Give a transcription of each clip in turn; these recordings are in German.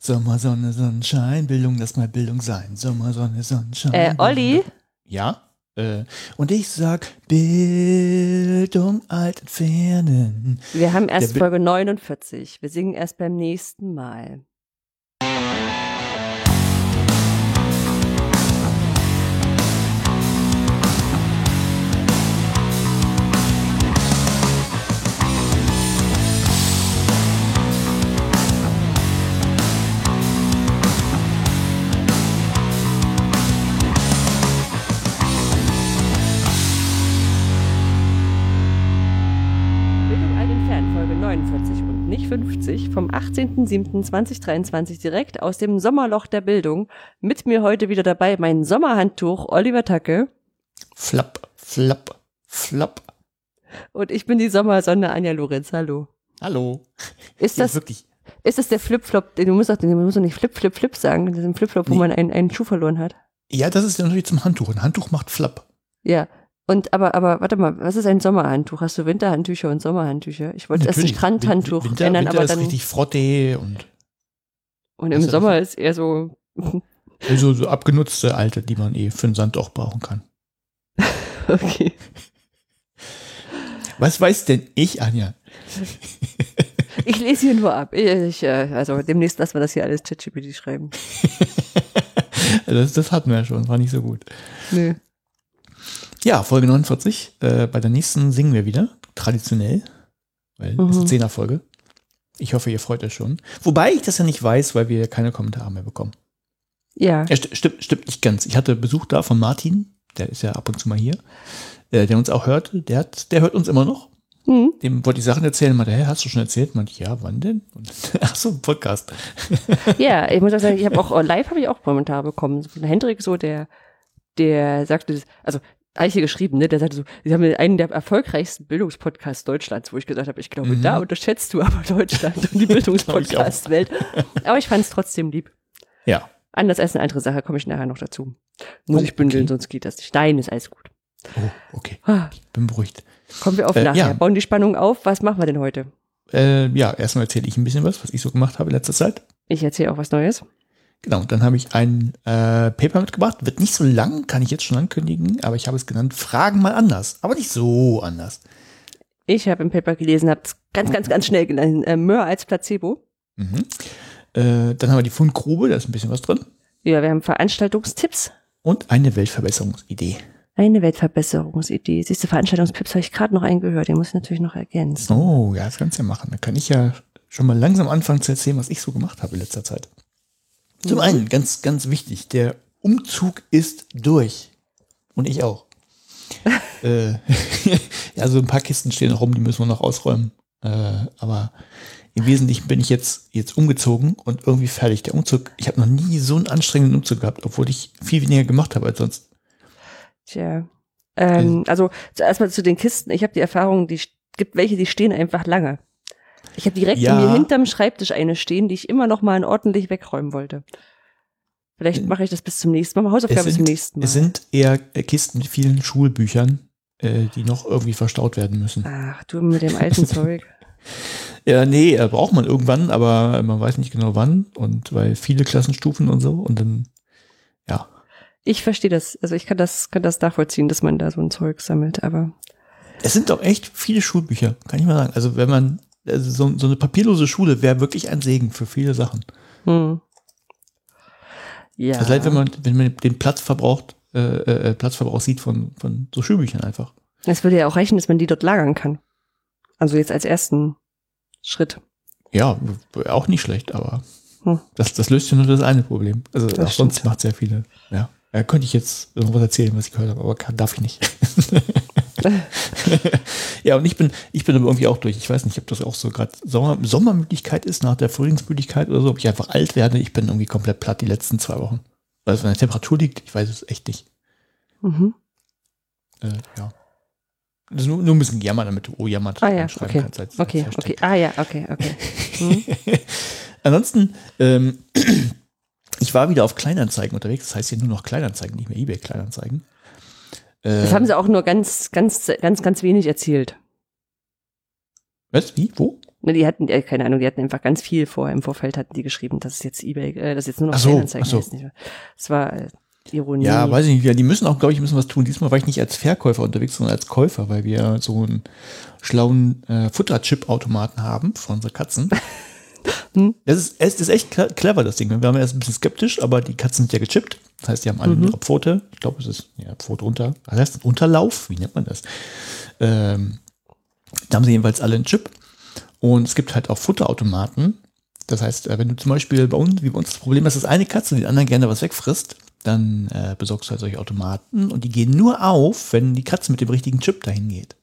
Sommer, Sonne, Sonnenschein, Bildung, lass mal Bildung sein. Sommer, Sonne, Sonnenschein. Äh, Olli? Ja? Äh, und ich sag Bildung alt entfernen. Wir haben erst Der Folge 49. Wir singen erst beim nächsten Mal. Vom 18.07.2023 direkt aus dem Sommerloch der Bildung. Mit mir heute wieder dabei mein Sommerhandtuch Oliver Tacke Flapp, flapp, flapp. und ich bin die Sommersonne Anja Lorenz. Hallo. Hallo. Ist Ja, das, wirklich. ist das der Flip-Flop, den du musst doch, du musst doch nicht Flip, Flip, Flip sagen, das ist ein Flip-Flop, wo Nee. man einen, einen Schuh verloren hat. Ja, das ist ja natürlich zum Handtuch. Ein Handtuch macht Flapp. Ja. Und aber, aber warte mal, was ist ein Sommerhandtuch? Hast du Winterhandtücher und Sommerhandtücher? Ich wollte erst ein Natürlich. Strandhandtuch Winter, ändern, Winter aber ist dann. richtig Frotte und Und das im ist Sommer ist eher so. so, so abgenutzte alte, die man eh für den Sand auch brauchen kann. Okay. Was weiß denn ich, Anja? Ich lese hier nur ab. Ich, äh, also demnächst lassen wir das hier alles ChatGPT schreiben. das, das hatten wir ja schon, war nicht so gut. Nö. Ja, Folge 49. Äh, bei der nächsten singen wir wieder, traditionell, weil es Mhm. ist eine Zehnerfolge. Ich hoffe, ihr freut euch schon. Wobei ich das ja nicht weiß, weil wir keine Kommentare mehr bekommen. Ja. Ja, st stimmt, stimmt nicht ganz. Ich hatte Besuch da von Martin, der ist ja ab und zu mal hier, äh, der uns auch hört. Der, hat, der hört uns immer noch. Hm. Dem wollte ich Sachen erzählen. Meinte, hä, hast du schon erzählt? Meinte ich, ja, wann denn? Und, ach so, Podcast. Ja, ich muss auch sagen, ich habe auch oh, live habe ich auch Kommentare bekommen. Von Hendrik so, der, der sagte, das- also ich hier geschrieben, ne? Der sagte so, sie haben einen der erfolgreichsten Bildungspodcasts Deutschlands, wo ich gesagt habe, ich glaube, Mhm. da unterschätzt du aber Deutschland und die Bildungspodcast-Welt. Aber ich fand es trotzdem lieb. Ja. Anders als eine andere Sache komme ich nachher noch dazu. Muss Oh, ich bündeln, okay. sonst geht das nicht. Nein, ist alles gut. Oh, okay. Ah, Bin beruhigt. Kommen wir auf Äh, nachher. ja. Bauen die Spannung auf. Was machen wir denn heute? Äh, ja, erstmal erzähle ich ein bisschen was, was ich so gemacht habe in letzter Zeit. Ich erzähle auch was Neues. Genau, dann habe ich ein äh, Paper mitgebracht. Wird nicht so lang, kann ich jetzt schon ankündigen, aber ich habe es genannt Fragen mal anders. Aber nicht so anders. Ich habe im Paper gelesen, habe es ganz, ganz, ganz schnell genannt. Äh, Möhr als Placebo. Mhm. Äh, dann haben wir die Fundgrube, da ist ein bisschen was drin. Ja, wir haben Veranstaltungstipps. Und eine Weltverbesserungsidee. Eine Weltverbesserungsidee. Siehst du, Veranstaltungstipps habe ich gerade noch eingehört. Den muss ich natürlich noch ergänzen. Oh, ja, das kannst du ja machen. Da kann ich ja schon mal langsam anfangen zu erzählen, was ich so gemacht habe in letzter Zeit. Zum einen, ganz, ganz wichtig, der Umzug ist durch. Und ich auch. äh, ja, so ein paar Kisten stehen noch rum, die müssen wir noch ausräumen. Äh, aber im Wesentlichen bin ich jetzt, jetzt umgezogen und irgendwie fertig. Der Umzug, ich habe noch nie so einen anstrengenden Umzug gehabt, obwohl ich viel weniger gemacht habe als sonst. Tja. Ähm, also zuerst mal zu den Kisten. Ich habe die Erfahrung, die gibt welche, die stehen einfach lange. Ich habe direkt Ja. mir hinterm Schreibtisch eine stehen, die ich immer noch mal ordentlich wegräumen wollte. Vielleicht mache ich das bis zum nächsten Mal. Hausaufgabe bis zum nächsten Mal. es sind eher äh, Kisten mit vielen Schulbüchern, äh, die noch irgendwie verstaut werden müssen. Ach, du mit dem alten Zeug. Ja, nee, äh, braucht man irgendwann, aber man weiß nicht genau wann und weil viele Klassenstufen und so und dann, ja. Ich verstehe das. Also ich kann das, kann das nachvollziehen, dass man da so ein Zeug sammelt, aber Es sind doch echt viele Schulbücher, kann ich mal sagen. Also wenn man, also so, so eine papierlose Schule wäre wirklich ein Segen für viele Sachen. hm. Ja. Also leid, wenn man, wenn man den Platzverbrauch, äh, äh, Platzverbrauch sieht von, von so Schulbüchern einfach. Es würde ja auch reichen, dass man die dort lagern kann. Also jetzt als ersten Schritt. Ja, auch nicht schlecht, aber Hm. das, das löst ja nur das eine Problem. Also Das auch sonst macht sehr viele, ja. Ja, könnte ich jetzt irgendwas erzählen, was ich gehört habe, aber kann, darf ich nicht. ja, und ich bin, ich bin aber irgendwie auch durch. Ich weiß nicht, ob das auch so gerade Sommer, Sommermüdigkeit ist nach der Frühlingsmüdigkeit oder so, ob ich einfach alt werde. Ich bin irgendwie komplett platt die letzten zwei Wochen. Weil es an der Temperatur liegt, ich weiß es echt nicht. Mhm. Äh, ja. Das ist nur, nur ein bisschen jammern, damit du oh jammert Ah ja, okay. kannst als- als Okay, Hashtag. okay. Ah ja, okay, okay. Hm. Ansonsten, ähm, ich war wieder auf Kleinanzeigen unterwegs. Das heißt ja nur noch Kleinanzeigen, nicht mehr eBay Kleinanzeigen. Äh, Das haben sie auch nur ganz, ganz, ganz, ganz wenig erzählt. Was? Wie? Wo? Ne, Die hatten, äh, keine Ahnung, die hatten einfach ganz viel vorher im Vorfeld hatten die geschrieben, dass es jetzt eBay, äh, dass jetzt nur noch Ach so, Kleinanzeigen ach so. heißt. Nicht mehr. Das war äh, Ironie. Ja, weiß ich nicht. Ja, die müssen auch, glaube ich, müssen was tun. Diesmal war ich nicht als Verkäufer unterwegs, sondern als Käufer, weil wir so einen schlauen äh, Futterchip-Automaten haben für unsere Katzen. Das ist, es ist echt cle- clever, das Ding. Wir waren erst ein bisschen skeptisch, aber die Katzen sind ja gechippt. Das heißt, die haben alle ihre Pfote. Ich glaube, es ist ja, Pfote unter. Was heißt das? Unterlauf? Wie nennt man das? Ähm, da haben sie jedenfalls alle einen Chip. Und es gibt halt auch Futterautomaten. Das heißt, äh, wenn du zum Beispiel bei uns, wie bei uns das Problem hast, dass eine Katze die anderen gerne was wegfrisst, dann äh, besorgst du halt solche Automaten und die gehen nur auf, wenn die Katze mit dem richtigen Chip dahin geht.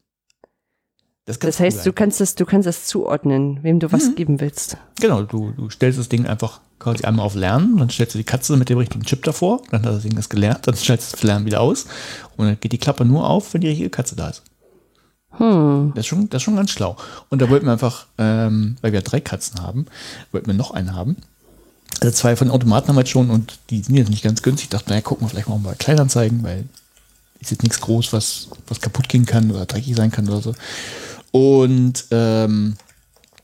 Das, Das heißt, du kannst das, du kannst das zuordnen, wem du was geben willst. Genau, du, du stellst das Ding einfach quasi einmal auf Lernen, dann stellst du die Katze mit dem richtigen Chip davor, dann hat das Ding das gelernt, dann stellst du das Lernen wieder aus und dann geht die Klappe nur auf, wenn die richtige Katze da ist. Hm. Das ist schon, das ist schon ganz schlau. Und da wollten wir einfach, ähm, weil wir drei Katzen haben, wollten wir noch einen haben. Also zwei von den Automaten haben wir jetzt schon und die sind jetzt nicht ganz günstig. Ich dachte, naja, gucken wir vielleicht mal bei Kleinanzeigen, weil ist jetzt nichts groß, was, was kaputt gehen kann oder dreckig sein kann oder so. Und ähm,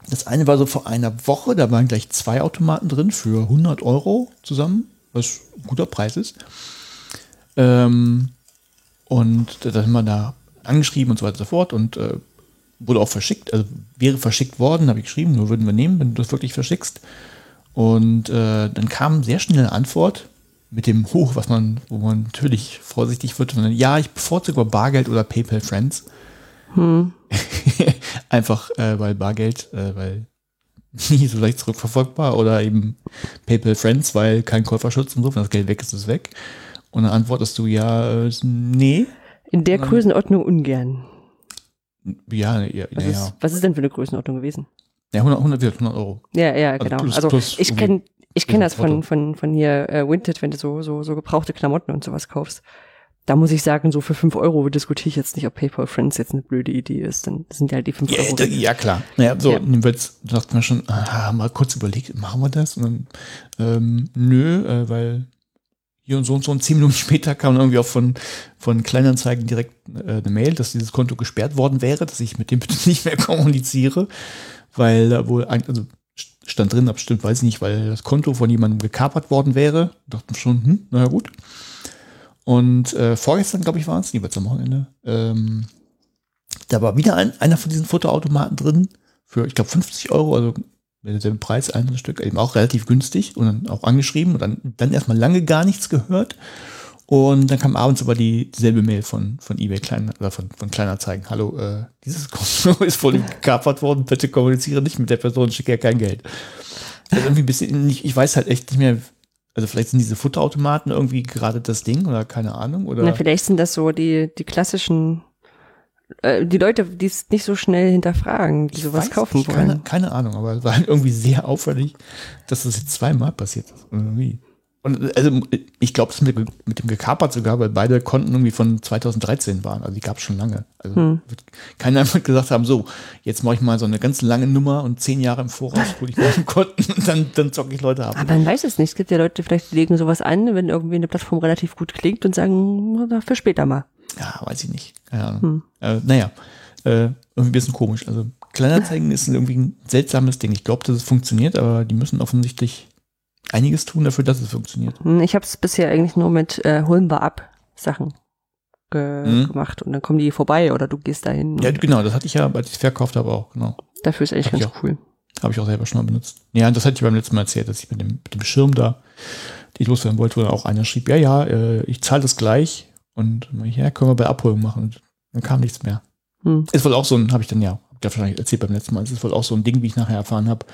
das eine war so vor einer Woche, da waren gleich zwei Automaten drin für 100 Euro zusammen, was ein guter Preis ist. Ähm, und da haben wir da angeschrieben und so weiter und so fort und äh, wurde auch verschickt, also wäre verschickt worden, habe ich geschrieben, nur würden wir nehmen, wenn du das wirklich verschickst. Und äh, dann kam sehr schnell eine Antwort mit dem Hoch, was man, wo man natürlich vorsichtig wird. Und dann, ja, ich bevorzuge Bargeld oder PayPal Friends. Einfach äh, weil Bargeld, äh, weil nie so leicht zurückverfolgbar oder eben PayPal Friends, weil kein Käuferschutz und so, wenn das Geld weg ist, ist es weg. Und dann antwortest du ja, äh, nee. In der Größenordnung ungern. Ja, ja, Was, ja, ist, ja. was ist denn für eine Größenordnung gewesen? ja 100, 100, 100 Euro. Ja, ja, Also genau. plus- also plus ich kenne ich kenn das von, von, von hier äh, Vinted, wenn du so, so, so gebrauchte Klamotten und sowas kaufst. Da muss ich sagen, so für 5 Euro diskutiere ich jetzt nicht, ob PayPal Friends jetzt eine blöde Idee ist. Dann sind ja halt die 5 Ja, Euro. da, ja klar. Naja, so, Ja. jetzt dachten wir schon, ah, mal kurz überlegt, machen wir das? Und dann, ähm, nö, äh, weil hier und so und so und zehn Minuten später kam irgendwie auch von, von Kleinanzeigen direkt äh, eine Mail, dass dieses Konto gesperrt worden wäre, dass ich mit dem bitte nicht mehr kommuniziere, weil da wohl, ein, also stand drin, aber stimmt, weiß ich nicht, weil das Konto von jemandem gekapert worden wäre. Dachten schon, hm, naja gut. Und äh, vorgestern, glaube ich, war es, lieber am Wochenende, ähm, da war wieder ein, einer von diesen Fotoautomaten drin für, ich glaube, 50 Euro, also derselbe Preis, ein Stück, eben auch relativ günstig und dann auch angeschrieben und dann, dann erstmal lange gar nichts gehört. Und dann kam abends aber die, dieselbe Mail von, von eBay Klein, oder von, von Kleinanzeigen. Hallo, äh, dieses Konto ist voll gekapert worden, bitte kommuniziere nicht mit der Person, schicke ja kein Geld. Also irgendwie ein bisschen, ich, ich weiß halt echt nicht mehr, also vielleicht sind diese Futterautomaten irgendwie gerade das Ding oder keine Ahnung. Oder Na, vielleicht sind das so die, die klassischen, äh, die Leute, die es nicht so schnell hinterfragen, die sowas weiß kaufen wollen. Keine, keine Ahnung, aber es war halt irgendwie sehr auffällig, dass das jetzt zweimal passiert ist. Irgendwie. Und also ich glaube, es mit, mit dem gekapert sogar, weil beide Konten irgendwie von 2013 waren. Also die gab es schon lange. Also Hm. wird keiner einfach gesagt haben, so, jetzt mache ich mal so eine ganz lange Nummer und zehn Jahre im Voraus hole ich mal Konten und dann, dann zocke ich Leute ab. Aber man weiß es nicht. Es gibt ja Leute, vielleicht legen sowas an, wenn irgendwie eine Plattform relativ gut klingt und sagen, für später mal. Ja, weiß ich nicht. Keine Ahnung. Äh, naja, äh, irgendwie ein bisschen komisch. Also Kleinanzeigen ist irgendwie ein seltsames Ding. Ich glaube, dass es funktioniert, aber die müssen offensichtlich einiges tun dafür, dass es funktioniert. Hm, Ich habe es bisher eigentlich nur mit äh, holen wir ab Sachen ge Mhm. gemacht und dann kommen die vorbei oder du gehst dahin. Ja, genau, das hatte ich ja, als ich es verkauft habe, auch, genau. Dafür ist eigentlich hab ganz cool. Habe ich auch selber schon mal benutzt. Ja, das hatte ich beim letzten Mal erzählt, dass ich mit dem, mit dem Schirm da, den ich loswerden wollte, wo dann auch einer schrieb, ja, ja, äh, ich zahle das gleich und ich, ja, können wir bei Abholung machen. Und dann kam nichts mehr. Hm. Ist wohl auch so ein, habe ich dann ja, ich wahrscheinlich erzählt beim letzten Mal, es ist wohl auch so ein Ding, wie ich nachher erfahren habe,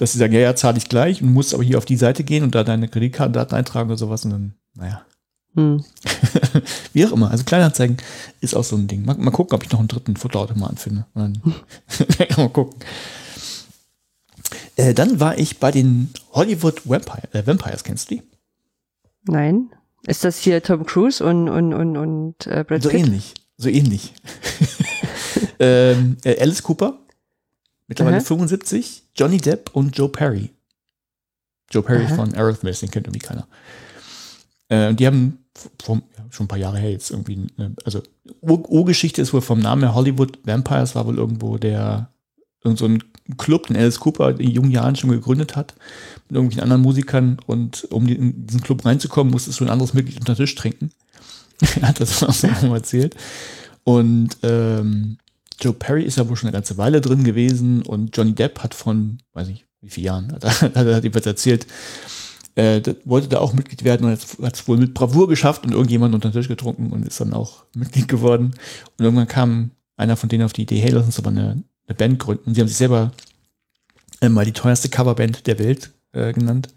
dass sie sagen, ja, ja, zahle ich gleich und musst aber hier auf die Seite gehen und da deine Kreditkartendaten eintragen oder sowas und dann, naja. Hm. Wie auch immer. Also Kleinanzeigen ist auch so ein Ding. Mal, mal gucken, ob ich noch einen dritten Futterautomaten finde. Und Dann mal gucken. Äh, dann war ich bei den Hollywood Vampire, äh, Vampires, kennst du die? Nein. Ist das hier Tom Cruise und, und, und, und äh, Brad So Pitt? ähnlich. So ähnlich. ähm, äh, Alice Cooper, mittlerweile Aha. 75, Johnny Depp und Joe Perry. Joe Perry Aha. von Aerosmith, den kennt irgendwie keiner. Äh, die haben vom, ja, schon ein paar Jahre her jetzt irgendwie, eine, also Ur- Urgeschichte ist wohl vom Namen her Hollywood Vampires war wohl irgendwo der irgend so ein Club, den Alice Cooper in jungen Jahren schon gegründet hat, mit irgendwelchen anderen Musikern. Und um in diesen Club reinzukommen, musstest du ein anderes Mitglied unter den Tisch trinken. er hat das auch so erzählt. Und ähm, Joe Perry ist ja wohl schon eine ganze Weile drin gewesen und Johnny Depp hat von, weiß ich, wie viele Jahren, hat er, hat jedenfalls erzählt, äh, wollte da auch Mitglied werden und hat es wohl mit Bravour geschafft und irgendjemand unter den Tisch getrunken und ist dann auch Mitglied geworden. Und irgendwann kam einer von denen auf die Idee, hey, lass uns aber eine, eine Band gründen. Und sie haben sich selber äh, mal die teuerste Coverband der Welt äh, genannt,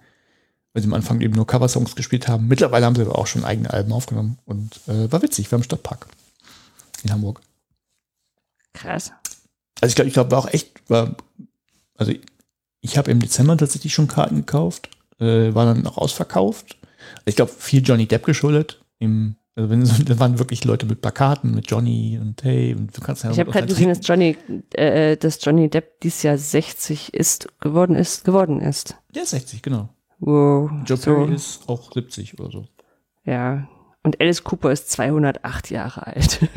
weil sie am Anfang eben nur Coversongs gespielt haben. Mittlerweile haben sie aber auch schon eigene Alben aufgenommen und äh, war witzig, wir haben Stadtpark in Hamburg. Krass. Also ich glaube, ich glaube, war auch echt, war, also ich, ich habe im Dezember tatsächlich schon Karten gekauft, äh, war dann auch ausverkauft. Ich glaube, viel Johnny Depp geschuldet. Im, also wenn da waren wirklich Leute mit Plakaten, mit Johnny und hey, und du kannst ja Ich habe gerade gesehen, dass Johnny, äh, dass Johnny Depp dieses Jahr 60 ist, geworden ist, geworden ist. Der ist 60, genau. Wow. Joe so, Perry ist auch 70 oder so. ja. Und Alice Cooper ist 208 Jahre alt.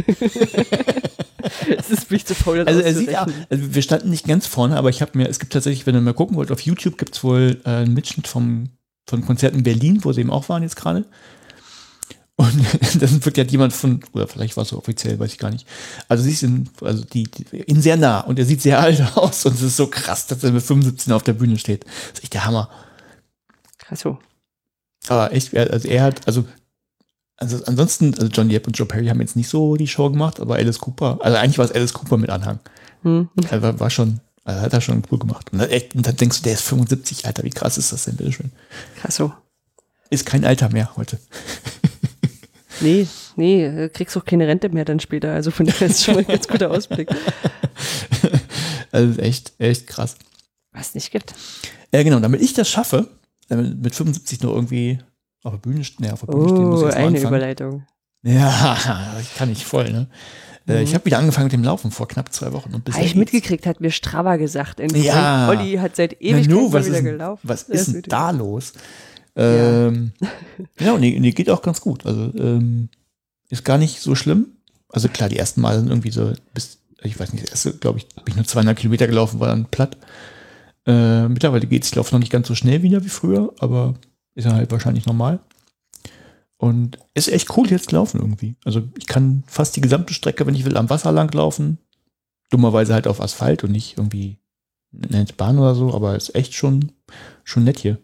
Es ist mich zu faul, das Also er sieht auch, also wir standen nicht ganz vorne, aber ich habe mir, es gibt tatsächlich, wenn ihr mal gucken wollt, auf YouTube gibt es wohl äh, einen Mitschnitt vom, von Konzerten in Berlin, wo sie eben auch waren jetzt gerade. Und das wird ja jemand von, oder vielleicht war es so offiziell, weiß ich gar nicht. Also sie ist in, also die, die, in sehr nah und er sieht sehr alt aus und es ist so krass, dass er mit 75 auf der Bühne steht. Das ist echt der Hammer. Krass so. Aber echt, also er hat, also, also ansonsten, also Johnny Depp und Joe Perry haben jetzt nicht so die Show gemacht, aber Alice Cooper, also eigentlich war es Alice Cooper mit Anhang. Hm. Er war, war schon, also hat er schon cool gemacht. Und dann, echt, und dann denkst du, der ist 75, Alter, wie krass ist das denn, bitteschön. Krass so. Ist kein Alter mehr heute. Nee, nee, kriegst auch keine Rente mehr dann später. Also von daher ist schon mal ein ganz guter Ausblick. Also echt, echt krass. Was es nicht gibt. Ja, genau, damit ich das schaffe, mit 75 nur irgendwie auf der Bühne, nee, auf der Bühne stehen muss Oh, ich jetzt mal eine. Überleitung. Ja, ich kann nicht voll, ne? Äh, Ich habe wieder angefangen mit dem Laufen vor knapp zwei Wochen. Und bisher Habe ich mitgekriegt, hat mir Strava gesagt. Endlich. Ja. Olli hat seit ewig wieder ist, gelaufen. was ist denn da los? Ähm, ja, und die, die geht auch ganz gut. Also ähm, ist gar nicht so schlimm. Also klar, die ersten Mal sind irgendwie so bis, ich weiß nicht, das erste, glaube ich, bin ich nur 200 Kilometer gelaufen, war dann platt. Äh, mittlerweile geht's, ich laufe noch nicht ganz so schnell wieder wie früher, aber ist ja halt wahrscheinlich normal. Und ist echt cool jetzt laufen irgendwie. Also ich kann fast die gesamte Strecke, wenn ich will, am Wasser lang laufen. Dummerweise halt auf Asphalt und nicht irgendwie eine Bahn oder so, aber ist echt schon, schon nett hier.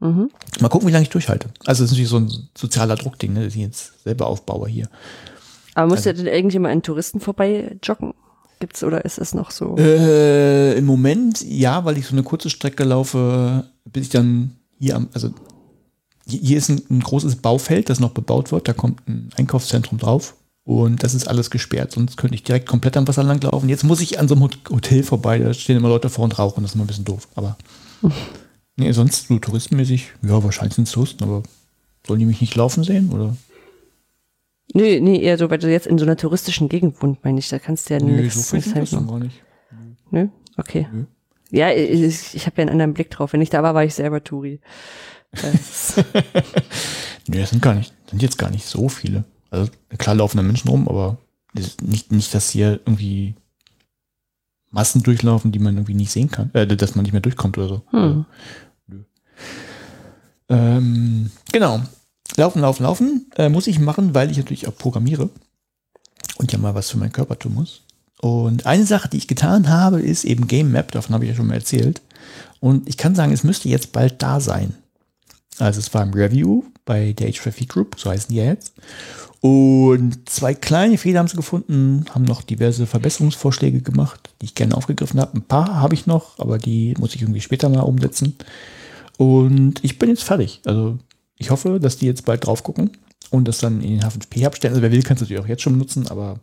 Mhm. Mal gucken, wie lange ich durchhalte. Also es ist natürlich so ein sozialer Druckding, ne, das ich jetzt selber aufbaue hier. Aber muss Also- ja denn irgendjemand an Touristen vorbei joggen? Gibt's oder ist es noch so? Äh, Im Moment ja, weil ich so eine kurze Strecke laufe, bis ich dann hier am, also hier ist ein, ein großes Baufeld, das noch bebaut wird, da kommt ein Einkaufszentrum drauf und das ist alles gesperrt, sonst könnte ich direkt komplett am Wasser lang laufen. Jetzt muss ich an so einem Hot- Hotel vorbei, da stehen immer Leute vor und rauchen, das ist immer ein bisschen doof, aber nee, sonst so touristenmäßig, ja, wahrscheinlich sind es Touristen, aber sollen die mich nicht laufen sehen oder? Nee, nee, eher so, weil du jetzt in so einer touristischen Gegend wohnst, meine ich. Da kannst du ja Nee, nichts so viel sind das dann gar nicht. Nö? Okay. Nö. Ja, ich, ich habe ja einen anderen Blick drauf. Wenn ich da war, war ich selber Touri. Nee, das sind gar nicht, sind jetzt gar nicht so viele. Also klar laufen da Menschen rum, aber nicht, nicht, dass hier irgendwie Massen durchlaufen, die man irgendwie nicht sehen kann, äh, dass man nicht mehr durchkommt oder so. hm. Ähm, genau. Laufen, laufen, laufen äh, muss ich machen, weil ich natürlich auch programmiere und ja mal was für meinen Körper tun muss. Und eine Sache, die ich getan habe, ist eben Game Map, davon habe ich ja schon mal erzählt. Und ich kann sagen, es müsste jetzt bald da sein. Also es war im Review bei der H-Traffic Group, so heißen die ja jetzt. Und zwei kleine Fehler haben sie gefunden, haben noch diverse Verbesserungsvorschläge gemacht, die ich gerne aufgegriffen habe. Ein paar habe ich noch, aber die muss ich irgendwie später mal umsetzen. Und ich bin jetzt fertig. Also ich hoffe, dass die jetzt bald drauf gucken und das dann in den H5P-Hub stellen. Also wer will, kann es natürlich auch jetzt schon benutzen, aber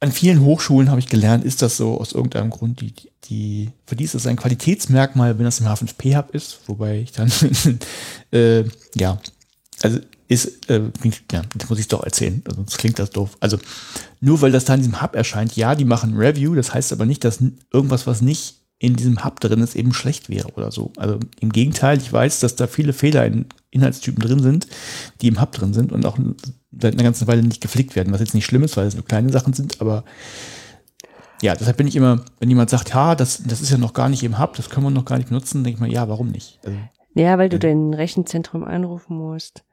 an vielen Hochschulen habe ich gelernt, ist das so aus irgendeinem Grund, die, die, für die ist das ein Qualitätsmerkmal, wenn das im H5P-Hub ist, wobei ich dann, äh, ja, also ist, äh, ja, das muss ich doch erzählen, sonst klingt das doof. Also nur weil das da in diesem Hub erscheint, ja, die machen Review, das heißt aber nicht, dass irgendwas, was nicht in diesem Hub drin ist, eben schlecht wäre oder so. Also im Gegenteil, ich weiß, dass da viele Fehler in Inhaltstypen drin sind, die im Hub drin sind und auch seit einer ganzen Weile nicht gepflegt werden, was jetzt nicht schlimm ist, weil es nur kleine Sachen sind, aber ja, deshalb bin ich immer, wenn jemand sagt, ja, das, das ist ja noch gar nicht im Hub, das können wir noch gar nicht benutzen, denke ich mal, ja, warum nicht? Also, Ja, weil du dein Rechenzentrum anrufen musst.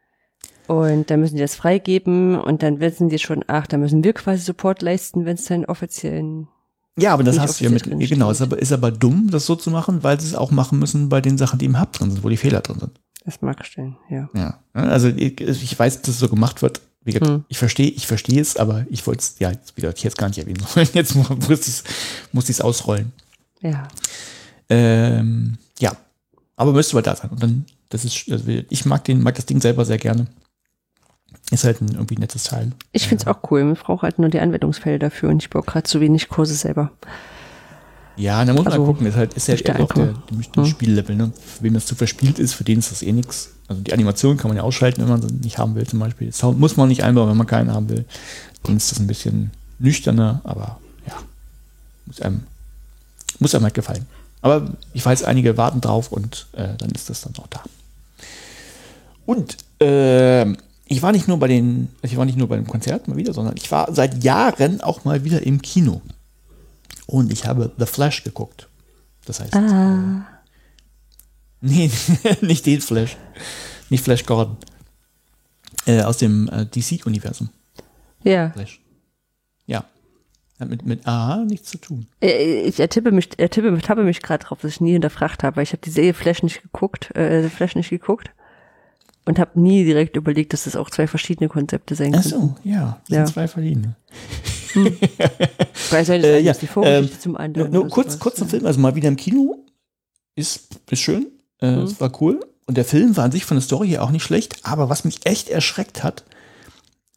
Und dann müssen die das freigeben und dann wissen die schon, ach, da müssen wir quasi Support leisten, wenn es dann offiziellen. ja, aber das hast du ja mit, genau, ist aber, ist aber dumm, das so zu machen, weil sie es auch machen müssen bei den Sachen, die im Hub drin sind, wo die Fehler drin sind. Das mag stellen, ja. Ja. Also ich, ich weiß, dass es so gemacht wird. Gesagt, Hm. ich verstehe, ich verstehe es, aber ich wollte es, ja, jetzt wieder jetzt gar nicht erwähnen sollen. Jetzt muss ich es muss ich's ausrollen. Ja. Ähm, ja. Aber müsste mal da sein. Und dann, das ist, also ich mag den, mag das Ding selber sehr gerne. Ist halt ein irgendwie nettes Teil. Ich find's auch cool. Ich brauche halt nur die Anwendungsfälle dafür und ich brauche gerade zu wenig Kurse selber. Ja, da muss man Also, gucken. Ist halt, ist ja eher auch der, der, der Hm. Spiellevel, ne? Für wen das zu verspielt ist, für den ist das eh nix. Also die Animation kann man ja ausschalten, wenn man sie nicht haben will, zum Beispiel. Sound muss man nicht einbauen, wenn man keinen haben will. Dann ist das ein bisschen nüchterner, aber ja, muss einem, muss einem halt gefallen. Aber ich weiß, einige warten drauf und äh, dann ist das dann auch da. Und ähm, ich war nicht nur bei den, ich war nicht nur bei dem Konzert mal wieder, sondern ich war seit Jahren auch mal wieder im Kino. Und ich habe The Flash geguckt. Das heißt, Ah. nee, nicht den Flash. Nicht Flash Gordon. Äh, aus dem äh, DC-Universum. Ja. Flash. Ja. Hat mit, mit A nichts zu tun. Äh, Ich ertippe mich, ertippe mich, tappe mich gerade drauf, dass ich nie hinterfragt habe, weil ich habe die Serie Flash nicht geguckt, äh, Flash nicht geguckt und habe nie direkt überlegt, dass das auch zwei verschiedene Konzepte sein Ach können. so, ja. Das Ja. sind zwei verschiedene. Weil soll das Äh, ja, ist die Vorgeschichte ähm, zum Nur, anderen. nur oder kurz, kurz zum ja. Film. Also mal wieder im Kino. Ist, ist schön. Äh, Mhm. Es war cool. Und der Film war an sich von der Story her auch nicht schlecht. Aber was mich echt erschreckt hat,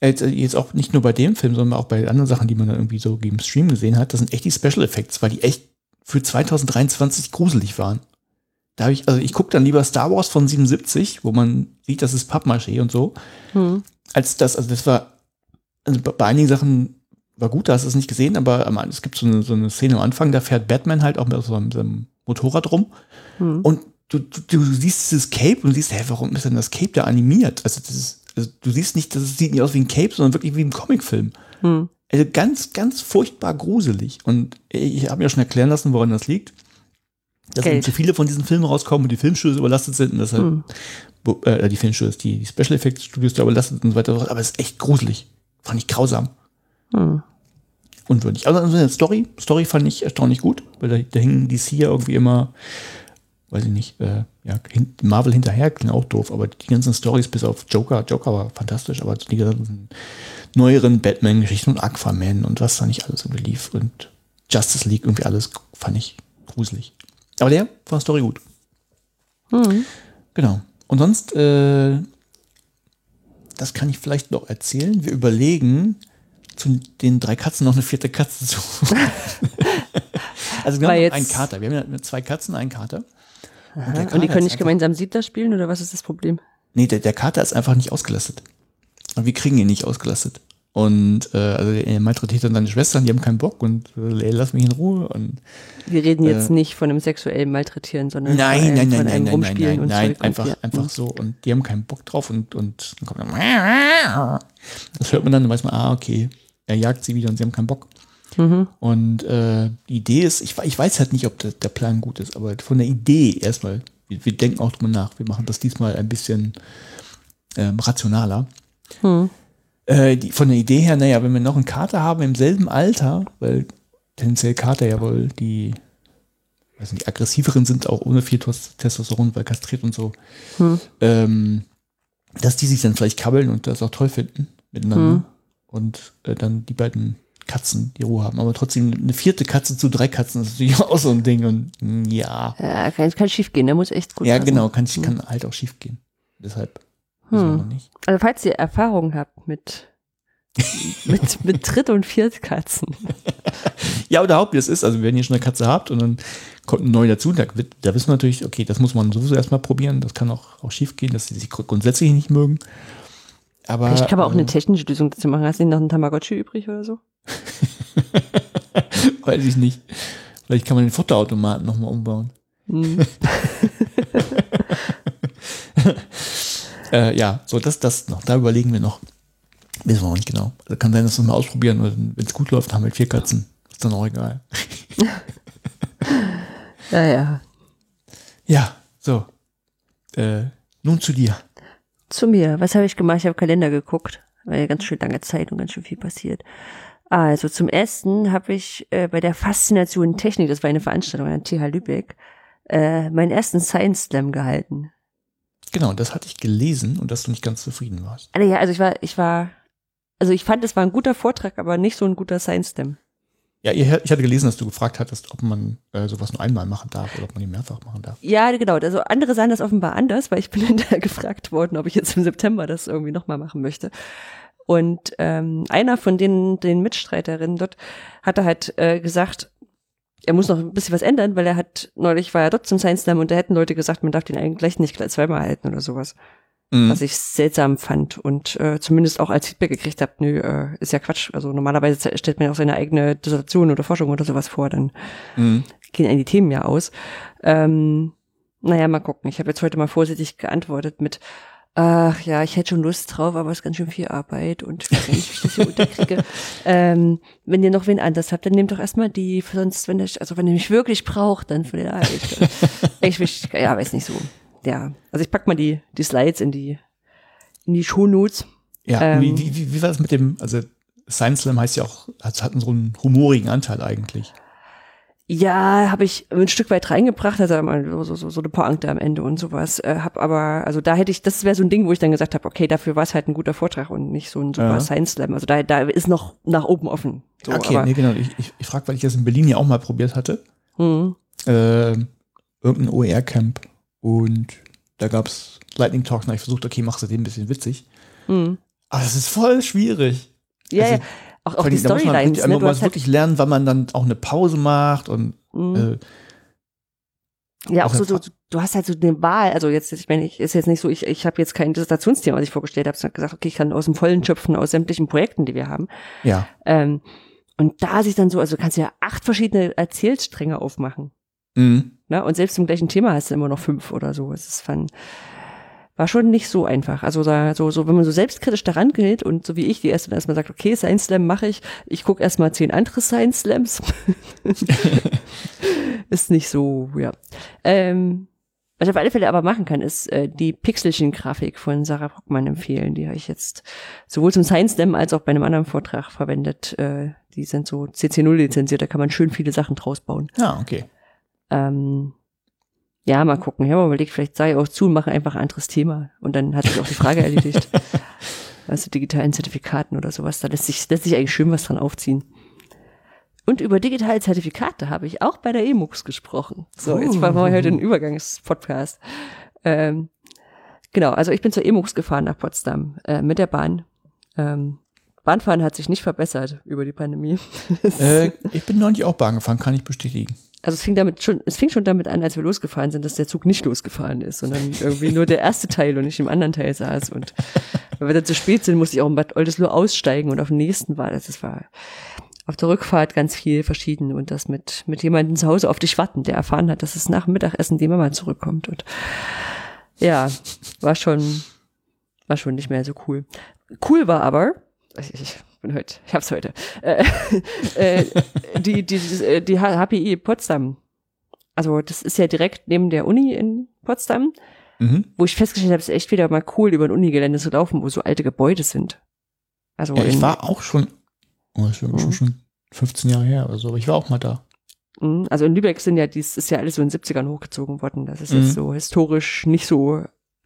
äh, jetzt, äh, jetzt auch nicht nur bei dem Film, sondern auch bei anderen Sachen, die man dann irgendwie so im Stream gesehen hat, das sind echt die Special Effects, weil die echt für 2023 gruselig waren. Da habe ich, also ich gucke dann lieber Star Wars von 77, wo man sieht, das ist Pappmaché und so, Hm. als das, also das war, also bei einigen Sachen war gut, da hast du es nicht gesehen, aber es gibt so eine, so eine Szene am Anfang, da fährt Batman halt auch mit so einem, so einem Motorrad rum Hm. und du, du, du siehst dieses Cape und siehst, hä, warum ist denn das Cape da animiert? Also, das ist, also du siehst nicht, das sieht nicht aus wie ein Cape, sondern wirklich wie ein Comicfilm. Hm. Also ganz, ganz furchtbar gruselig. Und ich habe mir schon erklären lassen, woran das liegt. Dass Geld. eben zu viele von diesen Filmen rauskommen und die Filmstudios überlastet sind und deshalb, Hm. wo- äh, die Filmstudios, die, die Special Effects Studios da überlastet und so weiter. Aber es ist echt gruselig. Fand ich grausam. Hm. Unwürdig. Also, also Story, Story fand ich erstaunlich gut, weil da, da hingen DC ja irgendwie immer, weiß ich nicht, äh, ja, Marvel hinterher klingt auch doof, aber die ganzen Stories bis auf Joker, Joker war fantastisch, aber die ganzen neueren Batman-Geschichten und Aquaman und was da nicht alles irgendwie lief und Justice League irgendwie alles fand ich gruselig. Aber der war Story gut. Hm. Genau. Und sonst, äh, das kann ich vielleicht noch erzählen. Wir überlegen, zu den drei Katzen noch eine vierte Katze zu. also wir Weil haben einen Kater. Wir haben ja zwei Katzen, einen Kater. Und, der Und die Kater können nicht gemeinsam Siebter spielen oder was ist das Problem? Nee, der, der Kater ist einfach nicht ausgelastet. Und wir kriegen ihn nicht ausgelastet. Und äh, also er malträtiert dann seine Schwestern, die haben keinen Bock und äh, lass mich in Ruhe. Und Wir reden jetzt Äh. nicht von einem sexuellen Malträtieren, sondern Nein, nein, nein, von nein, einem nein, nein, Rumspielen nein, und nein, Zeug und einfach, einfach so. Und die haben keinen Bock drauf und, und dann kommt dann, das hört man dann, dann weiß man, ah, okay, er jagt sie wieder und sie haben keinen Bock. Mhm. Und äh, die Idee ist, ich, ich weiß halt nicht, ob der, der Plan gut ist, aber von der Idee erstmal, wir, wir denken auch drüber nach, wir machen das diesmal ein bisschen ähm, rationaler. Hm. Äh, die, von der Idee her, naja, wenn wir noch einen Kater haben im selben Alter, weil tendenziell Kater ja wohl die, weiß nicht, die aggressiveren sind, auch ohne viel Tos- Testosteron, weil kastriert und so, Hm. ähm, dass die sich dann vielleicht kabbeln und das auch toll finden miteinander Hm. und äh, dann die beiden Katzen die Ruhe haben. Aber trotzdem eine vierte Katze zu drei Katzen ist natürlich auch so ein Ding und ja. Ja, kann, kann schief gehen, der muss echt gut ja, passen. genau, kann, kann halt auch schief gehen. Deshalb Hm. Also falls ihr Erfahrung habt mit, mit, mit Dritt- und Viertkatzen. Ja, oder überhaupt, wie das ist. Also, wenn ihr schon eine Katze habt und dann kommt ein neu dazu, da, da wissen wir natürlich, okay, das muss man sowieso erstmal probieren. Das kann auch, auch schief gehen, dass sie sich grund- grundsätzlich nicht mögen. Aber, Vielleicht kann man auch äh, eine technische Lösung dazu machen. Hast du noch einen Tamagotchi übrig oder so? Weiß ich nicht. Vielleicht kann man den Futterautomaten nochmal umbauen. Hm. Äh, ja, so das, das noch. Da überlegen wir noch. Wissen wir noch nicht genau. Also kann sein, dass wir es mal ausprobieren. Wenn es gut läuft, haben wir vier Katzen. Ist dann auch egal. Ja, ja. Ja, so. Äh, nun zu dir. Zu mir. Was habe ich gemacht? Ich habe Kalender geguckt. War ja ganz schön lange Zeit und ganz schön viel passiert. Also zum ersten habe ich äh, bei der Faszination Technik, das war eine Veranstaltung an TH Lübeck, äh, meinen ersten Science Slam gehalten. Genau, das hatte ich gelesen und dass du nicht ganz zufrieden warst. Also ja, also ich war, ich war, also ich fand, es war ein guter Vortrag, aber nicht so ein guter Science Slam. Ja, ich hatte gelesen, dass du gefragt hattest, ob man äh, sowas nur einmal machen darf oder ob man die mehrfach machen darf. Ja, genau. Also andere sahen das offenbar anders, weil ich bin dann da gefragt worden, ob ich jetzt im September das irgendwie nochmal machen möchte. Und ähm, einer von den, den Mitstreiterinnen dort hatte halt äh, gesagt, er muss noch ein bisschen was ändern, weil er hat, neulich war er dort zum Science Slam und da hätten Leute gesagt, man darf den eigentlich nicht gleich zweimal halten oder sowas. Mhm. Was ich seltsam fand und äh, zumindest auch als Feedback gekriegt habe, nö, äh, ist ja Quatsch. Also normalerweise stellt man ja auch seine eigene Dissertation oder Forschung oder sowas vor, dann Mhm. gehen eigentlich die Themen ja aus. Ähm, naja, mal gucken. Ich habe jetzt heute mal vorsichtig geantwortet mit, ach ja, ich hätte schon Lust drauf, aber es ist ganz schön viel Arbeit und wie ich das hier unterkriege. Ähm, wenn ihr noch wen anders habt, dann nehmt doch erstmal die, sonst, wenn ich, also wenn ihr mich wirklich braucht, dann vielleicht. ich, ich, ja, weiß nicht so. Ja, also ich pack mal die, die Slides in die, in die Shownotes. Ja, Ähm. wie, wie, wie, wie war das mit dem, also Science Slam heißt ja auch, hat, hat so einen humorigen Anteil eigentlich. Ja, habe ich ein Stück weit reingebracht, also so, so, so eine Pointe am Ende und sowas. Äh, hab aber, also da hätte ich, das wäre so ein Ding, wo ich dann gesagt habe, okay, dafür war es halt ein guter Vortrag und nicht so ein super Ja. Science Slam. Also da, da ist noch nach oben offen. So, okay, aber, nee, genau. Ich, ich, ich frage, weil ich das in Berlin ja auch mal probiert hatte. hm, Äh, irgendein OER-Camp und da gab's Lightning Talks und ich versucht, okay, machst du den ein bisschen witzig. hm. Aber das ist voll schwierig. Ja, Also, ja. Auch, auch die man, Storylines, wirklich, ne? man Du muss halt, wirklich lernen, wann man dann auch eine Pause macht und hm. äh, Ja, auch Auch so, einfach- du hast halt so eine Wahl, also jetzt, ich meine, ich, ist jetzt nicht so, ich, ich habe jetzt kein Dissertationsthema, was ich vorgestellt habe, sondern gesagt, okay, ich kann aus dem Vollen schöpfen, aus sämtlichen Projekten, die wir haben. ja. Ähm, und da sich dann so, also du kannst ja acht verschiedene Erzählstränge aufmachen. Mhm. Ne? Und selbst im gleichen Thema hast du immer noch fünf oder so. Es ist fun. War schon nicht so einfach. Also da, so, so, wenn man so selbstkritisch daran geht und so wie ich, die erste dann erstmal sagt, okay, Science Slam mache ich, ich gucke erstmal zehn andere Science Slams. ist nicht so, ja. Ähm, was ich auf alle Fälle aber machen kann, ist äh, die Pixelchen-Grafik von Sarah Brockmann empfehlen. Die habe ich jetzt sowohl zum Science Slam als auch bei einem anderen Vortrag verwendet. Äh, die sind so CC0 lizenziert, da kann man schön viele Sachen draus bauen. Ja, okay. Ähm, ja, mal gucken. Ich habe mir überlegt, vielleicht sage ich auch zu und mache einfach ein anderes Thema. Und dann hat sich auch die Frage erledigt. Also digitalen Zertifikaten oder sowas. Da lässt sich, lässt sich eigentlich schön was dran aufziehen. Und über digitale Zertifikate habe ich auch bei der EMUX gesprochen. So, jetzt machen wir heute einen Übergangspodcast. Ähm, genau, also ich bin zur EMUX gefahren nach Potsdam äh, mit der Bahn. Ähm, Bahnfahren hat sich nicht verbessert über die Pandemie. Äh, ich bin neulich auch Bahn gefahren, kann ich bestätigen. Also es fing damit schon, es fing schon damit an, als wir losgefahren sind, dass der Zug nicht losgefahren ist, sondern irgendwie nur der erste Teil und nicht im anderen Teil saß. Und weil wir dann zu spät sind, musste ich auch in Bad Oldesloe aussteigen und auf dem nächsten war das. Das war auf der Rückfahrt ganz viel verschieden und das mit, mit jemandem zu Hause auf dich warten, der erfahren hat, dass es nach dem Mittagessen die Mama zurückkommt. Und ja, war schon, war schon nicht mehr so cool. Cool war aber, ich, ich bin heute, ich hab's heute, äh, äh, die, die, die, die HPI Potsdam. Also das ist ja direkt neben der Uni in Potsdam, Mhm. wo ich festgestellt habe, es ist echt wieder mal cool, über ein Unigelände zu laufen, wo so alte Gebäude sind. Also Ja, ich in- war auch schon, oh, ist schon, Mhm. schon 15 Jahre her oder so, aber ich war auch mal da. Mhm. Also in Lübeck sind ja, dies ist ja alles so in den 70ern hochgezogen worden. Das ist Mhm. jetzt so historisch nicht so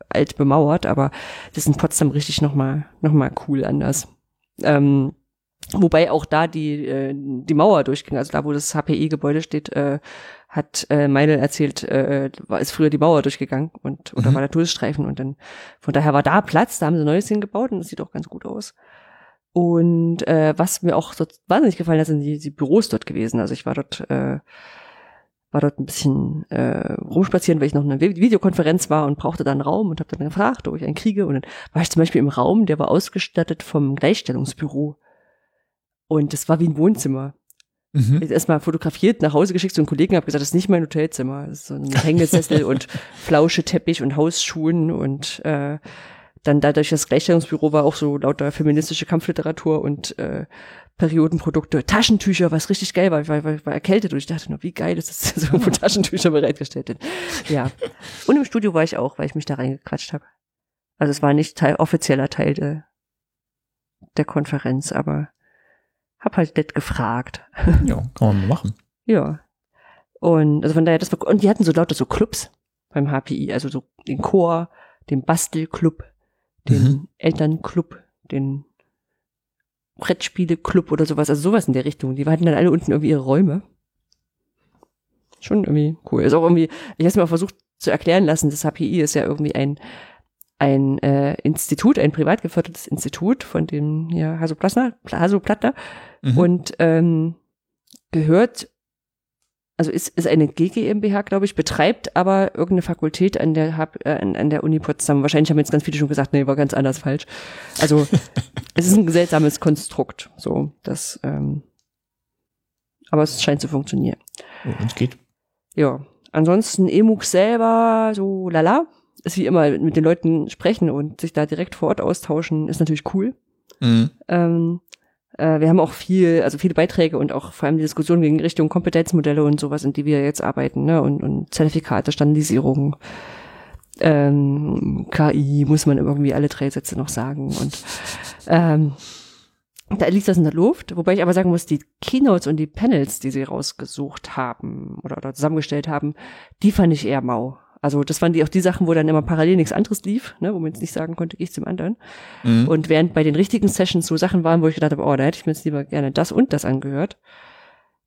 alt bemauert, aber das ist in Potsdam richtig nochmal noch mal cool anders. Ähm, wobei auch da die, äh, die Mauer durchging, also da, wo das HPI-Gebäude steht, äh, hat äh, Meidel erzählt, äh, war ist früher die Mauer durchgegangen und oder Mhm. war der Todesstreifen und dann von daher war da Platz, da haben sie Neues hingebaut und das sieht auch ganz gut aus. Und äh, was mir auch so wahnsinnig gefallen hat, sind die, die Büros dort gewesen. Also ich war dort, äh, war dort ein bisschen äh, rumspazieren, weil ich noch in einer Vi- Videokonferenz war und brauchte dann Raum und habe dann gefragt, ob ich einen kriege. Und dann war ich zum Beispiel im Raum, der war ausgestattet vom Gleichstellungsbüro. Und das war wie ein Wohnzimmer. Mhm. Erstmal fotografiert, nach Hause geschickt zu einem Kollegen, habe gesagt, das ist nicht mein Hotelzimmer. Das ist so ein Hängesessel und Flauscheteppich und Hausschuhen und äh, dann dadurch das Gleichstellungsbüro war auch so lauter feministische Kampfliteratur und äh, Periodenprodukte, Taschentücher, was richtig geil war, ich war, war, war erkältet und ich dachte nur, wie geil ist es, dass so irgendwo Taschentücher bereitgestellt sind. Ja. Und im Studio war ich auch, weil ich mich da reingequatscht habe. Also es war nicht Teil, offizieller Teil der, der Konferenz, aber hab halt nett gefragt. Ja, kann man mal machen. Ja. Und also von daher, das war, und die hatten so lauter so Clubs beim HPI, also so den Chor, den Bastelclub, den Mhm. Elternclub, den Brettspiele-Club oder sowas, also sowas in der Richtung. Die hatten dann alle unten irgendwie ihre Räume. Schon irgendwie cool. Ist auch irgendwie, ich habe mir auch versucht zu erklären lassen, das HPI ist ja irgendwie ein ein äh, Institut, ein privat gefördertes Institut von dem ja, Haso Plattner, Haso Plattner Mhm. und ähm, gehört, also ist, ist eine GGMBH, glaube ich, betreibt aber irgendeine Fakultät an der, äh, an, an der Uni Potsdam. Wahrscheinlich haben jetzt ganz viele schon gesagt, nee, war ganz anders falsch. Also es ist ein seltsames Konstrukt, so das, ähm, aber es scheint zu funktionieren. Oh, wenn's geht. Ja, ansonsten EMUX selber, so lala, ist wie immer mit den Leuten sprechen und sich da direkt vor Ort austauschen, ist natürlich cool. Mhm. Ähm, äh, wir haben auch viel, also viele Beiträge und auch vor allem die Diskussion gegen Richtung Kompetenzmodelle und sowas, in die wir jetzt arbeiten, ne? Und, und Zertifikate, Standardisierung, ähm, KI, muss man irgendwie alle drei Sätze noch sagen. Und ähm, da liegt das in der Luft, wobei ich aber sagen muss, die Keynotes und die Panels, die sie rausgesucht haben oder, oder zusammengestellt haben, die fand ich eher mau. Also das waren die auch die Sachen, wo dann immer parallel nichts anderes lief, ne, wo man jetzt nicht sagen konnte, gehe ich zum anderen. Mhm. Und während bei den richtigen Sessions so Sachen waren, wo ich gedacht habe, oh, da hätte ich mir jetzt lieber gerne das und das angehört,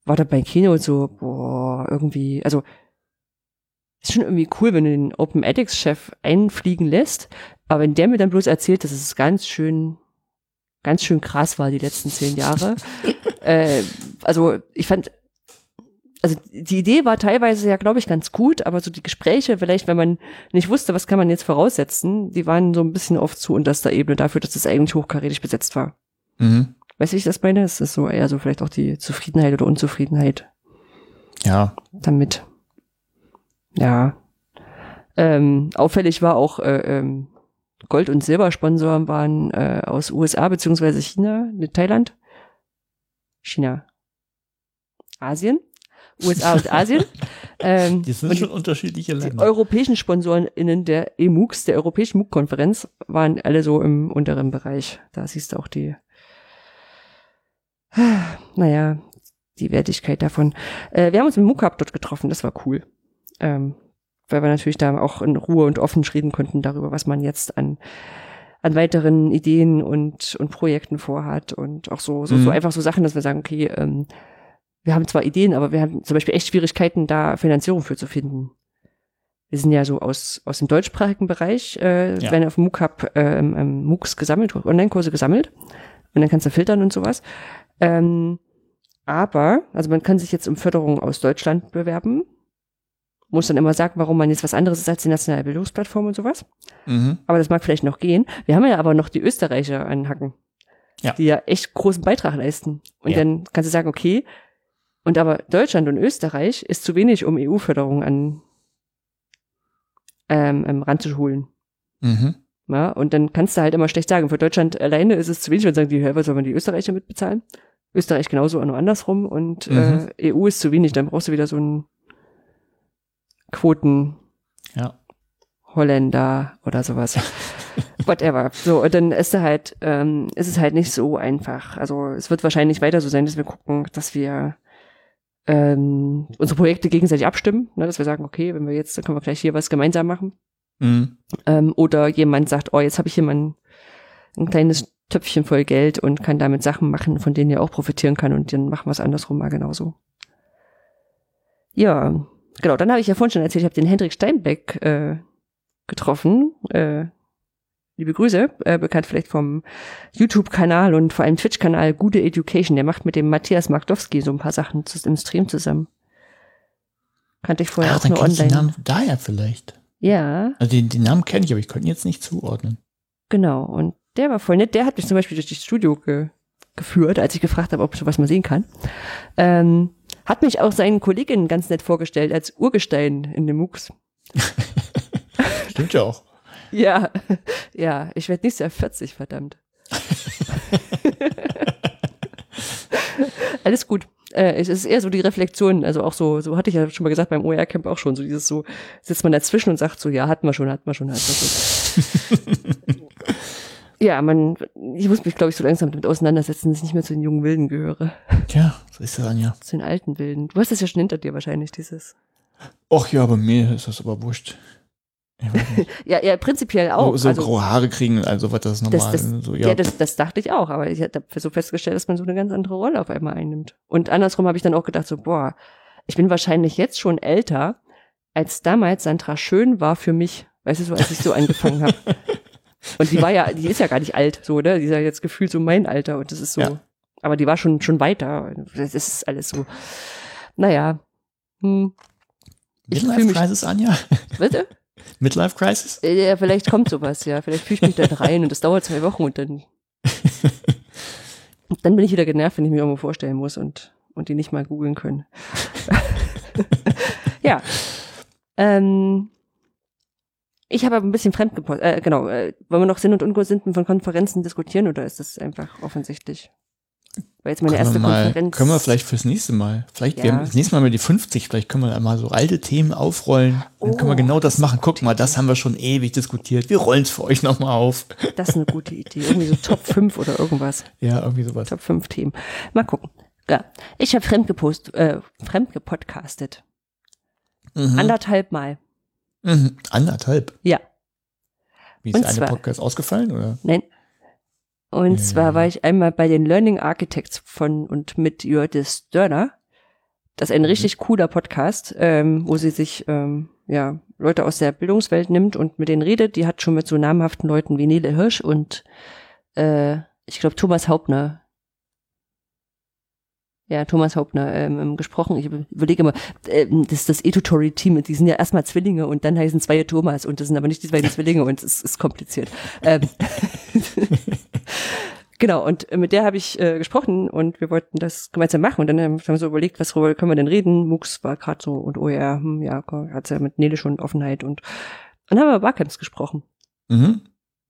war da bei Keynote so, boah, irgendwie, also ist schon irgendwie cool, wenn du den Open Ethics Chef einfliegen lässt, aber wenn der mir dann bloß erzählt, dass es ganz schön, ganz schön krass war die letzten zehn Jahre, äh, also ich fand, also die Idee war teilweise ja, glaube ich, ganz gut, aber so die Gespräche, vielleicht, wenn man nicht wusste, was kann man jetzt voraussetzen, die waren so ein bisschen oft zu unterster Ebene dafür, dass das eigentlich hochkarätig besetzt war. Mhm. Weißt du, ich das meine? Es ist so eher so vielleicht auch die Zufriedenheit oder Unzufriedenheit Ja. damit. Ja. Ähm, auffällig war auch äh, ähm, Gold- und Silbersponsoren waren äh, aus USA beziehungsweise China, ne, Thailand, China, Asien, USA und Asien. ähm, Die sind schon unterschiedliche die Länder. europäischen SponsorenInnen der EMUX, der Europäischen MOOC-Konferenz, waren alle so im unteren Bereich. Da siehst du auch die, naja, die Wertigkeit davon. Äh, wir haben uns im MOOC Hub dort getroffen, das war cool. Ähm, weil wir natürlich da auch in Ruhe und offen reden konnten darüber, was man jetzt an an weiteren Ideen und, und Projekten vorhat und auch so, so, so Mhm. einfach so Sachen, dass wir sagen, okay, ähm, wir haben zwar Ideen, aber wir haben zum Beispiel echt Schwierigkeiten, da Finanzierung für zu finden. Wir sind ja so aus, aus dem deutschsprachigen Bereich, äh, Ja. werden auf MOOC Hub ähm, ähm, MOOCs gesammelt, Online-Kurse gesammelt und dann kannst du filtern und sowas. Ähm, aber, also man kann sich jetzt um Förderung aus Deutschland bewerben, muss dann immer sagen, warum man jetzt was anderes ist als die nationale Bildungsplattform und sowas. Mhm. Aber das mag vielleicht noch gehen. Wir haben ja aber noch die Österreicher anhacken, Ja. die ja echt großen Beitrag leisten. Und Ja. dann kannst du sagen, okay, und aber Deutschland und Österreich ist zu wenig, um EU-Förderung an ähm, ähm, ranzuholen. Mhm. Ja, und dann kannst du halt immer schlecht sagen, für Deutschland alleine ist es zu wenig, und sagen die, hä, was soll man die Österreicher mitbezahlen? Österreich genauso nur andersrum und Mhm. äh, EU ist zu wenig, dann brauchst du wieder so einen Quoten Ja. Holländer oder sowas. Whatever. So, und dann ist er halt, ähm, ist es halt nicht so einfach. Also es wird wahrscheinlich weiter so sein, dass wir gucken, dass wir ähm, unsere Projekte gegenseitig abstimmen, ne, dass wir sagen, okay, wenn wir jetzt, dann können wir gleich hier was gemeinsam machen. Mhm. Ähm, oder jemand sagt, oh, jetzt habe ich hier mal ein, ein kleines Töpfchen voll Geld und kann damit Sachen machen, von denen ihr auch profitieren kann und dann machen wir es andersrum mal genauso. Ja, genau, dann habe ich ja vorhin schon erzählt, ich habe den Hendrik Steinbeck äh, getroffen. Äh, liebe Grüße, äh, bekannt vielleicht vom YouTube-Kanal und vor allem Twitch-Kanal Gute Education. Der macht mit dem Matthias Magdowski so ein paar Sachen zu, im Stream zusammen. Kannte ich vorher Ach, auch dann nur du den online. Namen daher vielleicht. Ja, Also den, den Namen kenne ich, aber ich könnte ihn jetzt nicht zuordnen. Genau, und der war voll nett. Der hat mich zum Beispiel durch das Studio ge geführt, als ich gefragt habe, ob ich was mal sehen kann. Ähm, hat mich auch seinen Kolleginnen ganz nett vorgestellt als Urgestein in den MOOCs. Stimmt ja auch. Ja, ja, ich werde nächstes Jahr 40, verdammt. Alles gut. Äh, es ist eher so die Reflexion, also auch so, so hatte ich ja schon mal gesagt beim OER-Camp auch schon, so dieses so, sitzt man dazwischen und sagt so, ja, hatten wir schon, hatten wir schon, hatten wir schon. ja, man, ich muss mich, glaube ich, so langsam damit auseinandersetzen, dass ich nicht mehr zu den jungen Wilden gehöre. Tja, so ist das, Anja. Zu den alten Wilden. Du hast das ja schon hinter dir wahrscheinlich, dieses. Och ja, bei mir ist das aber wurscht. Ja, ja, prinzipiell auch. so so also, graue Haare kriegen, also was das normal. das, so, ja, ja. das, das dachte ich auch, aber ich habe so festgestellt, dass man so eine ganz andere Rolle auf einmal einnimmt. Und andersrum habe ich dann auch gedacht, so, boah, ich bin wahrscheinlich jetzt schon älter, als damals Sandra Schön war für mich, weißt du, so, als ich so angefangen habe. Und die war ja, die ist ja gar nicht alt, so, ne? Die ist ja jetzt gefühlt so mein Alter und das ist so, Ja. aber die war schon, schon weiter. Das ist alles so, naja. Hm, ich fühl Midlife mich- Anja? bitte? Midlife Crisis? Ja, vielleicht kommt sowas, ja. Vielleicht fühle ich mich da rein und das dauert zwei Wochen und dann, dann bin ich wieder genervt, wenn ich mir irgendwo vorstellen muss und, und die nicht mal googeln können. ja. Ähm, ich habe aber ein bisschen fremd gepostet. Äh, genau. Äh, wollen wir noch Sinn und Unsinnen von Konferenzen diskutieren oder ist das einfach offensichtlich? War jetzt meine Können erste wir, mal, Konferenz. können wir vielleicht fürs nächste Mal, vielleicht, wir Ja. haben das nächste Mal mit die 50, vielleicht können wir da mal so alte Themen aufrollen. Dann können wir Oh, genau das machen. Guck mal, das haben wir schon ewig diskutiert. Wir rollen es für euch nochmal auf. Das ist eine gute Idee. Irgendwie so Top 5 oder irgendwas. Ja, irgendwie sowas. Top 5 Themen. Mal gucken. Ja. Ich habe fremd gepost, äh, fremd gepodcastet. Mhm. Anderthalb Mal. Mhm. Anderthalb. Ja. Wie ist Und der eine zwar- Podcast ausgefallen? Oder? Nein. Und Ja. zwar war ich einmal bei den Learning Architects von und mit Jördes Störner. Das ist ein Mhm. richtig cooler Podcast, ähm, wo sie sich ähm, ja Leute aus der Bildungswelt nimmt und mit denen redet. Die hat schon mit so namhaften Leuten wie Nele Hirsch und äh, ich glaube Thomas Hauptner. Ja, Thomas Hauptner ähm, ähm, gesprochen. Ich überlege mal, ähm, das ist das E-Tutorial-Team. Die sind ja erstmal Zwillinge und dann heißen zwei Thomas und das sind aber nicht die beiden Zwillinge und es ist, kompliziert. Ähm, Genau, und mit der habe ich äh, gesprochen und wir wollten das gemeinsam machen. Und dann haben wir so überlegt, was worüber können wir denn reden? MOOCs war gerade so und OER, hm, ja, hat ja mit Nele schon Offenheit und dann haben wir über Barcamps gesprochen. Mhm.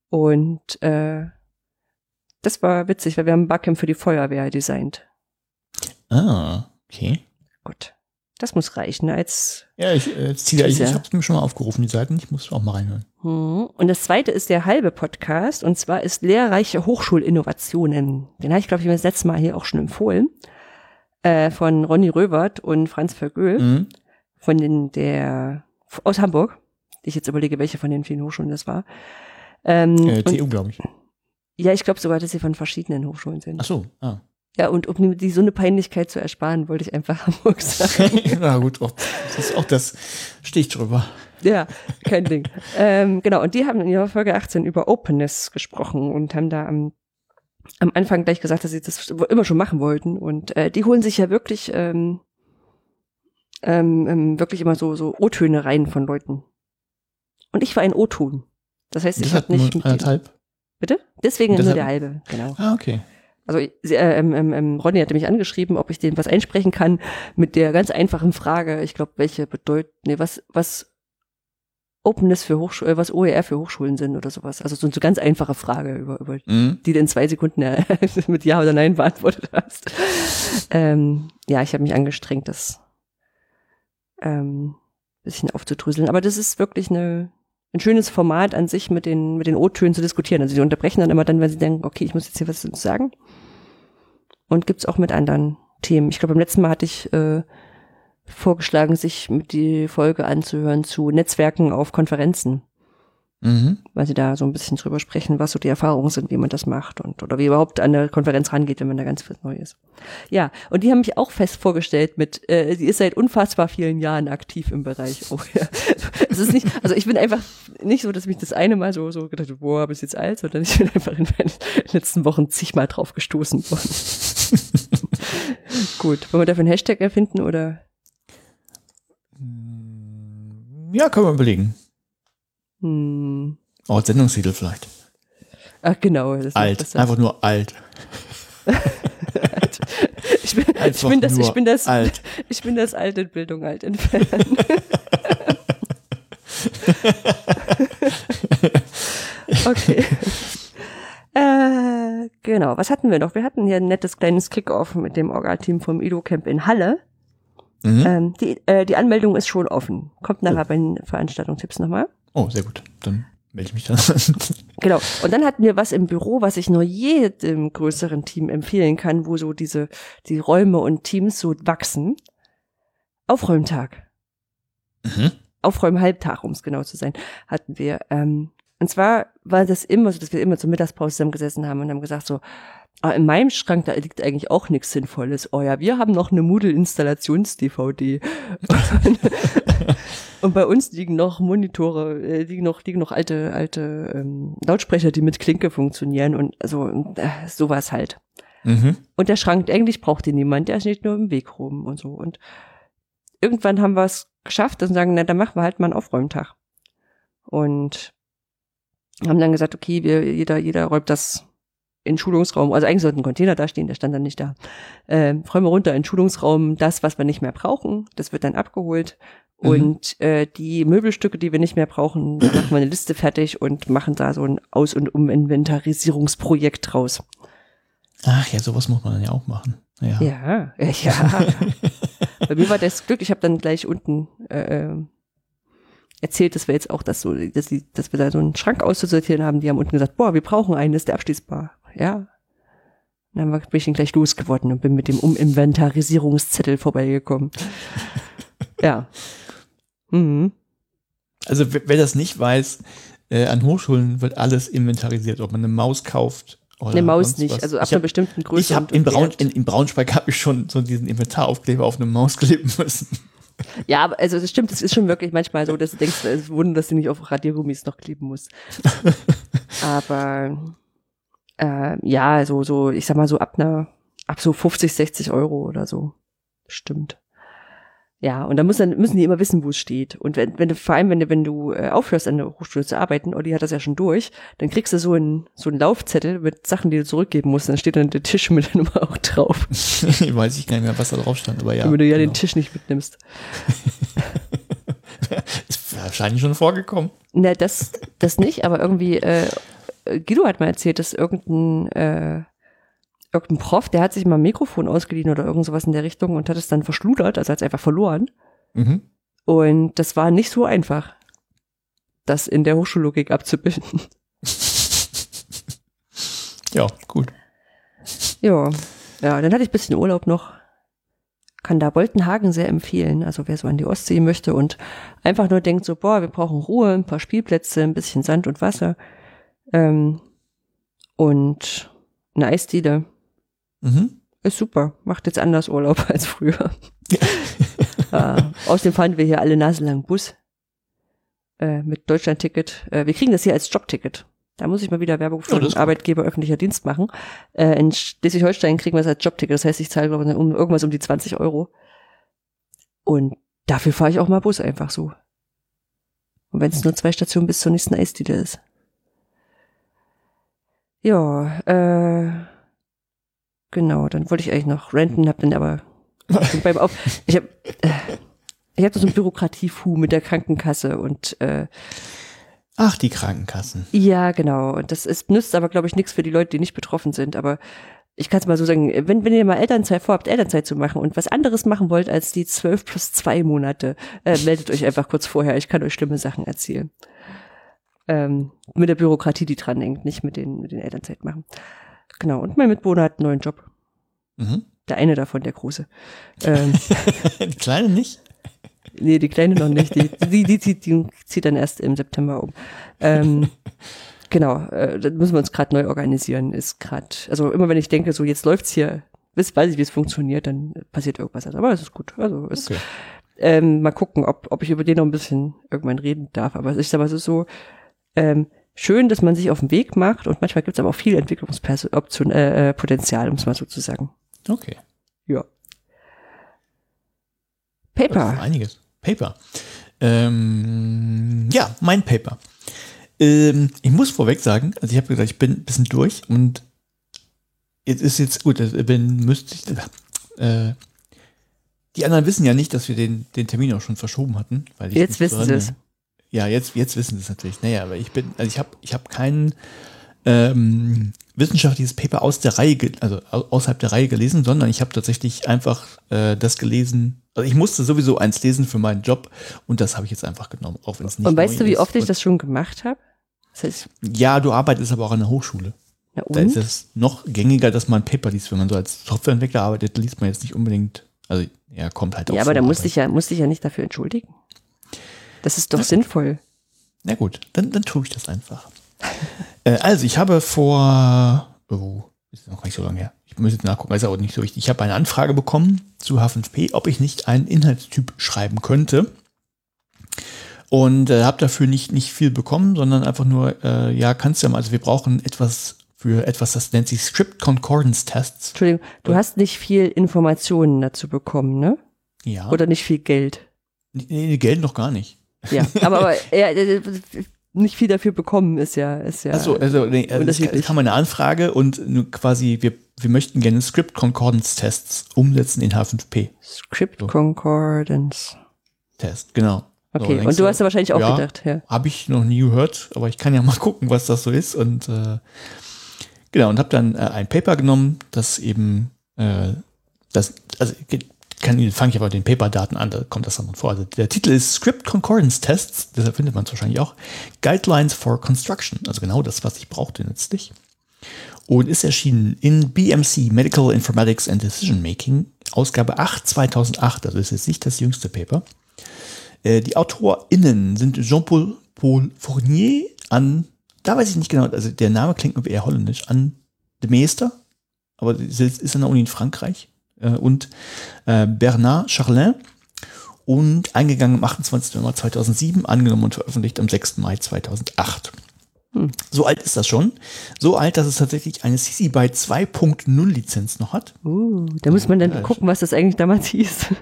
Und äh, das war witzig, weil wir haben Barcamp für die Feuerwehr designt. Ah, okay. Gut. Das muss reichen als Ja, ich, äh, ich, ich habe es mir schon mal aufgerufen, die Seiten. Ich muss auch mal reinhören. hm. Und das zweite ist der halbe Podcast und zwar ist lehrreiche Hochschulinnovationen. Den habe ich, glaube ich, das letzte Mal hier auch schon empfohlen. Äh, von Ronny Röwert und Franz Vergöhl. Mhm. von den der aus Hamburg. Ich jetzt überlege, welche von den vielen Hochschulen das war. Ähm, Äh, TU, glaube ich. ja, ich glaube sogar, dass sie von verschiedenen Hochschulen sind. Ach so, ah. Ja, und um die so eine Peinlichkeit zu ersparen, wollte ich einfach Hamburg sagen. Na gut, auch, das ist auch das Stich drüber. ja, kein Ding. ähm, genau, und die haben in ihrer Folge 18 über Openness gesprochen und haben da am, am Anfang gleich gesagt, dass sie das immer schon machen wollten. Und äh, die holen sich ja wirklich, ähm, ähm, ähm, wirklich immer so, so O-Töne rein von Leuten. Und ich war ein O-Ton. Das heißt, ich habe nicht nur mit. Bitte? Deswegen nur der halbe, genau. Ah, okay. Also äh, ähm, ähm, ähm, Ronny hatte mich angeschrieben, ob ich denen was einsprechen kann mit der ganz einfachen Frage, ich glaube, welche bedeutet, nee, was, was Openness für Hochschulen, äh, was OER für Hochschulen sind oder sowas. Also so eine ganz einfache Frage, über, über Mhm. die du in zwei Sekunden äh, mit Ja oder Nein beantwortet hast. ähm, ja, ich habe mich angestrengt, das ähm, bisschen aufzudröseln. Aber das ist wirklich eine, ein schönes Format an sich, mit den, mit den O-Tönen zu diskutieren. Also sie unterbrechen dann immer dann, wenn sie denken, okay, ich muss jetzt hier was dazu sagen. Und gibt's auch mit anderen Themen. Ich glaube, beim letzten Mal hatte ich äh, vorgeschlagen, sich mit die Folge anzuhören zu Netzwerken auf Konferenzen Mhm. weil sie da so ein bisschen drüber sprechen, was so die Erfahrungen sind, wie man das macht und oder wie überhaupt an der Konferenz rangeht, wenn man da ganz neu ist. Ja, und die haben mich auch fest vorgestellt mit, äh, sie ist seit unfassbar vielen Jahren aktiv im Bereich. Oh, ja. Es ist nicht, also ich bin einfach nicht so, dass mich das eine Mal so, so gedacht, habe, boah, bist jetzt alt, sondern ich bin einfach in den letzten Wochen zigmal drauf gestoßen worden. Gut, wollen wir dafür einen Hashtag erfinden oder? Ja, können wir überlegen. Hm, Oh, Sendungstitel vielleicht. ach genau. Alt. Einfach nur alt. Ich bin, ich bin das, ich bin das, alt. ich bin das alte in Bildung, alt entfernt. Okay. äh, genau, was hatten wir noch? Wir hatten hier ein nettes kleines Kick-Off mit dem Orga-Team vom Ido-Camp in Halle. Mhm. Ähm, die, äh, die Anmeldung ist schon offen. Kommt nachher Oh. bei den Veranstaltungstipps nochmal. Oh, sehr gut. Dann melde ich mich dann. Genau. Und dann hatten wir was im Büro, was ich nur jedem größeren Team empfehlen kann, wo so diese, die Räume und Teams so wachsen. Aufräumtag. mhm. Aufräumhalbtag, um es genau zu sein, hatten wir. Ähm, und zwar war das immer so, dass wir immer zur Mittagspause zusammengesessen haben und haben gesagt so, ah, in meinem Schrank, da liegt eigentlich auch nichts Sinnvolles. Oh ja, wir haben noch eine Moodle-Installations-DVD. und bei uns liegen noch Monitore, äh, liegen noch, liegen noch alte, alte ähm, Lautsprecher, die mit Klinke funktionieren und also äh, sowas halt. Mhm. Und der Schrank, eigentlich braucht ihn niemand, der steht nur im Weg rum und so. Und irgendwann haben wir es geschafft und sagen, na, dann machen wir halt mal einen Aufräumtag. Und haben dann gesagt, okay, wir, jeder, jeder räumt das in Schulungsraum. Also eigentlich sollte ein Container da stehen, der stand dann nicht da. Ähm, räumen wir runter in Schulungsraum das, was wir nicht mehr brauchen. Das wird dann abgeholt. Mhm. Und äh, die Möbelstücke, die wir nicht mehr brauchen, machen wir eine Liste fertig und machen da so ein Aus- und Uminventarisierungsprojekt draus. Ach ja, sowas muss man dann ja auch machen. Ja. Ja, ja. Bei mir war das Glück, ich habe dann gleich unten äh, ähm, erzählt, dass wir jetzt auch das so, dass, die, dass wir da so einen Schrank auszusortieren haben. Die haben unten gesagt, boah, wir brauchen einen, ist der abschließbar. Ja. Dann war- bin ich dann gleich losgeworden und bin mit dem Uminventarisierungszettel vorbeigekommen. ja. Mhm. Also wer, das nicht weiß, äh, an Hochschulen wird alles inventarisiert, ob man eine Maus kauft oder Eine Maus nicht, was. also ab einer bestimmten Größe. ich habe in, Braun, in, in Braunschweig habe ich schon so diesen Inventaraufkleber auf eine Maus kleben müssen. Ja, aber also das stimmt, es ist schon wirklich manchmal so, dass du denkst, es ist Wunder, dass du nicht auf Radiergummis noch kleben musst. aber äh, ja, so, so, ich sag mal so ab einer, ab so 50, 60 Euro oder so. Stimmt. Ja, und dann, müssen die immer wissen, wo es steht. Und wenn, wenn du, vor allem, wenn du, wenn du äh, aufhörst, an der Hochschule zu arbeiten, Olli hat das ja schon durch, dann kriegst du so einen, so einen Laufzettel mit Sachen, die du zurückgeben musst. Dann steht dann der Tisch mit der Nummer auch drauf, Weiß ich gar nicht mehr, was da drauf stand, aber ja. damit du ja genau. den Tisch nicht mitnimmst. Ist wahrscheinlich schon vorgekommen. Na, das, das nicht, aber irgendwie, äh, Guido hat mal erzählt, dass irgendein, äh, irgendein Prof, der hat sich mal ein Mikrofon ausgeliehen oder irgend sowas in der Richtung und hat es dann verschludert, also hat es einfach verloren. Mhm. Und das war nicht so einfach, das in der Hochschullogik abzubilden. Ja, gut. ja, ja, dann hatte ich ein bisschen Urlaub noch. Kann da Boltenhagen sehr empfehlen. Also wer so an die Ostsee möchte und einfach nur denkt so, boah, wir brauchen Ruhe, ein paar Spielplätze, ein bisschen Sand und Wasser. Ähm, und eine Eisdiele. Mhm. Ist super. Macht jetzt anders Urlaub als früher. äh, außerdem fahren wir hier alle naselang Bus. Äh, mit Deutschlandticket. Äh, wir kriegen das hier als Jobticket. Da muss ich mal wieder Werbung für Ja, den. Arbeitgeber öffentlicher Dienst machen. Äh, in Schleswig-Holstein kriegen wir es als Jobticket. Das heißt, ich zahle, glaube ich, um, irgendwas um die 20 Euro. Und dafür fahre ich auch mal Bus einfach so. Und wenn es nur zwei Stationen bis zur nächsten Eisdiele ist. Ja, äh, genau, dann wollte ich eigentlich noch renten, hab dann aber beim Auf, ich habe äh, ich habe so ein Bürokratiefu mit der Krankenkasse und äh, Ach, die Krankenkassen. ja, genau. Und das ist, nützt aber, glaube ich, nichts für die Leute, die nicht betroffen sind. Aber ich kann es mal so sagen, wenn, wenn ihr mal Elternzeit vorhabt, Elternzeit zu machen und was anderes machen wollt als die zwölf plus zwei Monate, äh, meldet euch einfach kurz vorher. Ich kann euch schlimme Sachen erzählen. Ähm, mit der Bürokratie, die dran hängt, nicht mit den, mit den Elternzeit machen. Genau. Und mein Mitbewohner hat einen neuen Job. Mhm. Der eine davon, der große. Ähm, die Kleine nicht? Nee, die Kleine noch nicht. Die, die, die, zieht, die zieht dann erst im September um. Ähm, genau, äh, da müssen wir uns gerade neu organisieren. Ist gerade, also immer wenn ich denke, so jetzt läuft's hier, wisst, weiß ich, wie es funktioniert, dann passiert irgendwas. Aber es ist gut. Also ist, Okay. ähm, mal gucken, ob, ob ich über den noch ein bisschen irgendwann reden darf. Aber ich sag mal, es ist so ähm, schön, dass man sich auf den Weg macht und manchmal gibt's aber auch viel Entwicklungspotenzial, äh, äh, um es mal so zu sagen. Okay. Ja. Paper. einiges. Paper. Ähm, ja, mein Paper. Ähm, ich muss vorweg sagen, also ich habe gesagt, ich bin ein bisschen durch und jetzt ist jetzt gut, also bin, müsste ich, äh, die anderen wissen ja nicht, dass wir den, den Termin auch schon verschoben hatten. Weil ich Jetzt wissen sie es. Ja, jetzt, jetzt wissen sie es natürlich. Naja, aber ich bin, also ich habe ich hab keinen ähm, wissenschaftliches Paper aus der Reihe, also außerhalb der Reihe gelesen, sondern ich habe tatsächlich einfach äh, das gelesen. Also ich musste sowieso eins lesen für meinen Job und das habe ich jetzt einfach genommen, auch wenn es nicht Und weißt du, wie ist. oft ich Und- das schon gemacht habe? Das heißt, Ja, du arbeitest aber auch an der Hochschule. na Da ist es noch gängiger, dass man ein Paper liest. Wenn man so als Softwareentwickler arbeitet, liest man jetzt nicht unbedingt. Also, ja, kommt halt auch Ja, aber da musste ich ja, musste ich ja nicht dafür entschuldigen. Das ist doch sinnvoll. Na gut, dann, dann tue ich das einfach. äh, also, ich habe vor, oh, ist noch nicht so lange her. Ich muss jetzt nachgucken, ist aber nicht so wichtig. Ich habe eine Anfrage bekommen zu H5P, ob ich nicht einen Inhaltstyp schreiben könnte. Und äh, habe dafür nicht, nicht viel bekommen, sondern einfach nur, äh, ja, kannst du ja mal, also wir brauchen etwas für etwas, das nennt sich Script Concordance Tests. Entschuldigung, du hast nicht viel Informationen dazu bekommen, ne? Ja. Oder nicht viel Geld. Nee, nee, Geld noch gar nicht. Ja, aber, aber ja, äh, nicht viel dafür bekommen ist ja, ist ja. Also, also nee, also es kam eine Anfrage und quasi, wir, wir möchten gerne Script Concordance Tests umsetzen in H5P. Script Concordance. Test, genau. Okay, und du hast ja wahrscheinlich auch ja, gedacht, ja. Habe ich noch nie gehört, aber ich kann ja mal gucken, was das so ist. Und äh, genau, und habe dann äh, ein Paper genommen, das eben äh, das, also kann, fange ich aber den Paper-Daten an, da kommt das dann vor. Also der Titel ist Script Concordance Tests, deshalb findet man es wahrscheinlich auch. Guidelines for Construction, also genau das, was ich brauchte letztlich. Und ist erschienen in BMC Medical Informatics and Decision Making, Ausgabe 8 2008, also ist jetzt nicht das jüngste Paper. Äh, die AutorInnen sind Jean-Paul Paul Fournier an, da weiß ich nicht genau, also der Name klingt eher holländisch, an de Meester, aber ist an der Uni in Frankreich, und äh, Bernard Charlin und eingegangen am 28. November 2007, angenommen und veröffentlicht am 6. Mai 2008. Hm. So alt ist das schon. So alt, dass es tatsächlich eine CC BY 2.0 Lizenz noch hat. Uh, da muss man dann Ja, gucken, was das eigentlich damals hieß.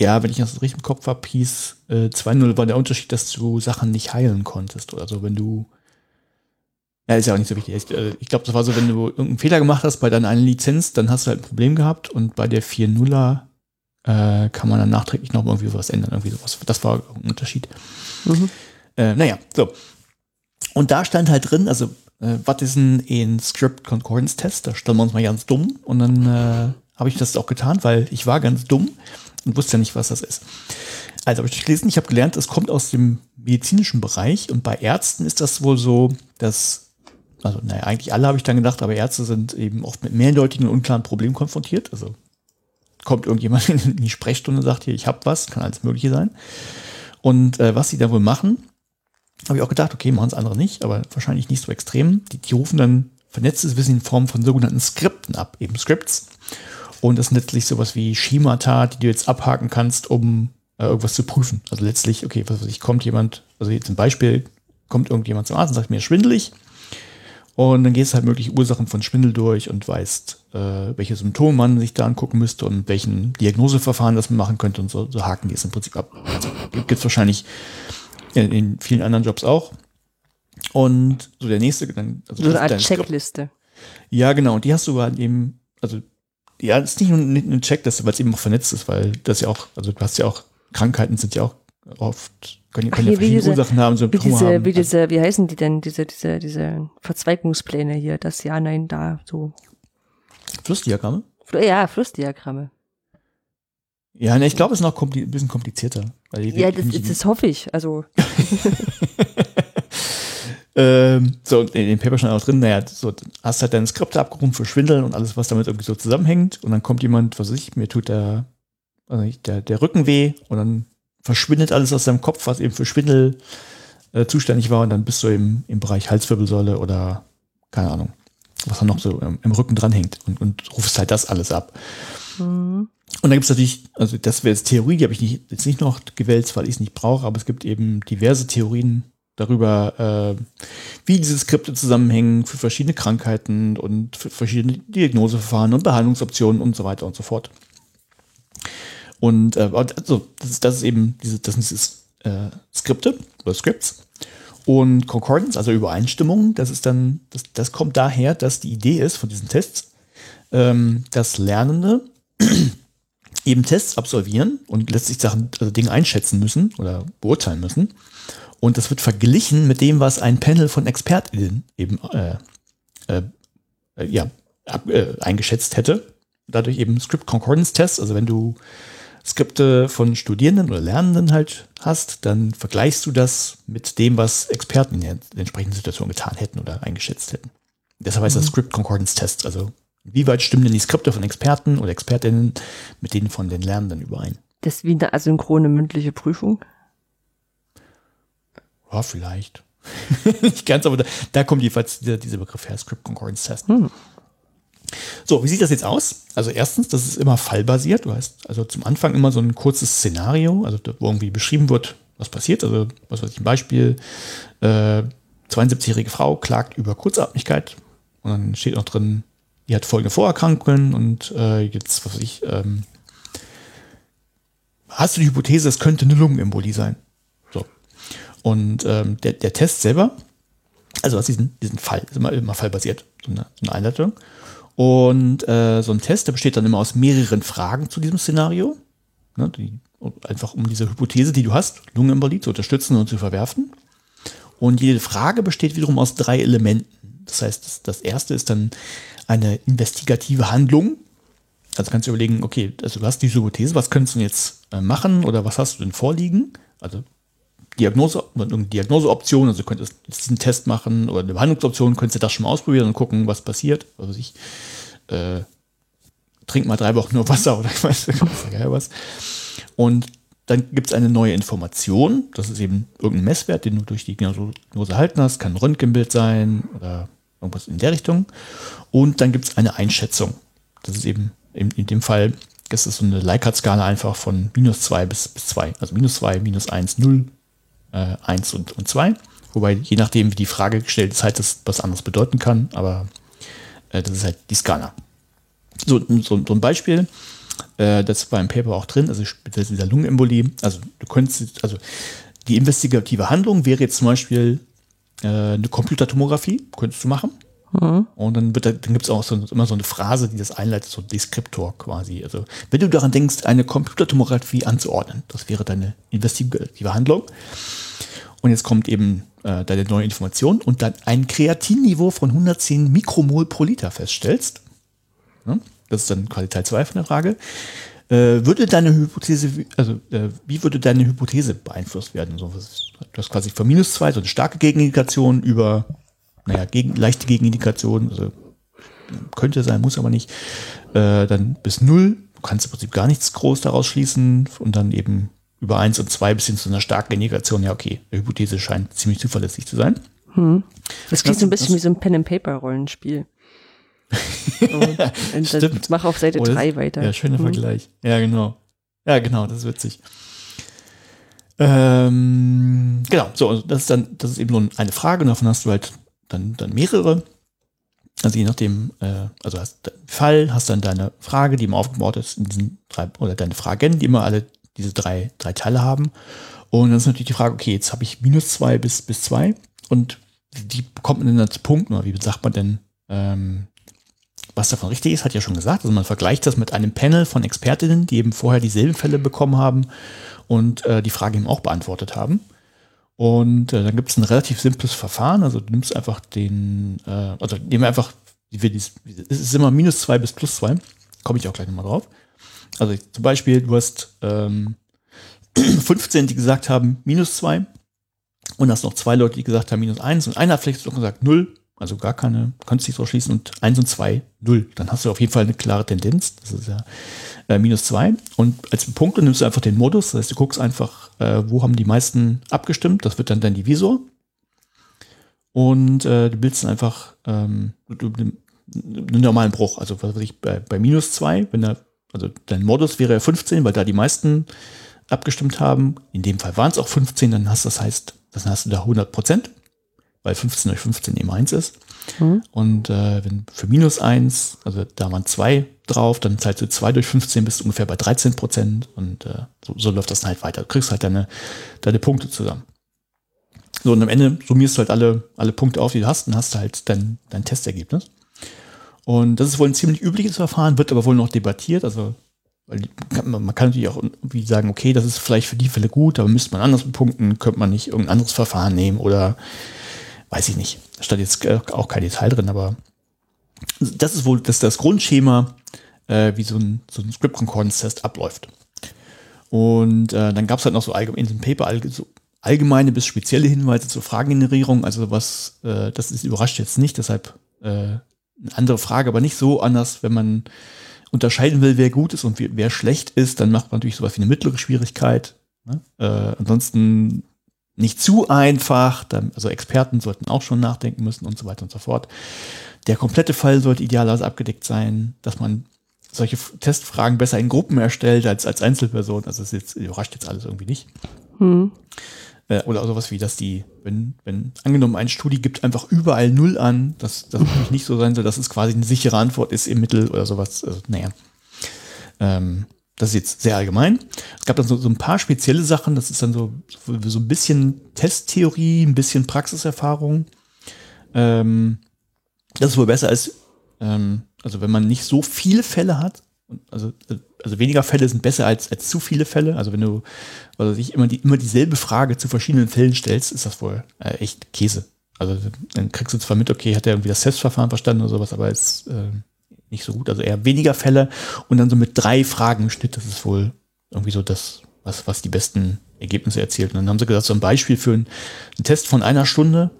Ja, wenn ich das richtig im Kopf habe, hieß äh, 2.0 war der Unterschied, dass du Sachen nicht heilen konntest. Oder so, wenn du. Ja, ist ja auch nicht so wichtig. Ich, äh, ich glaube, das war so, wenn du irgendeinen Fehler gemacht hast bei deiner einen Lizenz, dann hast du halt ein Problem gehabt und bei der 4.0er äh, kann man dann nachträglich noch irgendwie was ändern. Irgendwie sowas. Das war ein Unterschied. Mhm. Äh, naja, so. Und da stand halt drin, also, äh, was ist ein, ein Script Concordance Test? Da stellen wir uns mal ganz dumm. Und dann äh, habe ich das auch getan, weil ich war ganz dumm und wusste ja nicht, was das ist. Also habe ich durchgelesen, ich habe gelernt, es kommt aus dem medizinischen Bereich und bei Ärzten ist das wohl so, dass, also naja, eigentlich alle habe ich dann gedacht, aber Ärzte sind eben oft mit mehrdeutigen und unklaren Problemen konfrontiert. Also kommt irgendjemand in die Sprechstunde und sagt hier, ich habe was, kann alles Mögliche sein. Und äh, was sie da wohl machen, habe ich auch gedacht, okay, machen es andere nicht, aber wahrscheinlich nicht so extrem. Die, die rufen dann vernetztes Wissen in Form von sogenannten Skripten ab, eben Scripts. Und das sind letztlich sowas wie Schemata, die du jetzt abhaken kannst, um äh, irgendwas zu prüfen. Also letztlich, okay, was weiß ich, kommt jemand, also jetzt zum Beispiel, kommt irgendjemand zum Arzt und sagt mir schwindelig. Und dann gehst du halt mögliche Ursachen von Schwindel durch und weißt, äh, welche Symptome man sich da angucken müsste und welchen Diagnoseverfahren das man machen könnte und so, so haken die es im Prinzip ab. Also gibt es wahrscheinlich in, in vielen anderen Jobs auch. Und so der nächste, dann, also So eine Art. Checkliste. Ja, genau. Und die hast du halt eben, also, ja, das ist nicht nur ein ein Checkliste, weil es eben auch vernetzt ist, weil das ja auch, also du hast ja auch, Krankheiten sind ja auch oft, können, können Ach, ja wie verschiedene diese- Ursachen haben, Wie Symptome diese, haben. wie diese, wie heißen die denn, diese, diese, diese Verzweigungspläne hier, das Ja, Nein, Da, so. Flussdiagramme? Fl- Ja, Flussdiagramme. Ja, ne, ich glaube, es ist noch kompli ein bisschen komplizierter. Ja, das, das hoffe ich. Also, ähm, so, in dem Paper stand auch drin, naja, so, hast halt deine Skripte abgerufen für Schwindeln und alles, was damit irgendwie so zusammenhängt. Und dann kommt jemand, was weiß ich, mir tut der, also der, der Rücken weh und dann verschwindet alles aus deinem Kopf, was eben für Schwindel äh, zuständig war. Und dann bist du eben im Bereich Halswirbelsäule oder keine Ahnung, was dann noch so im, im Rücken dranhängt und, und rufst halt das alles ab. hm, Und da gibt es natürlich, also das wäre jetzt Theorie, die habe ich nicht, jetzt nicht noch gewählt, weil ich es nicht brauche, aber es gibt eben diverse Theorien darüber, äh, wie diese Skripte zusammenhängen für verschiedene Krankheiten und für verschiedene Diagnoseverfahren und Behandlungsoptionen und so weiter und so fort. Und äh, also, das, ist, das ist eben diese, das sind diese äh, Skripte oder Scripts. Und Concordance, also Übereinstimmung, das ist dann, das, das kommt daher, dass die Idee ist von diesen Tests, ähm, dass Lernende eben Tests absolvieren und letztlich Sachen, also Dinge einschätzen müssen oder beurteilen müssen. Und das wird verglichen mit dem, was ein Panel von ExpertInnen eben äh, äh, äh ja, ab, äh, eingeschätzt hätte. Dadurch eben Script Concordance Tests, also wenn du Skripte von Studierenden oder Lernenden halt hast, dann vergleichst du das mit dem, was Experten in der entsprechenden Situation getan hätten oder eingeschätzt hätten. Deshalb heißt mhm. das Script Concordance Test. Also wie weit stimmen denn die Skripte von Experten oder Expertinnen mit denen von den Lernenden überein? Das ist wie eine asynchrone mündliche Prüfung? Ja, vielleicht. Nicht ganz, aber da, da kommt jedenfalls dieser, dieser Begriff her, Script Concordance Test. Hm. So, wie sieht das jetzt aus? Also erstens, das ist immer fallbasiert. Du hast also zum Anfang immer so ein kurzes Szenario, also wo irgendwie beschrieben wird, was passiert. Also was weiß ich, ein Beispiel, äh, 72-jährige Frau klagt über Kurzatmigkeit und dann steht noch drin, die hat folgende Vorerkrankungen und äh, jetzt, was weiß ich, ähm, hast du die Hypothese, es könnte eine Lungenembolie sein. So. Und ähm, der, der Test selber, also hast diesen, diesen Fall, ist immer, immer fallbasiert, so eine, so eine Einleitung. Und äh, so ein Test, der besteht dann immer aus mehreren Fragen zu diesem Szenario. Ne, die, einfach um diese Hypothese, die du hast, Lungenembolie zu unterstützen und zu verwerfen. Und jede Frage besteht wiederum aus drei Elementen. Das heißt, das, das erste ist dann eine investigative Handlung. Also kannst du überlegen, okay, also du hast diese Hypothese, was könntest du jetzt äh, machen oder was hast du denn vorliegen? Also Diagnose, Diagnoseoption, also du könntest diesen Test machen oder eine Behandlungsoption, könntest du das schon mal ausprobieren und gucken, was passiert. Also ich äh, trink mal drei Wochen nur Wasser oder ich weiß nicht was. Und dann gibt es eine neue Information, das ist eben irgendein Messwert, den du durch die Diagnose erhalten hast, kann ein Röntgenbild sein oder irgendwas in der Richtung. Und dann gibt es eine Einschätzung. Das ist eben in, in dem Fall, das ist so eine Likert-Skala einfach von minus 2 bis, bis 2. Also minus 2, minus 1, 0, äh, 1 und, und 2. Wobei, je nachdem, wie die Frage gestellt ist, halt das was anderes bedeuten kann, aber äh, das ist halt die Skala. So, so, so ein Beispiel, äh, das war im Paper auch drin, also speziell dieser Lungenembolie. Also du könntest, also die investigative Handlung wäre jetzt zum Beispiel äh, eine Computertomographie, könntest du machen. Mhm. Und dann, dann gibt es auch so, immer so eine Phrase, die das einleitet, so Deskriptor quasi. Also, wenn du daran denkst, eine Computertomographie anzuordnen, das wäre deine investigative Handlung. Und jetzt kommt eben äh, deine neue Information und dann ein Kreatinniveau von 110 Mikromol pro Liter feststellst. Ja, das ist dann quasi Teil 2 von der Frage. Äh, würde deine Hypothese, also äh, wie würde deine Hypothese beeinflusst werden? So, du hast quasi von minus 2 so eine starke Gegenindikation über naja, gegen, leichte Gegenindikation, also könnte sein, muss aber nicht, äh, dann bis null. Du kannst im Prinzip gar nichts groß daraus schließen und dann eben über eins und zwei bis hin zu einer starken Indikation, ja, okay, die Hypothese scheint ziemlich zuverlässig zu sein. Hm. Das klingt so ein bisschen wie so ein Pen-and-Paper-Rollenspiel. und Stimmt. Mach auf Seite 3 weiter. Ja, schöner hm. Vergleich. Ja, genau. Ja, genau, das ist witzig. Ähm, genau, so, also das ist dann, das ist eben nur eine Frage und davon hast du halt dann, dann mehrere. Also je nachdem, äh, also hast du Fall, hast dann deine Frage, die immer aufgebaut ist in diesen drei, oder deine Fragen, die immer alle diese drei, drei Teile haben. Und dann ist natürlich die Frage, okay, jetzt habe ich minus zwei bis, bis zwei und wie bekommt man dann zu Punkten oder wie sagt man denn, ähm, was davon richtig ist, hat ja schon gesagt. Also man vergleicht das mit einem Panel von Expertinnen, die eben vorher dieselben Fälle bekommen haben und äh, die Frage eben auch beantwortet haben. Und äh, dann gibt es ein relativ simples Verfahren. Also du nimmst einfach den, äh, also nehmen wir einfach, es ist immer minus zwei bis plus zwei. Komme ich auch gleich nochmal drauf. Also zum Beispiel, du hast ähm, 15, die gesagt haben minus zwei und hast noch zwei Leute, die gesagt haben minus eins und einer hat vielleicht noch gesagt null, also gar keine, kannst nicht draus schließen und eins und zwei null. Dann hast du auf jeden Fall eine klare Tendenz. Das ist ja äh, minus zwei. Und als Punkt nimmst du einfach den Modus. Das heißt, du guckst einfach, äh, wo haben die meisten abgestimmt. Das wird dann dein Divisor. Und äh, du bildest einfach ähm, einen normalen Bruch. Also was weiß ich, bei, bei minus zwei, wenn er, also dein Modus wäre ja 15, weil da die meisten abgestimmt haben. In dem Fall waren es auch 15, dann hast das heißt, dann hast du da 100 Prozent, weil 15 durch 15 eben 1 ist. Mhm. Und äh, wenn für minus 1, also da waren zwei drauf, dann zahlst du 2 durch 15, bist du ungefähr bei 13 Prozent und äh, so, so, läuft das dann halt weiter. Du kriegst halt deine, deine Punkte zusammen. So, und am Ende summierst du halt alle, alle Punkte auf, die du hast, und hast halt dein, dein Testergebnis. Und das ist wohl ein ziemlich übliches Verfahren, wird aber wohl noch debattiert. Also man kann natürlich auch irgendwie sagen, okay, das ist vielleicht für die Fälle gut, aber müsste man anders punkten, könnte man nicht irgendein anderes Verfahren nehmen oder weiß ich nicht. Da stand jetzt auch kein Detail drin, aber das ist wohl das, das Grundschema, äh, wie so ein, so ein Script Concordance Test abläuft. Und äh, dann gab es halt noch so in dem Paper so allgemeine bis spezielle Hinweise zur Fragengenerierung. Also was, äh, das ist überrascht jetzt nicht, deshalb äh, eine andere Frage, aber nicht so anders, wenn man unterscheiden will, wer gut ist und wer schlecht ist, dann macht man natürlich sowas wie eine mittlere Schwierigkeit. Ne? Äh, ansonsten nicht zu einfach, also Experten sollten auch schon nachdenken müssen und so weiter und so fort. Der komplette Fall sollte idealerweise abgedeckt sein, dass man solche Testfragen besser in Gruppen erstellt als als Einzelperson. Also das jetzt, überrascht jetzt alles irgendwie nicht. Hm. Äh, oder sowas wie, dass die, wenn, wenn angenommen ein Studie gibt einfach überall Null an, dass das natürlich nicht so sein soll, dass es quasi eine sichere Antwort ist im Mittel oder sowas. Also, naja. Ähm, das ist jetzt sehr allgemein. Es gab dann so, so ein paar spezielle Sachen. Das ist dann so, so, ein bisschen Testtheorie, ein bisschen Praxiserfahrung. Ähm, das ist wohl besser als, ähm, also wenn man nicht so viele Fälle hat, also, also weniger Fälle sind besser als, als zu viele Fälle. Also wenn du, also dich immer, die, immer dieselbe Frage zu verschiedenen Fällen stellst, ist das wohl äh, echt Käse. Also dann kriegst du zwar mit, okay, hat er irgendwie das Testverfahren verstanden oder sowas, aber ist äh, nicht so gut. Also eher weniger Fälle und dann so mit drei Fragen im Schnitt, das ist wohl irgendwie so das, was, was die besten Ergebnisse erzielt. Und dann haben sie gesagt, so ein Beispiel für einen, Test von einer Stunde,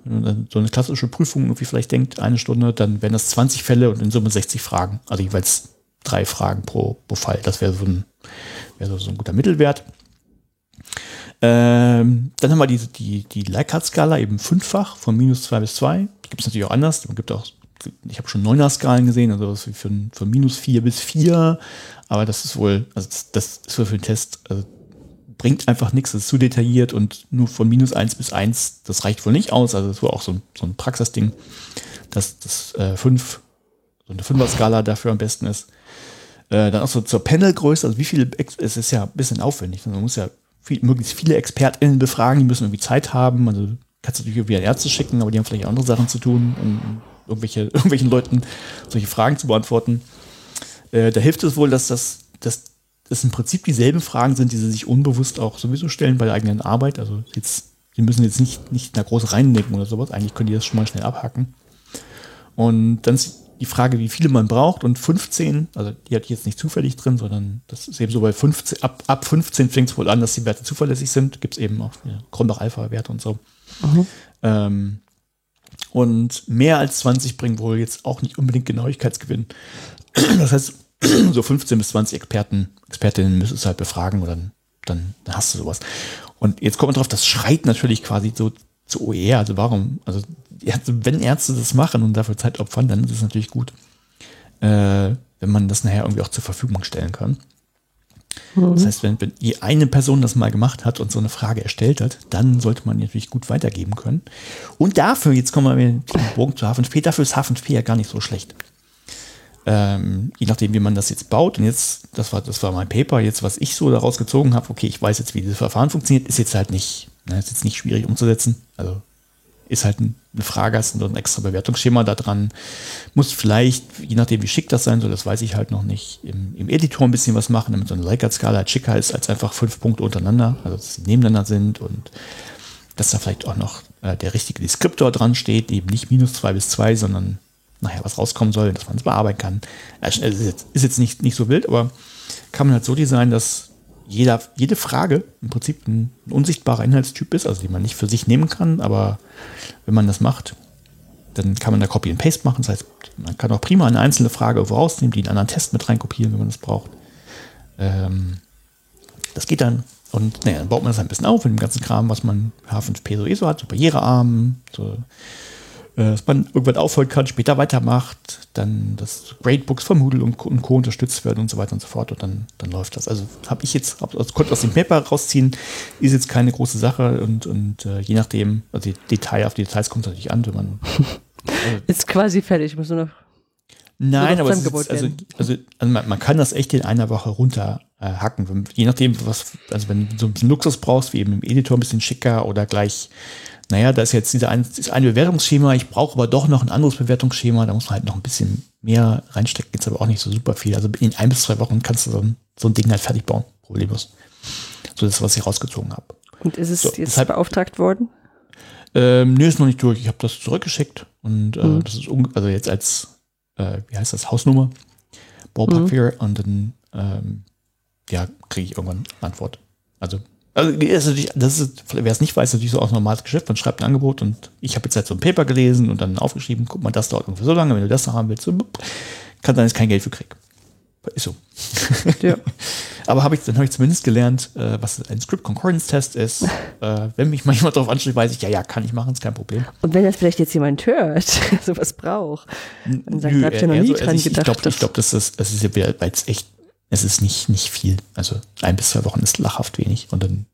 so eine klassische Prüfung irgendwie vielleicht denkt, eine Stunde, dann wären das 20 Fälle und in Summe 60 Fragen. Also jeweils drei Fragen pro, pro Fall. Das wäre so ein, wäre so ein guter Mittelwert. Ähm, dann haben wir die, die, die Likert-Skala eben fünffach von minus zwei bis zwei. Gibt es natürlich auch anders. Man gibt auch, ich habe schon Neuner-Skalen gesehen, also von, von minus vier bis vier. Aber das ist wohl, also das, das ist wohl für den Test, also bringt einfach nichts, das ist zu detailliert und nur von minus eins bis eins, das reicht wohl nicht aus. Also das war auch so, so ein Praxisding, dass das äh, fünf, so eine Fünfer-Skala dafür am besten ist. Äh, dann auch so zur Panelgröße, also wie viele, es ist ja ein bisschen aufwendig, man muss ja viel, möglichst viele ExpertInnen befragen, die müssen irgendwie Zeit haben, also kannst du natürlich an Ärzte schicken, aber die haben vielleicht andere Sachen zu tun, um irgendwelche, irgendwelchen Leuten solche Fragen zu beantworten. Äh, da hilft es wohl, dass das, dass das im Prinzip dieselben Fragen sind, die sie sich unbewusst auch sowieso stellen bei der eigenen Arbeit. Also jetzt, sie müssen jetzt nicht, nicht da groß reindenken oder sowas. Eigentlich können die das schon mal schnell abhacken. Und dann ist die Frage, wie viele man braucht und 15, also die hatte ich jetzt nicht zufällig drin, sondern das ist eben so bei 15, ab, ab 15 fängt es wohl an, dass die Werte zuverlässig sind. Gibt es eben auch ja, Kronbach-Alpha-Werte und so. Mhm. Ähm, und mehr als 20 bringen wohl jetzt auch nicht unbedingt Genauigkeitsgewinn. Das heißt, so 15 bis 20 Experten, Expertinnen müssen es halt befragen dann, dann, dann hast du sowas. Und jetzt kommt man drauf, das schreit natürlich quasi so zu OER. Also warum, also wenn Ärzte das machen und dafür Zeit opfern, dann ist es natürlich gut, äh, wenn man das nachher irgendwie auch zur Verfügung stellen kann. Mhm. Das heißt, wenn, wenn eine Person das mal gemacht hat und so eine Frage erstellt hat, dann sollte man natürlich gut weitergeben können. Und dafür, jetzt kommen wir mit dem Bogen zu H5P, dafür ist H5P ja gar nicht so schlecht. Ähm, je nachdem, wie man das jetzt baut. Und jetzt, das war, das war mein Paper, jetzt, was ich so daraus gezogen habe, okay, ich weiß jetzt, wie dieses Verfahren funktioniert, ist jetzt halt nicht, ne, ist jetzt nicht schwierig umzusetzen. Also ist halt eine Frage, hast du ein extra Bewertungsschema da dran. Muss vielleicht, je nachdem wie schick das sein soll, das weiß ich halt noch nicht, im, im Editor ein bisschen was machen, damit so eine Likert-Skala halt schicker ist als einfach fünf Punkte untereinander, also dass sie nebeneinander sind und dass da vielleicht auch noch äh, der richtige Deskriptor dran steht, eben nicht minus zwei bis zwei, sondern nachher was rauskommen soll, dass man es bearbeiten kann. Also, ist jetzt, ist jetzt nicht, nicht so wild, aber kann man halt so designen, dass jeder, jede Frage im Prinzip ein, unsichtbarer Inhaltstyp ist, also die man nicht für sich nehmen kann, aber wenn man das macht, dann kann man da Copy and Paste machen. Das heißt, man kann auch prima eine einzelne Frage rausnehmen, die in einen anderen Test mit reinkopieren, wenn man das braucht. Ähm, das geht dann. Und naja, dann baut man das ein bisschen auf mit dem ganzen Kram, was man H5P sowieso hat, so barrierearm, so dass man irgendwann aufholen kann, später weitermacht, dann das Gradebooks von Moodle und, und Co. unterstützt werden und so weiter und so fort und dann, dann läuft das. Also habe ich jetzt, also konnte aus dem Paper rausziehen, ist jetzt keine große Sache und, und äh, je nachdem, also die Detail, auf die Details kommt es natürlich an, wenn man. Äh, ist quasi fertig, muss nur noch. Nein, aber ist, also, also, also man, man, kann das echt in einer Woche runter äh, hacken. Je nachdem, was, also wenn du so ein bisschen Luxus brauchst, wie eben im Editor ein bisschen schicker oder gleich naja, da ist jetzt dieser ein, ist ein Bewertungsschema, ich brauche aber doch noch ein anderes Bewertungsschema, da muss man halt noch ein bisschen mehr reinstecken, jetzt aber auch nicht so super viel. Also in ein bis zwei Wochen kannst du so ein, so ein Ding halt fertig bauen, problemlos. So das, was ich rausgezogen habe. Und ist es So, jetzt deshalb- beauftragt worden? Ähm, nee, ist noch nicht durch. Ich habe das zurückgeschickt und äh, Mhm. das ist also jetzt als, äh, wie heißt das, Hausnummer, Ballpark Mhm. Und dann, ähm, ja, kriege ich irgendwann eine Antwort. Also, also das ist natürlich, das ist, wer es nicht weiß, natürlich so auch ein normales Geschäft. Man schreibt ein Angebot und ich habe jetzt halt so ein Paper gelesen und dann aufgeschrieben, guck mal, das dauert ungefähr so lange, wenn du das haben willst, kann sein, dass ich kein Geld für krieg. Ist so. Ja. Aber habe ich, dann habe ich zumindest gelernt, äh, was ein Script Concordance Test ist. äh, wenn mich mal jemand darauf anspricht, weiß ich, ja, ja, kann ich machen, ist kein Problem. Und wenn das vielleicht jetzt jemand hört, sowas braucht, dann sagt, Nö, da hab ich ja noch nie so, dran also ich, gedacht. Ich glaube, glaub, das ist, das ist ja wieder, weil es echt, es ist nicht, nicht viel. Also ein bis zwei Wochen ist lachhaft wenig. Und dann,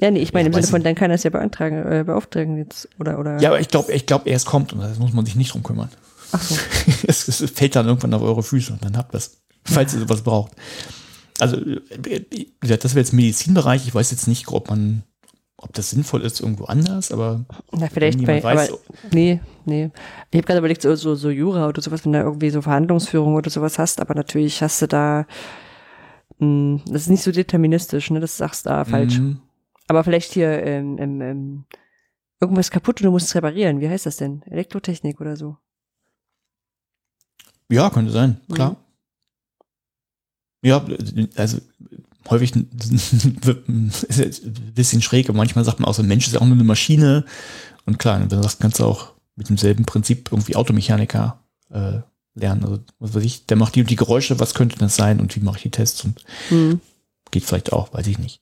ja, nee, ich meine Ja, im Sinne von, dann kann er es ja beantragen, äh, beauftragen jetzt, oder, oder. ja, aber ich glaube, ich glaube, erst kommt und das muss man sich nicht drum kümmern. Ach so. es, es fällt dann irgendwann auf eure Füße und dann habt ihr es, falls ihr sowas braucht. Also, äh, wie gesagt, das wäre jetzt Medizinbereich. Ich weiß jetzt nicht, ob man, ob das sinnvoll ist irgendwo anders, aber Na, vielleicht bei, weiß, aber, nee, nee. Ich habe gerade überlegt, so, so, so Jura oder sowas, wenn du irgendwie so Verhandlungsführung oder sowas hast, aber natürlich hast du da, mh, das ist nicht so deterministisch, ne, das sagst du da falsch. Mhm. Aber vielleicht hier, ähm, ähm, ähm, irgendwas kaputt und du musst es reparieren. Wie heißt das denn? Elektrotechnik oder so? Ja, könnte sein, Mhm. klar. Ja, also häufig ist ein bisschen schräg, aber manchmal sagt man auch so, ein Mensch ist ja auch nur eine Maschine. Und klar, wenn du sagst, kannst du auch mit demselben Prinzip irgendwie Automechaniker äh, lernen. Also, was weiß ich, der macht die und die Geräusche, was könnte das sein und wie mache ich die Tests und Hm. geht vielleicht auch, weiß ich nicht.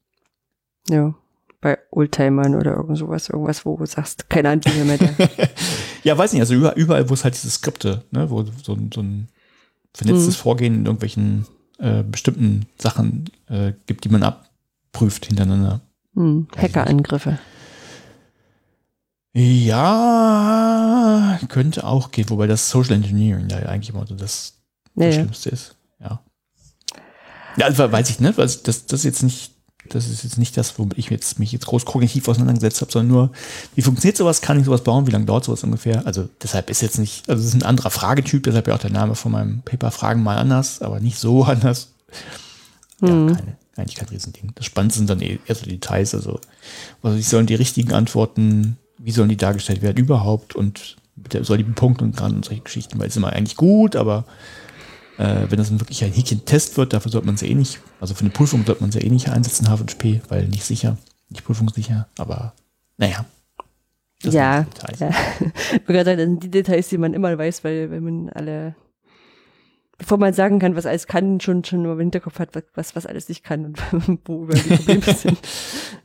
Ja. Bei Oldtimern oder irgend sowas, irgendwas, wo du sagst, keine Ahnung, wie mehr da. Ja, weiß nicht, also überall, überall wo es halt diese Skripte, ne, wo so, ein- so ein vernetztes Mhm. Vorgehen in irgendwelchen äh, bestimmten Sachen äh, gibt, die man abprüft hintereinander. Hm. Hackerangriffe. Ja, könnte auch gehen, wobei das Social Engineering ja eigentlich immer so das, Ja, das ja. Schlimmste ist. Ja. Ja, also weiß ich nicht, weil das, das jetzt nicht, das ist jetzt nicht das, womit ich jetzt, mich jetzt groß kognitiv auseinandergesetzt habe, sondern nur, wie funktioniert sowas, kann ich sowas bauen, wie lange dauert sowas ungefähr? Also deshalb ist jetzt nicht, also es ist ein anderer Fragetyp, deshalb ja auch der Name von meinem Paper Fragen mal anders, aber nicht so anders. Ja, Mhm. keine, eigentlich kein Riesending. Das Spannendste sind dann eh eher so die Details, also was ich sollen die richtigen Antworten, wie sollen die dargestellt werden überhaupt und soll die bepunkten und gerade und solche Geschichten, weil es ist immer eigentlich gut, aber äh, wenn das ein wirklich ein Häkchen-Test wird, dafür sollte man es ja eh nicht, also für eine Prüfung sollte man es ja eh nicht einsetzen, HFP, weil nicht sicher, nicht prüfungssicher, aber naja. Das Ja, ja. Ich sagen, das sind die Details, die man immer weiß, weil wenn man alle, bevor man sagen kann, was alles kann, schon schon im Hinterkopf hat, was was alles nicht kann und wo über die Probleme sind.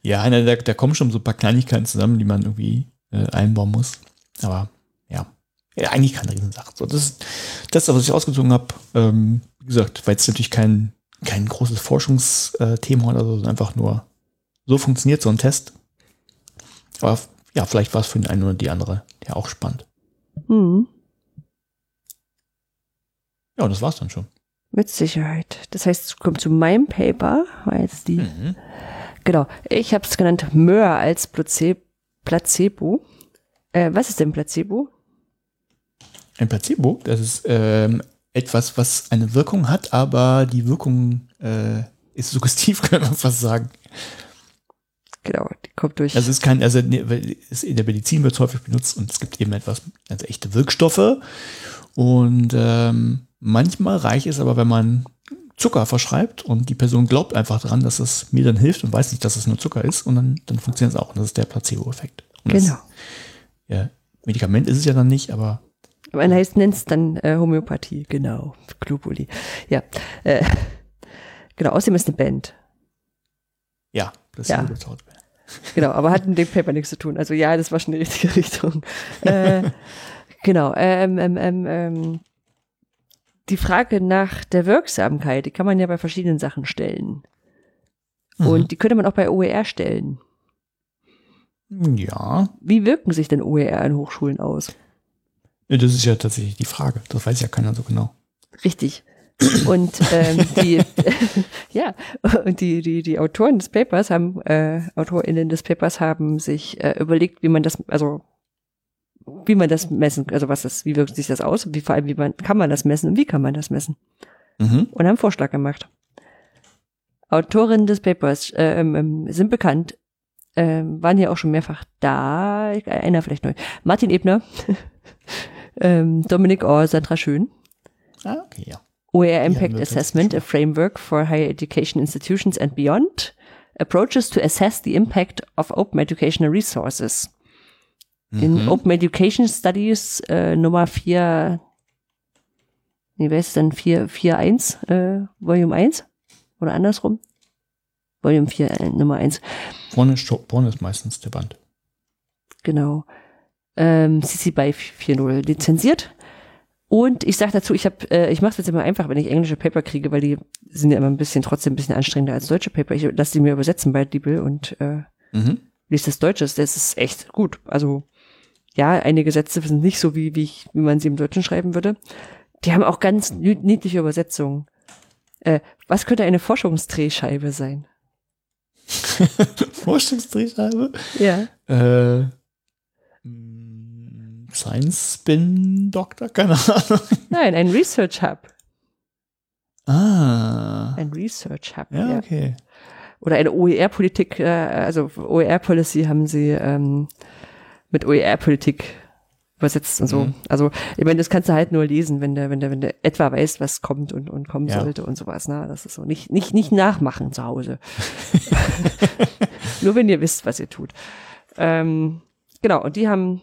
Ja, na, da, da kommen schon so ein paar Kleinigkeiten zusammen, die man irgendwie äh, einbauen muss. Aber ja, eigentlich keine Riesensache. So, das ist das, was ich ausgezogen habe. Ähm, wie gesagt, weil es natürlich kein, kein großes Forschungsthema oder so, sondern einfach nur so funktioniert so ein Test. Aber ja, vielleicht war es für den einen oder die andere ja auch spannend. Hm. Ja, und das war's dann schon. Mit Sicherheit. Das heißt, es kommt zu meinem Paper, war jetzt die. Mhm. Genau. Ich habe es genannt Möhr als Place- Placebo. Äh, was ist denn Placebo? Ein Placebo, das ist ähm, etwas, was eine Wirkung hat, aber die Wirkung äh, ist suggestiv, kann man fast sagen. Genau, die kommt durch. Also es ist kein, also in der Medizin wird es häufig benutzt und es gibt eben etwas, also echte Wirkstoffe. Und ähm, manchmal reicht es aber, wenn man Zucker verschreibt und die Person glaubt einfach daran, dass es mir dann hilft und weiß nicht, dass es nur Zucker ist und dann, dann funktioniert es auch. Und das ist der Placebo-Effekt. Und das- genau. Ja, Medikament ist es ja dann nicht, aber Man heißt, nennt es dann äh, Homöopathie, genau. Globuli. Ja. Äh, genau, außerdem ist eine Band. ja, Placebo Ja. bedeutet- Genau, aber hat mit dem Paper nichts zu tun. Also ja, das war schon die richtige Richtung. Äh, genau. Ähm, ähm, ähm, ähm, die Frage nach der Wirksamkeit, die kann man ja bei verschiedenen Sachen stellen. Mhm. Und die könnte man auch bei OER stellen. Ja, Wie wirken sich denn OER an Hochschulen aus? Das ist ja tatsächlich die Frage. Das weiß ja keiner so genau. Richtig. Und ähm, die, ja, und die, die, die Autoren des Papers haben, äh, AutorInnen des Papers haben sich äh, überlegt, wie man das, also wie man das messen, also was das, wie wirkt sich das aus, wie vor allem, wie man, kann man das messen und wie kann man das messen? Mhm. Und haben einen Vorschlag gemacht. Autorinnen des Papers äh, ähm, sind bekannt, äh, waren hier auch schon mehrfach da, einer vielleicht neu. Martin Ebner, ähm, Dominik Orr, Sandra Schön. Ah, okay, ja. OER Impact Assessment, a framework for higher education institutions and beyond, approaches to assess the impact of open educational resources. In Mhm. Open Education Studies äh, Nummer 4, nee, wer ist denn 4, 4 1, äh, Volume 1? Oder andersrum? Volume 4, äh, Nummer 1. Vorne, vorne ist meistens der Band. Genau. Ähm, CC by 4.0 lizenziert. Und ich sage dazu, ich habe, äh, ich mache es jetzt immer einfach, wenn ich englische Paper kriege, weil die sind ja immer ein bisschen trotzdem ein bisschen anstrengender als deutsche Paper. Ich lasse die mir übersetzen bei Diebel und äh, Mhm. liest das Deutsches. Das ist echt gut. Also ja, einige Sätze sind nicht so wie wie, ich, wie man sie im Deutschen schreiben würde. Die haben auch ganz niedliche Übersetzungen. Äh, was könnte eine Forschungsdrehscheibe sein? Vorstellungsdrehscheibe. Ja. Äh, Science Spin Doctor? Keine Ahnung. Nein, ein Research Hub. Ah. Ein Research Hub. Ja, ja. okay. oder eine OER-Politik, äh, also OER-Policy haben sie ähm, mit OER-Politik übersetzt und so. Mhm. Also ich meine, das kannst du halt nur lesen, wenn du, wenn du, wenn du etwa weißt, was kommt und, und kommen Ja. sollte und sowas. Ne? Das ist so nicht, nicht, nicht nachmachen zu Hause. nur wenn ihr wisst, was ihr tut. Ähm, genau, und die haben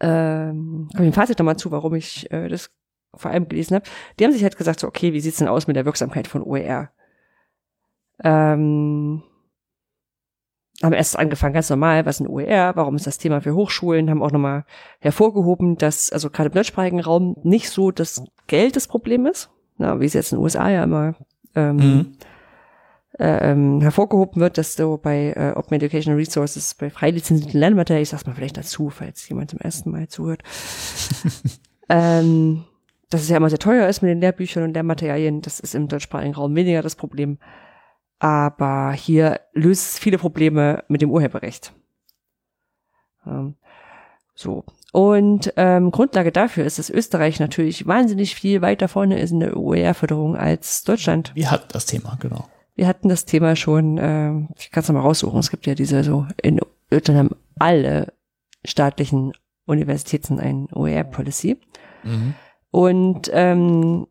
ähm, komme ich ein Fazit nochmal zu, warum ich äh, das vor allem gelesen habe. Die haben sich halt gesagt, so, okay, wie sieht's denn aus mit der Wirksamkeit von OER? Ähm, haben erst angefangen ganz normal, was ist ein OER, warum ist das Thema für Hochschulen, haben auch nochmal hervorgehoben, dass also gerade im deutschsprachigen Raum nicht so das Geld das Problem ist, na, wie es jetzt in den USA ja immer ähm, Mhm. Äh, ähm, hervorgehoben wird, dass so bei äh, Open Educational Resources, bei frei lizenzierten Lernmaterialien, ich sag's mal vielleicht dazu, falls jemand zum ersten Mal zuhört, ähm, dass es ja immer sehr teuer ist mit den Lehrbüchern und Lehrmaterialien, das ist im deutschsprachigen Raum weniger das Problem. Aber hier löst es viele Probleme mit dem Urheberrecht. Ähm, so. Und ähm, Grundlage dafür ist, dass Österreich natürlich wahnsinnig viel weiter vorne ist in der OER-Förderung als Deutschland. Wir hatten das Thema, genau. Wir hatten das Thema schon, ähm, ich kann es mal raussuchen, es gibt ja diese so, in Deutschland haben alle staatlichen Universitäten ein OER-Policy. Mhm. Und ähm,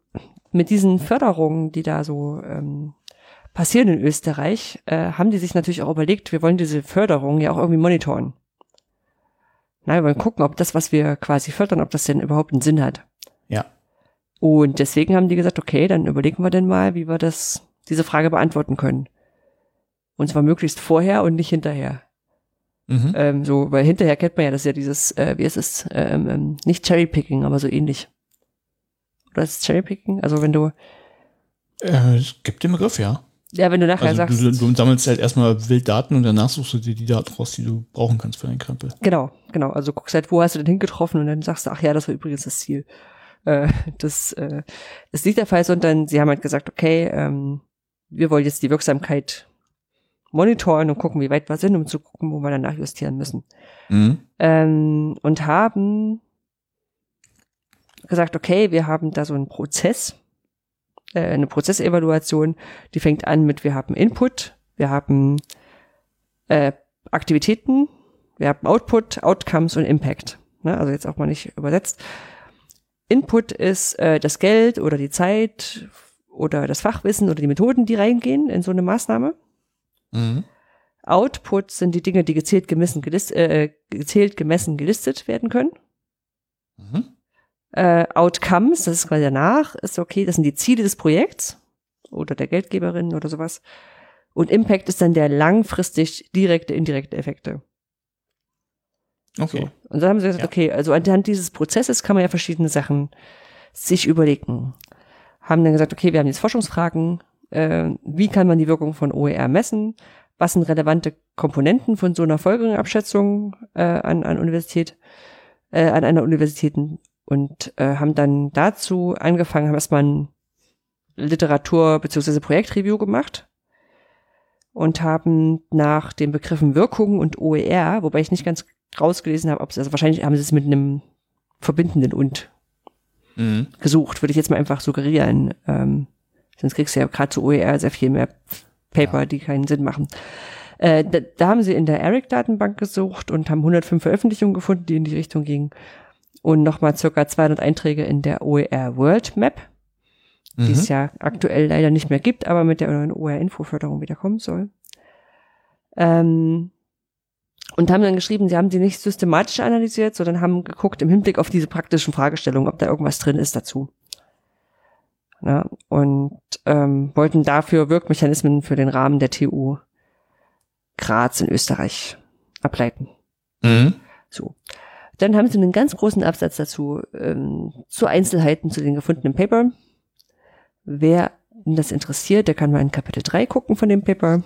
mit diesen Förderungen, die da so ähm, passieren in Österreich, äh, haben die sich natürlich auch überlegt, wir wollen diese Förderung ja auch irgendwie monitoren. Na, wir wollen gucken, ob das, was wir quasi fördern, ob das denn überhaupt einen Sinn hat. Ja. Und deswegen haben die gesagt, okay, dann überlegen wir denn mal, wie wir das, diese Frage beantworten können. Und zwar möglichst vorher und nicht hinterher. Mhm. Ähm, so, weil hinterher kennt man ja, das ist ja dieses, äh, wie ist es, ähm, ähm, nicht Cherrypicking, aber so ähnlich. Oder ist es Cherrypicking? Also wenn du, Äh, es gibt den Begriff, ja. ja, wenn du nachher Also sagst, du, du sammelst halt erstmal wild Daten und danach suchst du dir die Daten raus, die du brauchen kannst für deinen Krempel. genau, genau, also guckst halt, wo hast du denn hingetroffen und dann sagst du, ach ja, das war übrigens das Ziel. Äh, das äh, ist nicht der Fall, sondern sie haben halt gesagt, okay, ähm, wir wollen jetzt die Wirksamkeit monitoren und gucken, wie weit wir sind, um zu gucken, wo wir danach justieren müssen. Mhm. ähm, und haben gesagt, okay, wir haben da so einen Prozess, äh, eine Prozessevaluation, die fängt an mit, wir haben Input, wir haben äh, Aktivitäten, wir haben Output, Outcomes und Impact. Ne? Also jetzt auch mal nicht übersetzt. Input ist äh, das Geld oder die Zeit oder das Fachwissen oder die Methoden, die reingehen in so eine Maßnahme. Mhm. Output sind die Dinge, die gezählt, gemessen, gelist, äh, gezählt, gemessen, gelistet werden können. Mhm. Äh, Outcomes, das ist quasi danach, ist okay, das sind die Ziele des Projekts oder der Geldgeberin oder sowas. Und Impact ist dann der langfristig direkte, indirekte Effekte. Okay. So. Und dann haben sie gesagt, Ja. okay, also anhand dieses Prozesses kann man ja verschiedene Sachen sich überlegen. Haben dann gesagt, okay, wir haben jetzt Forschungsfragen, äh, wie kann man die Wirkung von OER messen? Was sind relevante Komponenten von so einer Folgenabschätzung äh, an, an Universität, äh, an einer Universitäten? Und äh, haben dann dazu angefangen, haben erstmal ein Literatur beziehungsweise Projektreview gemacht und haben nach den Begriffen Wirkung und OER, wobei ich nicht ganz rausgelesen habe, ob es, also wahrscheinlich haben sie es mit einem verbindenden und Mhm. gesucht, würde ich jetzt mal einfach suggerieren. Ähm, sonst kriegst du ja gerade zu OER sehr viel mehr Paper, Ja. die keinen Sinn machen. Äh, da, da haben sie in der ERIC-Datenbank gesucht und haben 105 Veröffentlichungen gefunden, die in die Richtung gingen. Und nochmal circa 200 Einträge in der OER World Map, die Mhm. es ja aktuell leider nicht mehr gibt, aber mit der neuen OER-Info-Förderung wieder kommen soll. Ähm, und haben dann geschrieben, sie haben die nicht systematisch analysiert, sondern haben geguckt im Hinblick auf diese praktischen Fragestellungen, ob da irgendwas drin ist dazu. Ja, und ähm, wollten dafür Wirkmechanismen für den Rahmen der TU Graz in Österreich ableiten. Mhm. So. Dann haben sie einen ganz großen Absatz dazu, ähm, zu Einzelheiten zu den gefundenen Paper. Wer das interessiert, der kann mal in Kapitel 3 gucken von dem Paper.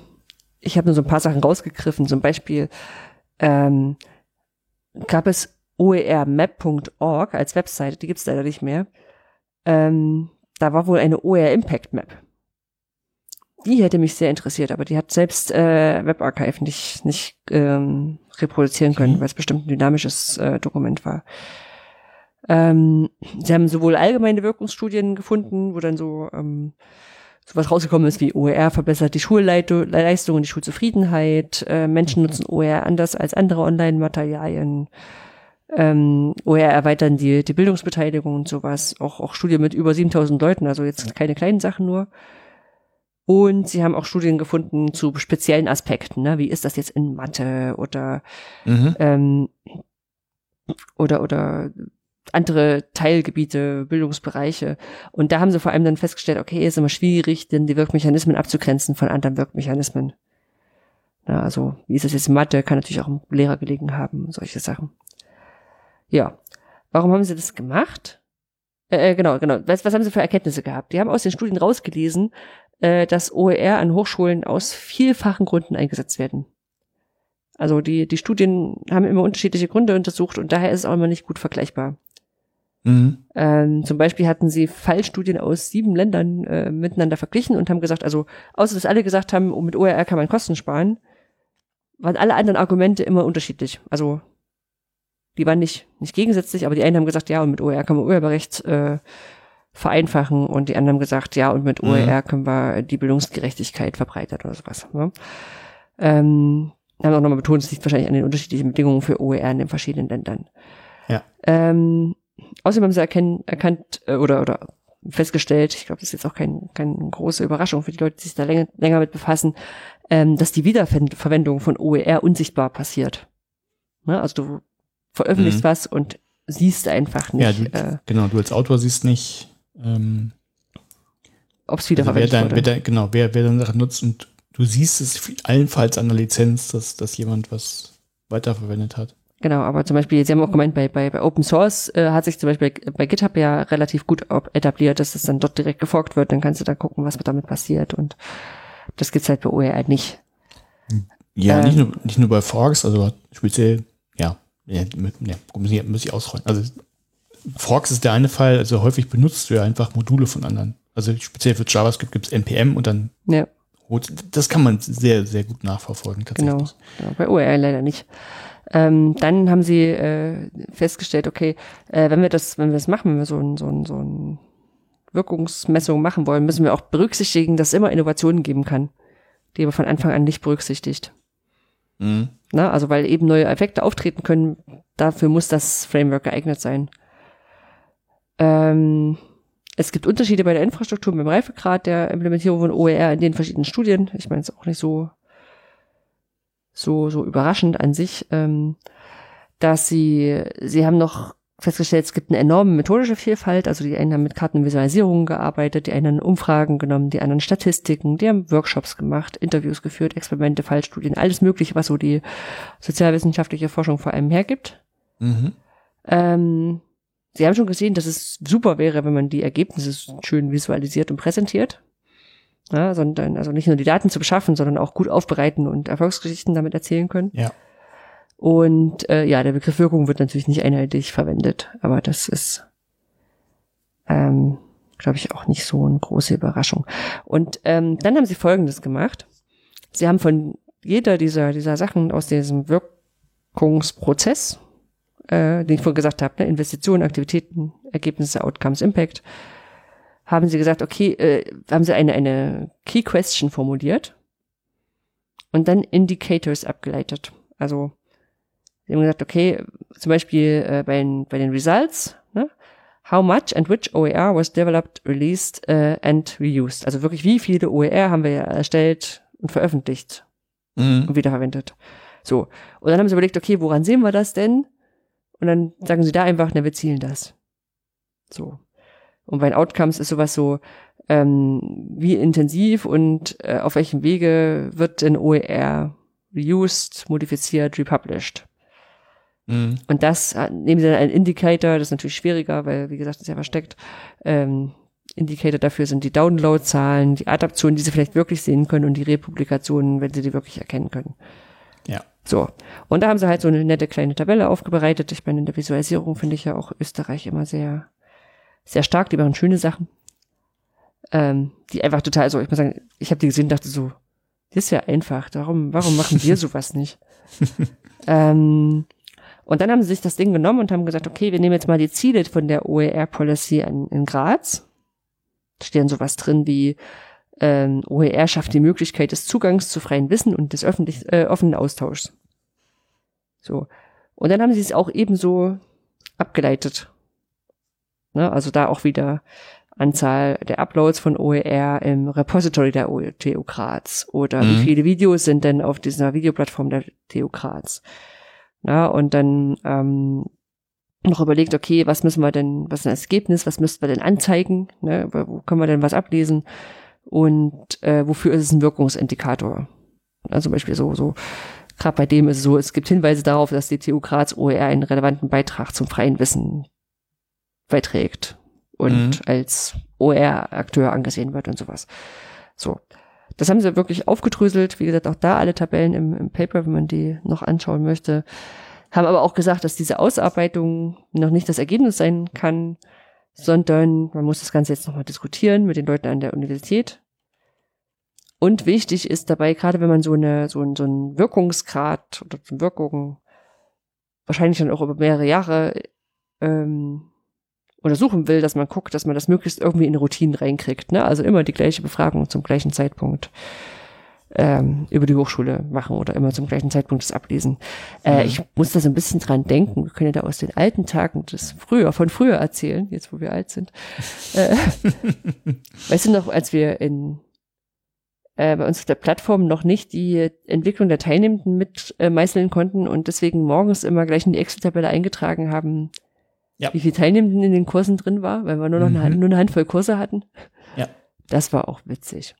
Ich habe nur so ein paar Sachen rausgegriffen. Zum Beispiel ähm, gab es oermap.org als Webseite, die gibt's leider nicht mehr. Ähm, da war wohl eine OER Impact Map. Die hätte mich sehr interessiert, aber die hat selbst äh, WebArchive nicht, nicht ähm, reproduzieren können, Mhm. weil es bestimmt ein dynamisches äh, Dokument war. Ähm, sie haben sowohl allgemeine Wirkungsstudien gefunden, wo dann so ähm, sowas rausgekommen ist wie OER verbessert die Schulleistung und die Schulzufriedenheit, äh, Menschen nutzen OER anders als andere Online-Materialien, ähm, OER erweitern die, die Bildungsbeteiligung und sowas, auch, auch Studien mit über 7000 Leuten, also jetzt keine kleinen Sachen nur. Und sie haben auch Studien gefunden zu speziellen Aspekten, ne? wie ist das jetzt in Mathe oder Mhm. ähm, oder oder andere Teilgebiete, Bildungsbereiche. Und da haben sie vor allem dann festgestellt, okay, ist immer schwierig, denn die Wirkmechanismen abzugrenzen von anderen Wirkmechanismen. Na, also, wie ist das jetzt Mathe, kann natürlich auch im Lehrer gelegen haben, solche Sachen. Ja. Warum haben sie das gemacht? Äh, äh, genau, genau. Was, was haben sie für Erkenntnisse gehabt? Die haben aus den Studien rausgelesen, äh, dass OER an Hochschulen aus vielfachen Gründen eingesetzt werden. Also die, die Studien haben immer unterschiedliche Gründe untersucht und daher ist es auch immer nicht gut vergleichbar. Mhm. Ähm, zum Beispiel hatten sie Fallstudien aus sieben Ländern äh, miteinander verglichen und haben gesagt, also außer dass alle gesagt haben, oh, mit OER kann man Kosten sparen, waren alle anderen Argumente immer unterschiedlich. Also die waren nicht, nicht gegensätzlich, aber die einen haben gesagt, ja, und mit OER kann man Urheberrecht äh, vereinfachen und die anderen haben gesagt, ja, und mit Mhm. OER können wir die Bildungsgerechtigkeit verbreitern oder sowas. Ne? Ähm, haben auch nochmal betont, es liegt wahrscheinlich an den unterschiedlichen Bedingungen für OER in den verschiedenen Ländern. Ja. Ähm, außerdem haben sie erkennen, erkannt äh, oder, oder festgestellt, ich glaube, das ist jetzt auch kein, keine große Überraschung für die Leute, die sich da länger, länger mit befassen, ähm, dass die Wiederverwendung von OER unsichtbar passiert. Ne? Also du veröffentlichst Mhm. was und siehst einfach nicht, Ja, du, äh, genau, du als Autor siehst nicht, ähm, ob es also wer wiederverwendet dann, wer dann, genau, wer, wer dann Sachen nutzt und du siehst es allenfalls an der Lizenz, dass, dass jemand was weiterverwendet hat. Genau, aber zum Beispiel, Sie haben auch gemeint, bei, bei, bei Open Source äh, hat sich zum Beispiel bei GitHub ja relativ gut etabliert, dass das dann dort direkt geforkt wird. Dann kannst du da gucken, was damit passiert. Und das gibt's halt bei OER nicht. Ja, Ähm. nicht, nur, nicht nur bei Forks, also speziell, ja, ja, mit- ja muss, ich, ausrollen. Also Forks ist der eine Fall, also häufig benutzt du ja einfach Module von anderen. Also speziell für JavaScript gibt es NPM und dann Ja, das kann man sehr, sehr gut nachverfolgen tatsächlich. genau. genau. Bei OER leider nicht. Ähm, dann haben sie äh, festgestellt, okay, äh, wenn wir das, wenn wir das machen, wenn wir so ein, so ein, so ein Wirkungsmessung machen wollen, müssen wir auch berücksichtigen, dass es immer Innovationen geben kann, die man von Anfang an nicht berücksichtigt. Mhm. Na, also weil eben neue Effekte auftreten können, dafür muss das Framework geeignet sein. Ähm, es gibt Unterschiede bei der Infrastruktur beim Reifegrad der Implementierung von OER in den verschiedenen Studien. Ich meine, es ist auch nicht so, so, so überraschend an sich, ähm, dass sie, sie haben noch festgestellt, es gibt eine enorme methodische Vielfalt. Also die einen haben mit Kartenvisualisierungen gearbeitet, die einen Umfragen genommen, die anderen Statistiken, die haben Workshops gemacht, Interviews geführt, Experimente, Fallstudien, alles Mögliche, was so die sozialwissenschaftliche Forschung vor allem hergibt. Mhm. Ähm, Sie haben schon gesehen, dass es super wäre, wenn man die Ergebnisse schön visualisiert und präsentiert. Ja, sondern also nicht nur die Daten zu beschaffen, sondern auch gut aufbereiten und Erfolgsgeschichten damit erzählen können. Ja. Und äh, ja, der Begriff Wirkung wird natürlich nicht einheitlich verwendet, aber das ist ähm, glaube ich, auch nicht so eine große Überraschung. Und ähm, dann haben sie Folgendes gemacht. Sie haben von jeder dieser, dieser Sachen aus diesem Wirkungsprozess, äh, den ich vorhin gesagt habe, ne, Investitionen, Aktivitäten, Ergebnisse, Outcomes, Impact, haben sie gesagt, okay, äh, haben sie eine, eine Key Question formuliert und dann Indicators abgeleitet. Also sie haben gesagt, okay, zum Beispiel äh, bei, den, bei den Results, ne, how much and which OER was developed, released uh, and reused. Also wirklich, wie viele OER haben wir erstellt und veröffentlicht mhm. und wiederverwendet. So. Und dann haben sie überlegt, okay, woran sehen wir das denn? Und dann sagen sie da einfach, na, wir zielen das. So. Und bei den Outcomes ist sowas so, ähm, wie intensiv und äh, auf welchem Wege wird denn OER reused, modifiziert, republished. Mhm. Und das äh, nehmen sie dann einen Indicator, das ist natürlich schwieriger, weil, wie gesagt, das ist ja versteckt. Ähm, Indicator dafür sind die Downloadzahlen, die Adaptionen, die sie vielleicht wirklich sehen können und die Republikationen, wenn sie die wirklich erkennen können. Ja. So. Und da haben sie halt so eine nette kleine Tabelle aufbereitet. Ich meine, in der Visualisierung finde ich ja auch Österreich immer sehr, sehr stark. Die machen schöne Sachen ähm, die einfach total so, ich muss sagen, ich habe die gesehen und dachte so, das ist ja einfach, warum, warum machen wir sowas nicht? ähm, und dann haben sie sich das Ding genommen und haben gesagt, okay, wir nehmen jetzt mal die Ziele von der OER Policy in, in Graz. Da steht dann sowas drin wie ähm, OER schafft die Möglichkeit des Zugangs zu freien Wissen und des öffentlich, äh, offenen Austauschs. So. Und dann haben sie es auch ebenso abgeleitet. Ne? Also da auch wieder Anzahl der Uploads von OER im Repository der TU Graz oder mhm. wie viele Videos sind denn auf dieser Videoplattform der TU Graz. Na, und dann ähm, noch überlegt, okay, was müssen wir denn, was ist das Ergebnis, was müssten wir denn anzeigen, ne, wo können wir denn was ablesen und äh, wofür ist es ein Wirkungsindikator. Also zum Beispiel so, so, gerade bei dem ist es so, es gibt Hinweise darauf, dass die TU Graz OER einen relevanten Beitrag zum freien Wissen beiträgt und mhm. als OR-Akteur angesehen wird und sowas. So. Das haben sie wirklich aufgedröselt. Wie gesagt, auch da alle Tabellen im, im Paper, wenn man die noch anschauen möchte. Haben aber auch gesagt, dass diese Ausarbeitung noch nicht das Ergebnis sein kann, sondern man muss das Ganze jetzt nochmal diskutieren mit den Leuten an der Universität. Und wichtig ist dabei, gerade wenn man so eine, so, ein, so einen Wirkungsgrad oder so Wirkung wahrscheinlich dann auch über mehrere Jahre ähm, untersuchen will, dass man guckt, dass man das möglichst irgendwie in Routinen reinkriegt. Ne? Also immer die gleiche Befragung zum gleichen Zeitpunkt ähm, über die Hochschule machen oder immer zum gleichen Zeitpunkt das ablesen. Äh, mhm. Ich muss da so ein bisschen dran denken. Wir können ja da aus den alten Tagen das früher, von früher erzählen, jetzt wo wir alt sind. Äh, weißt du noch, als wir in äh, bei uns auf der Plattform noch nicht die Entwicklung der Teilnehmenden mit äh, meißeln konnten und deswegen morgens immer gleich in die Excel-Tabelle eingetragen haben, ja. wie viele Teilnehmenden in den Kursen drin war, weil wir nur noch mhm. eine, nur eine Handvoll Kurse hatten. Ja. Das war auch witzig.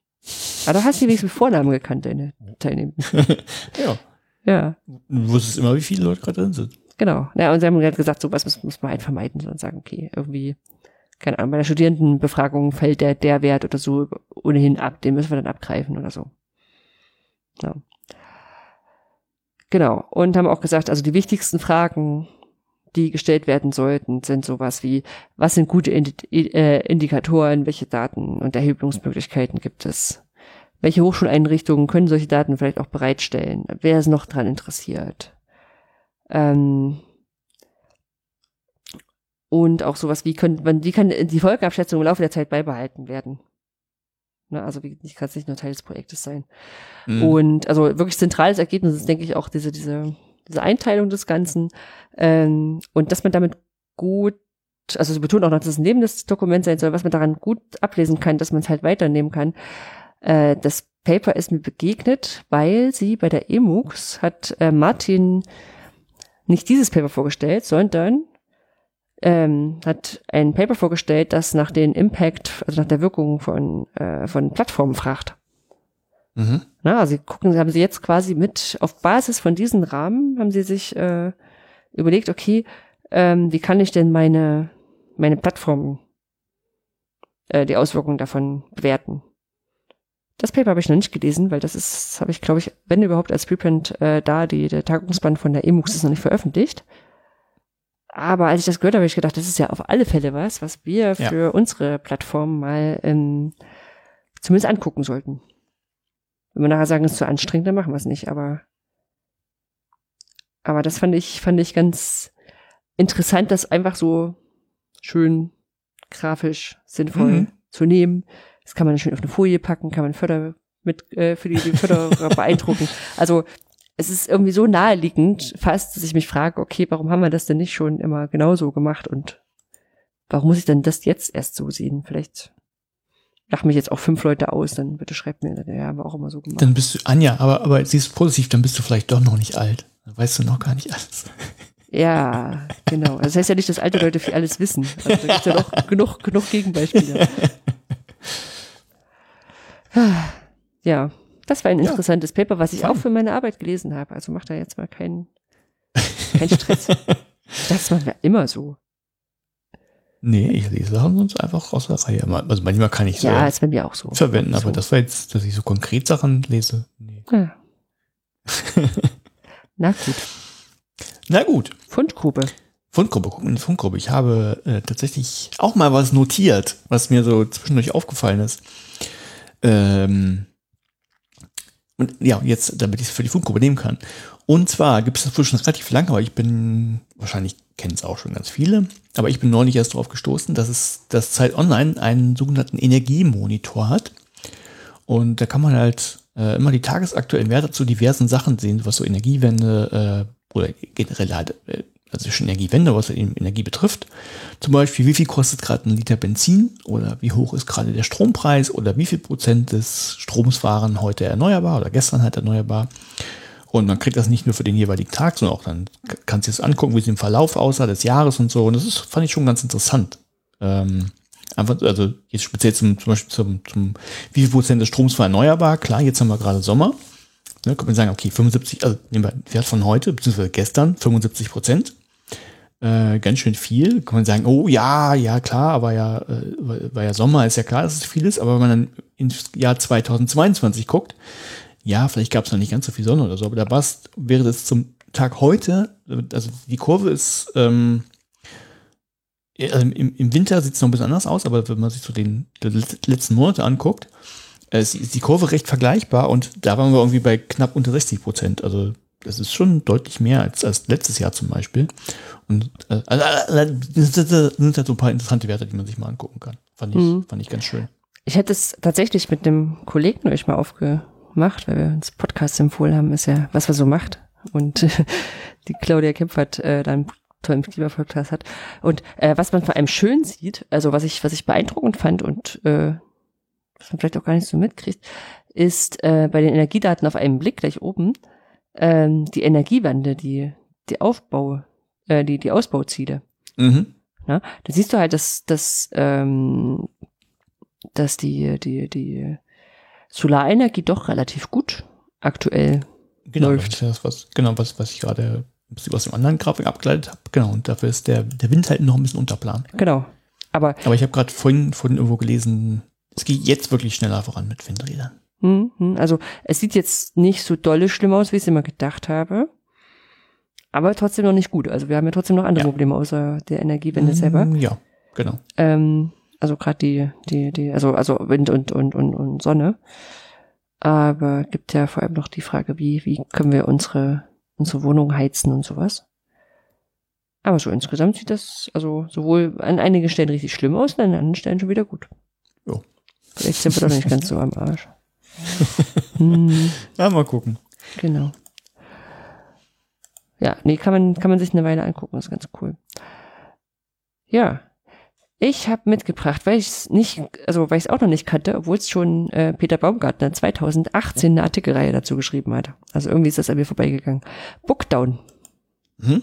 Aber da hast du wenigstens Vornamen gekannt, deine Teilnehmenden. ja. Ja. Du wusstest immer, wie viele Leute gerade drin sind. Genau. Ja, und sie haben gerade gesagt, sowas muss, muss man halt vermeiden, sondern sagen, okay, irgendwie, keine Ahnung, bei der Studierendenbefragung fällt der, der Wert oder so ohnehin ab, den müssen wir dann abgreifen oder so. Ja. Genau. Und haben auch gesagt, also die wichtigsten Fragen die gestellt werden sollten, sind sowas wie, was sind gute äh, Indikatoren, welche Daten und Erhebungsmöglichkeiten gibt es? Welche Hochschuleinrichtungen können solche Daten vielleicht auch bereitstellen? Wer ist noch dran interessiert? Ähm und auch sowas wie, können, wie kann die Folgenabschätzung im Laufe der Zeit beibehalten werden? Ne, also wie, kann es nicht nur Teil des Projektes sein. Mhm. Und also wirklich zentrales Ergebnis ist, denke ich, auch diese, diese diese Einteilung des Ganzen ähm, und dass man damit gut, also sie betont auch noch, dass es ein lebendes Dokument sein soll, was man daran gut ablesen kann, dass man es halt weiternehmen kann. Äh, das Paper ist mir begegnet, weil sie bei der EMUX hat äh, Martin nicht dieses Paper vorgestellt, sondern ähm, hat ein Paper vorgestellt, das nach den Impact, also nach der Wirkung von, äh, von Plattformen fragt. Mhm. Na, also sie gucken, haben sie jetzt quasi mit, auf Basis von diesen Rahmen, haben sie sich äh, überlegt, okay, ähm, wie kann ich denn meine, meine Plattform, äh, die Auswirkungen davon bewerten? Das Paper habe ich noch nicht gelesen, weil das ist, habe ich, glaube ich, wenn überhaupt als Preprint äh, da, die, der Tagungsband von der EMUX ist noch nicht veröffentlicht. Aber als ich das gehört habe, habe ich gedacht, das ist ja auf alle Fälle was, was wir Ja. für unsere Plattform mal ähm, zumindest angucken sollten. Wenn wir nachher sagen, es ist zu anstrengend, dann machen wir es nicht. Aber, aber das fand ich, fand ich ganz interessant, das einfach so schön grafisch sinnvoll Mhm. zu nehmen. Das kann man schön auf eine Folie packen, kann man Förder mit äh, für die, die Förderer beeindrucken. Also es ist irgendwie so naheliegend fast, dass ich mich frage, okay, warum haben wir das denn nicht schon immer genauso gemacht und warum muss ich denn das jetzt erst so sehen? Vielleicht lachen mich jetzt auch fünf Leute aus, dann bitte schreibt mir, ja, haben wir auch immer so gemacht. Dann bist du, Anja, aber, aber siehst du positiv, dann bist du vielleicht doch noch nicht alt. Dann weißt du noch gar nicht alles. Ja, genau. Also Das heißt ja nicht, dass alte Leute viel alles wissen. Also da gibt's ja noch genug, genug Gegenbeispiele. Ja, das war ein Ja. interessantes Paper, was ich Fein. auch für meine Arbeit gelesen habe. Also macht da jetzt mal keinen keinen Stress. Das machen wir immer so. Nee, ich lese Sachen sonst einfach aus der Reihe. Also manchmal kann ich Ja, so ist bei mir auch so. verwenden, aber so. das war jetzt, dass ich so konkret Sachen lese. Nee. Ja. Na gut. Na gut. Fundgrube. Fundgruppe, gucken in die Fundgruppe. Ich habe äh, tatsächlich auch mal was notiert, was mir so zwischendurch aufgefallen ist. Ähm, und ja, jetzt, damit ich es für die Fundgruppe nehmen kann. Und zwar gibt es das schon relativ lange, aber ich bin, wahrscheinlich kennen es auch schon ganz viele, aber ich bin neulich erst darauf gestoßen, dass es, dass Zeit Online einen sogenannten Energiemonitor hat. Und da kann man halt äh, immer die tagesaktuellen Werte zu diversen Sachen sehen, was so Energiewende äh, oder generell halt, äh, also Energiewende, was Energie betrifft. Zum Beispiel, wie viel kostet gerade ein Liter Benzin oder wie hoch ist gerade der Strompreis oder wie viel Prozent des Stroms waren heute erneuerbar oder gestern halt erneuerbar. Und man kriegt das nicht nur für den jeweiligen Tag, sondern auch dann kannst du es angucken, wie es im Verlauf aussah des Jahres und so. Und das ist, fand ich schon ganz interessant. Ähm, einfach, also jetzt speziell zum, zum Beispiel zum, zum, wie viel Prozent des Stroms war erneuerbar? Klar, jetzt haben wir gerade Sommer. Ne, kann man sagen, okay, 75, also nehmen wir Wert von heute, beziehungsweise gestern, 75 Prozent. Äh, ganz schön viel. Kann man sagen, oh ja, ja, klar, aber ja, äh, war, ja Sommer, ist ja klar, dass es viel ist, aber wenn man dann ins Jahr 2022 guckt, ja, vielleicht gab es noch nicht ganz so viel Sonne oder so, aber da war's, wäre das zum Tag heute, also die Kurve ist, ähm, ja, also im, im Winter sieht es noch ein bisschen anders aus, aber wenn man sich so den, die letzten Monate anguckt, äh, ist die Kurve recht vergleichbar und da waren wir irgendwie bei knapp unter 60 Prozent. Also das ist schon deutlich mehr als, als letztes Jahr zum Beispiel. Und äh, also, äh, das sind halt so ein paar interessante Werte, die man sich mal angucken kann. Fand ich, Mhm. fand ich ganz schön. Ich hätte es tatsächlich mit einem Kollegen euch mal aufgemacht, weil wir uns Podcast empfohlen haben, ist ja, was man so macht. Und die Claudia Kempfert äh, dann einen tollen Klima-Podcast hat. Und äh, was man vor allem schön sieht, also was ich, was ich beeindruckend fand und äh, was man vielleicht auch gar nicht so mitkriegt, ist äh, bei den Energiedaten auf einen Blick gleich oben ähm, die Energiewende, die, die Aufbau, äh, die, die Ausbauziele. Mhm. Ne? Da siehst du halt, dass, dass, ähm, dass die, die, die Solarenergie doch relativ gut aktuell. Genau, Läuft. das, was, genau, was, was ich gerade aus dem anderen Grafik abgeleitet habe. Genau, und dafür ist der, der Wind halt noch ein bisschen unterplan. Genau. Aber Aber ich habe gerade vorhin, vorhin irgendwo gelesen, es geht jetzt wirklich schneller voran mit Windrädern. Hm, hm, also es sieht jetzt nicht so dolle schlimm aus, wie ich es immer gedacht habe. Aber trotzdem noch nicht gut. Also wir haben ja trotzdem noch andere Ja. Probleme außer der Energiewende selber. Mm, Ja, genau. Ähm, also gerade die, die, die, also, also Wind und, und, und, und Sonne. Aber gibt ja vor allem noch die Frage, wie, wie können wir unsere, unsere Wohnung heizen und sowas. Aber so insgesamt sieht das also sowohl an einigen Stellen richtig schlimm aus und an anderen Stellen schon wieder gut. Jo. Vielleicht sind wir doch nicht ganz so am Arsch. Hm, Ja, mal gucken. genau. Ja, nee, kann man, kann man sich eine Weile angucken, ist ganz cool. Ja. Ich habe mitgebracht, weil ich es nicht, also weil ich es auch noch nicht kannte, obwohl es schon äh, Peter Baumgartner 2018 eine Artikelreihe dazu geschrieben hat. Also irgendwie ist das an mir vorbeigegangen. Bookdown. Mhm.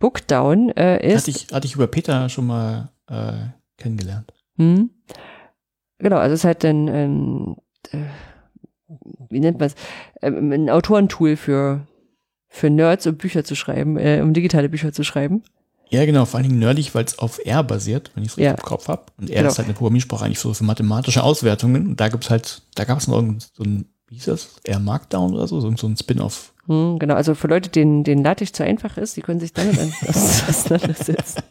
Bookdown äh, ist Hatte, ich, hatte ich über Peter schon mal äh, kennengelernt. Hm. Genau, also es ist halt ein, äh, wie nennt man es, ähm, ein Autorentool für, für Nerds, um Bücher zu schreiben, äh, um digitale Bücher zu schreiben. Ja, genau, vor allen Dingen nerdig, weil es auf R basiert, wenn ich es richtig Ja. im Kopf habe. Und R Genau. ist halt eine Programmiersprache eigentlich so für mathematische Auswertungen. Und da gibt's halt, da gab es noch irgend so ein, wie hieß das? R Markdown oder so, so so ein Spin-off Hm, genau, also für Leute, denen, denen LaTeX zu einfach ist, die können sich damit an- auseinandersetzen.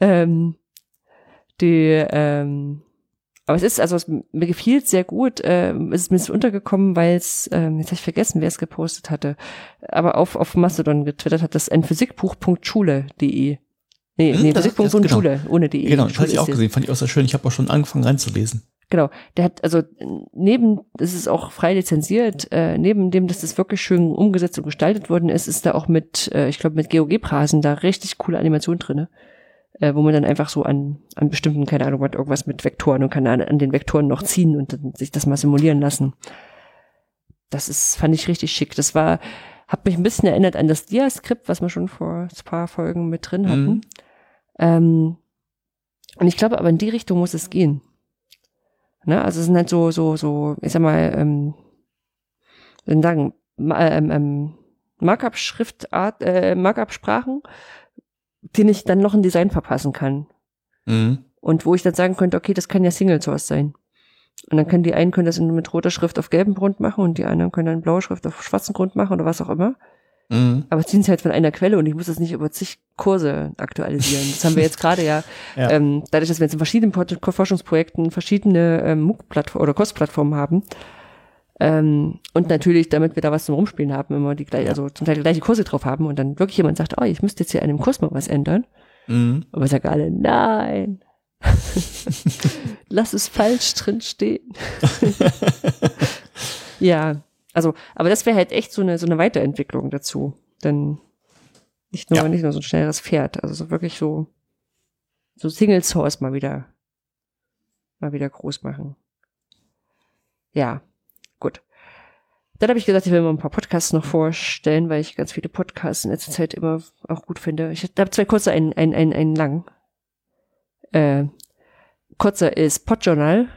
ähm, die, ähm, aber es ist, also es, mir gefiel es sehr gut, ähm, es ist mir so untergekommen, weil es, ähm, jetzt habe ich vergessen, wer es gepostet hatte, aber auf, auf Mastodon getwittert hat, das ein Physikbuch.schule.de. Nee, Hm, nee, das- Physikbuch das- und genau. Schule, ohne die. Genau, das hatte ich auch gesehen, fand ich auch sehr schön. Ich habe auch schon angefangen reinzulesen. Genau, der hat also neben, das ist auch frei lizenziert, äh, neben dem, dass das wirklich schön umgesetzt und gestaltet worden ist, ist da auch mit, äh, ich glaube mit GeoGebrasen da richtig coole Animation drinne, äh, wo man dann einfach so an an bestimmten, keine Ahnung, was irgendwas mit Vektoren und kann an, an den Vektoren noch ziehen und dann sich das mal simulieren lassen. Das ist fand ich richtig schick. Das war, hat mich ein bisschen erinnert an das Dia-Skript, was wir schon vor ein paar Folgen mit drin hatten. Mhm. Ähm, und ich glaube, aber in die Richtung muss es gehen. Ne? Also es sind halt so, so, so, ich sag mal, ähm, sagen, ähm, ähm, Markup-Schriftart, äh, Markup-Sprachen, denen ich dann noch ein Design verpassen kann. Mhm. Und wo ich dann sagen könnte, okay, das kann ja Single Source sein. Und dann können die einen können das mit roter Schrift auf gelbem Grund machen und die anderen können dann blaue Schrift auf schwarzen Grund machen oder was auch immer. Mhm. Aber ziehen sie halt von einer Quelle und ich muss das nicht über zig Kurse aktualisieren. Das haben wir jetzt gerade ja, Ja. Ähm, dadurch, dass wir jetzt in verschiedenen Forschungsprojekten verschiedene ähm, MOOC-Plattformen oder Kostplattformen haben. Ähm, und natürlich, damit wir da was zum Rumspielen haben, immer die gleiche, also zum Teil die gleiche Kurse drauf haben und dann wirklich jemand sagt, oh, ich müsste jetzt hier an dem Kurs mal was ändern. Mhm. Aber sagen alle, nein. Lass es falsch drin stehen. ja, also, aber das wäre halt echt so eine, so eine Weiterentwicklung dazu. Denn nicht nur, Ja. nicht nur so ein schnelleres Pferd, also so wirklich so, so Single Source mal wieder, mal wieder groß machen. Ja, gut. Dann habe ich gesagt, ich will mal ein paar Podcasts noch vorstellen, weil ich ganz viele Podcasts in letzter Zeit immer auch gut finde. Ich habe zwei kurze, einen, einen, einen, einen lang. Äh, kurzer ist Podjournal.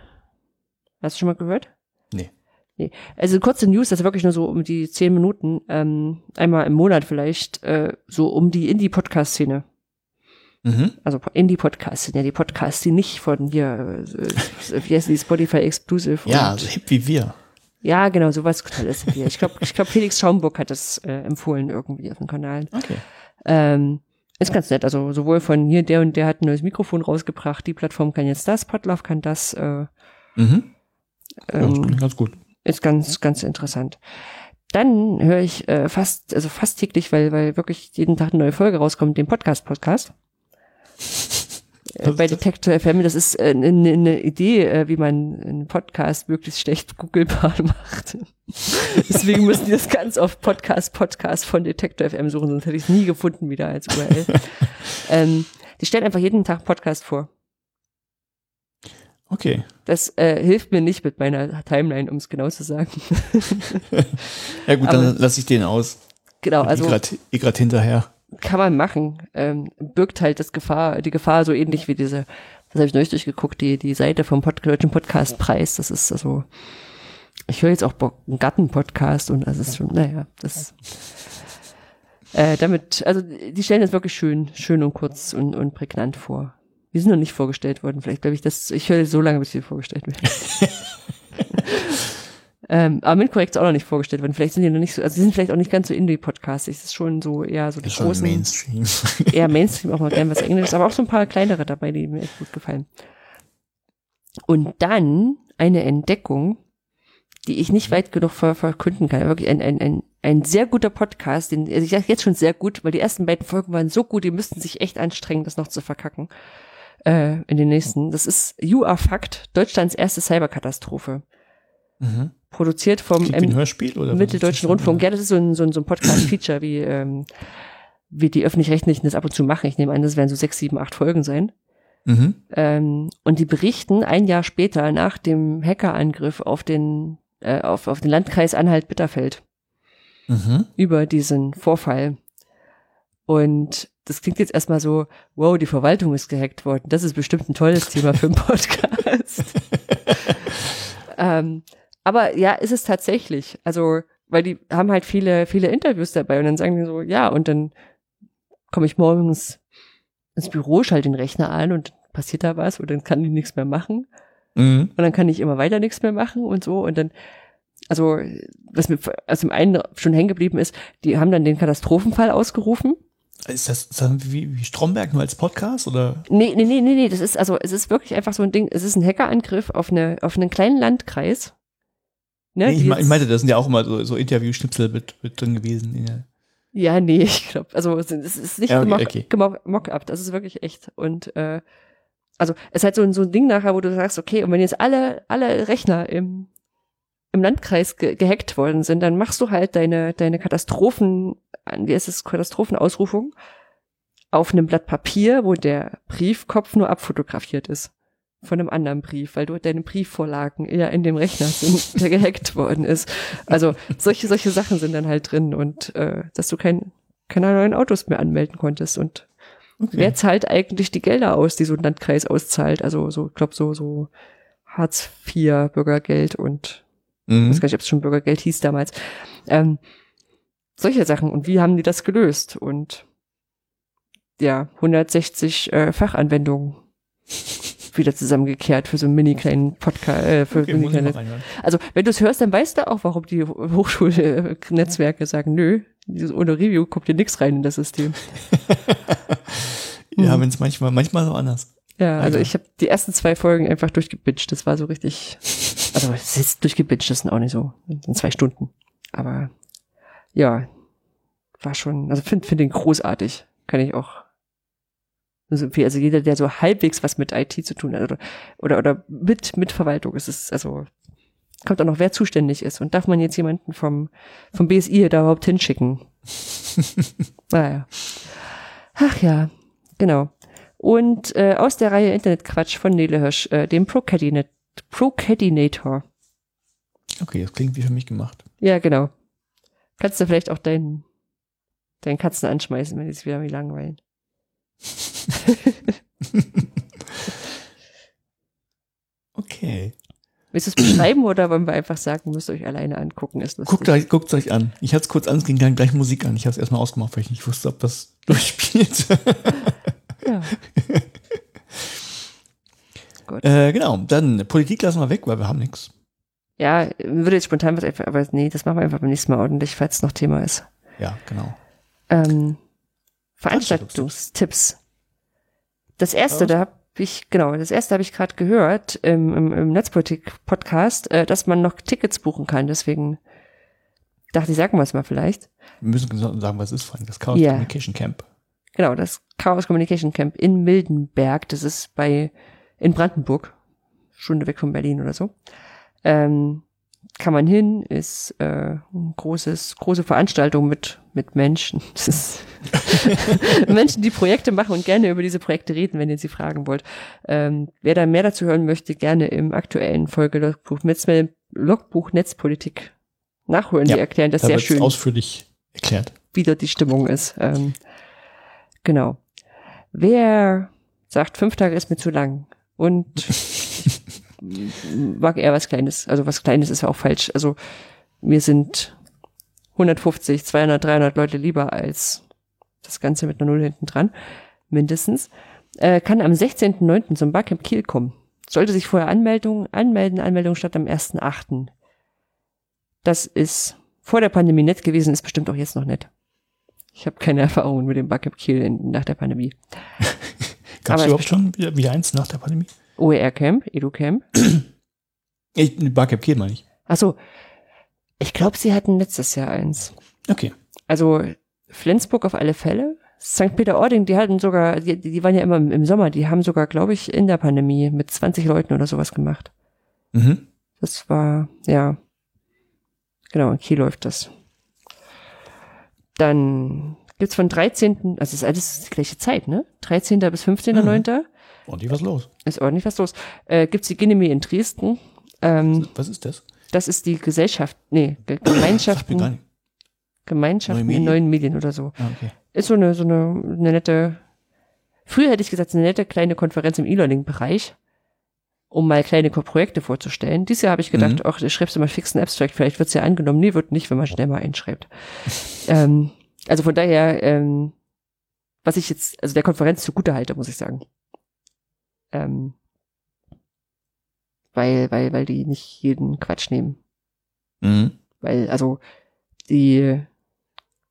Hast du schon mal gehört? Nee. Nee. Also kurze News, das ist wirklich nur so um die zehn Minuten, ähm, einmal im Monat vielleicht, äh, so um die Indie-Podcast-Szene. Mhm. Also Indie-Podcasts sind ja die Podcasts, die nicht von hier, äh, wie heißen die, Spotify Exclusive. Ja, so hip wie wir. Ja, genau, sowas Tolles wir. Ich glaube, ich glaub, Felix Schaumburg hat das äh, empfohlen irgendwie auf dem Kanal. Okay. Ähm, ist ganz nett. Also sowohl von hier, der und der hat ein neues Mikrofon rausgebracht, die Plattform kann jetzt das, Podlove kann das. Äh, Mhm. Ja, das ähm, klingt ganz gut. ist ganz, ganz interessant. Dann höre ich äh, fast, also fast täglich, weil, weil wirklich jeden Tag eine neue Folge rauskommt, den Podcast-Podcast. Äh, bei? Detector FM, das ist äh, eine ne, ne Idee, äh, wie man einen Podcast möglichst schlecht googelbar macht. Deswegen müssen die das ganz auf Podcast, Podcast von Detector FM suchen, sonst hätte ich es nie gefunden wieder als URL. ähm, die stellen einfach jeden Tag Podcast vor. Okay. Das äh, hilft mir nicht mit meiner Timeline, um es genau zu sagen. Ja gut, Aber- dann lasse ich den aus. genau, also ich grad hinterher. Kann man machen. Ähm, birgt halt das Gefahr, die Gefahr so ähnlich wie diese, das habe ich neulich durchgeguckt, die, die Seite vom Pod Deutschen Podcastpreis. Das ist also, ich höre jetzt auch einen Gatten-Podcast und das ist schon, naja, das äh, damit, also die stellen das wirklich schön, schön und kurz und, und prägnant vor. Die sind noch nicht vorgestellt worden. Vielleicht glaube ich, das, ich höre so lange, bis sie vorgestellt werden. ähm, aber Mindkorrekt ist auch noch nicht vorgestellt worden. Vielleicht sind die noch nicht so, also die sind vielleicht auch nicht ganz so Indie-Podcasts. Es ist schon so eher so die Das ist schon großen Mainstream. eher Mainstream, auch mal gern was Englisches, aber auch so ein paar kleinere dabei, die mir echt gut gefallen. Und dann eine Entdeckung, die ich nicht weit genug ver verkünden kann. Wirklich ein, ein, ein, ein sehr guter Podcast, den, also ich sage jetzt schon sehr gut, weil die ersten beiden Folgen waren so gut, die müssten sich echt anstrengen, das noch zu verkacken. Äh, in den nächsten. Das ist You Are Fact, Deutschlands erste Cyberkatastrophe. mhm. Produziert vom ein Hörspiel oder? Mitteldeutschen? Rundfunk. Ja, das ist so ein, so ein, so ein Podcast-Feature, wie, ähm, wie die Öffentlich-Rechtlichen das ab und zu machen. Ich nehme an, das werden so sechs, sieben, acht Folgen sein. Mhm. Ähm, und die berichten ein Jahr später nach dem Hackerangriff auf den, äh, auf, auf den Landkreis Anhalt-Bitterfeld Mhm. über diesen Vorfall. Und das klingt jetzt erstmal so, wow, die Verwaltung ist gehackt worden. Das ist bestimmt ein tolles Thema für einen Podcast. ähm, aber ja, ist es tatsächlich. Also, weil die haben halt viele, viele Interviews dabei und dann sagen die so, ja, und dann komme ich morgens ins Büro, schalte den Rechner an und passiert da was und dann kann ich nichts mehr machen. Mhm. Und dann kann ich immer weiter nichts mehr machen und so. Und dann also was mir aus dem einen schon hängen geblieben ist, die haben dann den Katastrophenfall ausgerufen. Ist das, ist das wie, wie Stromberg nur als Podcast oder? Nee, nee, nee, nee, nee, das ist also, es ist wirklich einfach so ein Ding, es ist ein Hackerangriff auf eine, auf einen kleinen Landkreis. Ne, nee, ich, ich, meinte, da sind ja auch immer so, so Interview-Schnipsel mit, mit drin gewesen. Ja. ja, nee, ich glaube, also es ist nicht ja, okay, okay. mock das ist wirklich echt. Und äh, also es ist halt so, so ein Ding nachher, wo du sagst, okay, und wenn jetzt alle, alle Rechner im, im Landkreis ge gehackt worden sind, dann machst du halt deine, deine Katastrophen, wie ist es, Katastrophenausrufung auf einem Blatt Papier, wo der Briefkopf nur abfotografiert ist von einem anderen Brief, weil du deine Briefvorlagen eher in dem Rechner sind, der gehackt worden ist. Also solche, solche Sachen sind dann halt drin und äh, dass du kein, keine neuen Autos mehr anmelden konntest und okay. wer zahlt eigentlich die Gelder aus, die so ein Landkreis auszahlt? Also so, ich glaube so, so Hartz IV, Bürgergeld und mhm. ich weiß gar nicht, ob es schon Bürgergeld hieß damals. Ähm, solche Sachen und wie haben die das gelöst? Und ja, 160 äh, Fachanwendungen wieder zusammengekehrt für so einen mini kleinen Podcast. Äh, für okay, mini kleine, also wenn du es hörst, dann weißt du auch, warum die Hochschulnetzwerke sagen, nö, ohne Review kommt dir nichts rein in das System. ja, hm. wenn es manchmal, manchmal so anders. Ja, also, also. ich habe die ersten zwei Folgen einfach durchgebitcht. Das war so richtig. Also es ist durchgebitcht, das sind auch nicht so. Das sind zwei Stunden. Aber ja, war schon, also finde find den großartig. Kann ich auch also jeder, der so halbwegs was mit IT zu tun hat oder, oder, oder mit, mit Verwaltung. Es ist, also, kommt auch noch, wer zuständig ist. Und darf man jetzt jemanden vom, vom BSI da überhaupt hinschicken? naja. Ach ja, genau. Und äh, aus der Reihe Internetquatsch von Nele Hirsch, äh, dem Procadinator. Okay, das klingt wie für mich gemacht. Ja, genau. Kannst du vielleicht auch deinen, deinen Katzen anschmeißen, wenn die es wieder wie langweilen. okay. Willst du es beschreiben oder wollen wir einfach sagen, müsst ihr euch alleine angucken? Ist guckt, euch, guckt euch an. Ich hatte es kurz an, es ging dann gleich Musik an. Ich habe es erstmal ausgemacht, weil ich nicht wusste, ob das durchspielt. ja. Gut. Äh, genau, dann Politik lassen wir weg, weil wir haben nichts. Ja, würde jetzt spontan was einfach, aber nee, das machen wir einfach beim nächsten Mal ordentlich, falls es noch Thema ist. Ja, genau. Ähm, Veranstaltungstipps. Das erste, da habe ich, genau, das erste habe ich gerade gehört im, im, im Netzpolitik-Podcast, äh, dass man noch Tickets buchen kann. Deswegen dachte ich, sagen wir es mal vielleicht. Wir müssen sagen, was ist, vor allem das Chaos yeah. Communication Camp. Genau, das Chaos Communication Camp in Mildenberg. Das ist bei, in Brandenburg. Stunde weg von Berlin oder so. Ähm, kann man hin, ist äh, ein großes, große Veranstaltung mit, mit Menschen. Das ist Menschen, die Projekte machen und gerne über diese Projekte reden, wenn ihr sie fragen wollt. Ähm, wer da mehr dazu hören möchte, gerne im aktuellen Folge Logbuch, Netzme Logbuch Netzpolitik nachholen. Ja, die erklären das da sehr schön. ausführlich erklärt. Wie dort die Stimmung ist. Ähm, genau. Wer sagt, fünf Tage ist mir zu lang und mag eher was Kleines. Also was Kleines ist ja auch falsch. Also mir sind 150, 200, 300 Leute lieber als das Ganze mit einer Null hinten dran. Mindestens. Äh, kann am 16.09. zum Barcamp Kiel kommen. Sollte sich vorher Anmeldung, anmelden. Anmeldung statt am 1.8. Das ist vor der Pandemie nett gewesen, ist bestimmt auch jetzt noch nett. Ich habe keine Erfahrungen mit dem Barcamp Kiel in, nach der Pandemie. Gab es überhaupt schon wieder, wieder eins nach der Pandemie? OER Camp, Edu Camp. Ich, Barcamp Kiel meine ich. Achso. Ich glaube, sie hatten letztes Jahr eins. Okay. Also Flensburg auf alle Fälle. St. Peter-Ording, die hatten sogar, die, die waren ja immer im Sommer, die haben sogar, glaube ich, in der Pandemie mit 20 Leuten oder sowas gemacht. Mhm. Das war, ja. Genau, in Kiel läuft das. Dann gibt's von 13., also ist alles die gleiche Zeit, ne? 13. bis 15.9. Mhm. Ordentlich was los. Ist ordentlich was los. Äh, gibt's die Ginemi in Dresden. Ähm, was ist das? Das ist die Gesellschaft, nee, Gemeinschaften. Gemeinschaften Neue in neuen Medien oder so. Ah, okay. Ist so eine, so eine, eine nette, früher hätte ich gesagt, eine nette kleine Konferenz im E-Learning-Bereich, um mal kleine Projekte vorzustellen. Dieses Jahr habe ich gedacht, mhm. ach, du schreibst du mal fixen Abstract, vielleicht wird's ja angenommen. Nee, wird nicht, wenn man schnell mal einschreibt. ähm, also von daher, ähm, was ich jetzt, also der Konferenz zugute halte, muss ich sagen. Ähm, weil, weil, weil die nicht jeden Quatsch nehmen. Mhm. Weil, also, die,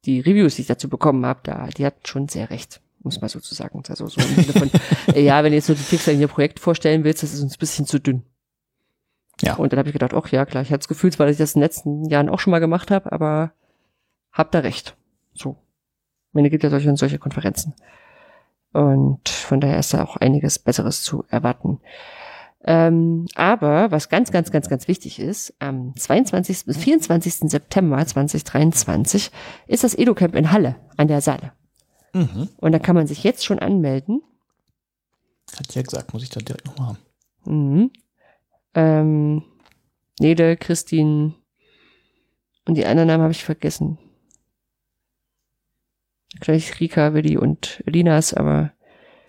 die Reviews, die ich dazu bekommen habe, da, die hatten schon sehr recht, muss man sozusagen. Also so im Sinne von, ja, wenn du jetzt so die Pixar in ihr Projekt vorstellen willst, das ist uns ein bisschen zu dünn. Ja. Und dann habe ich gedacht, ach ja, klar, ich hatte das Gefühl, weil ich das in den letzten Jahren auch schon mal gemacht habe, aber hab da recht. So. Meine, es gibt ja solche und solche Konferenzen. Und von daher ist da auch einiges Besseres zu erwarten. Ähm, aber was ganz, ganz, ganz, ganz wichtig ist, am 22. bis 24. September 2023 ist das EduCamp in Halle an der Saale. Mhm. Und da kann man sich jetzt schon anmelden. Hat ja gesagt, muss ich da direkt nochmal haben. Mhm. Ähm, Nede, Christine und die anderen Namen habe ich vergessen. Gleich Rika, Willi und Linas, aber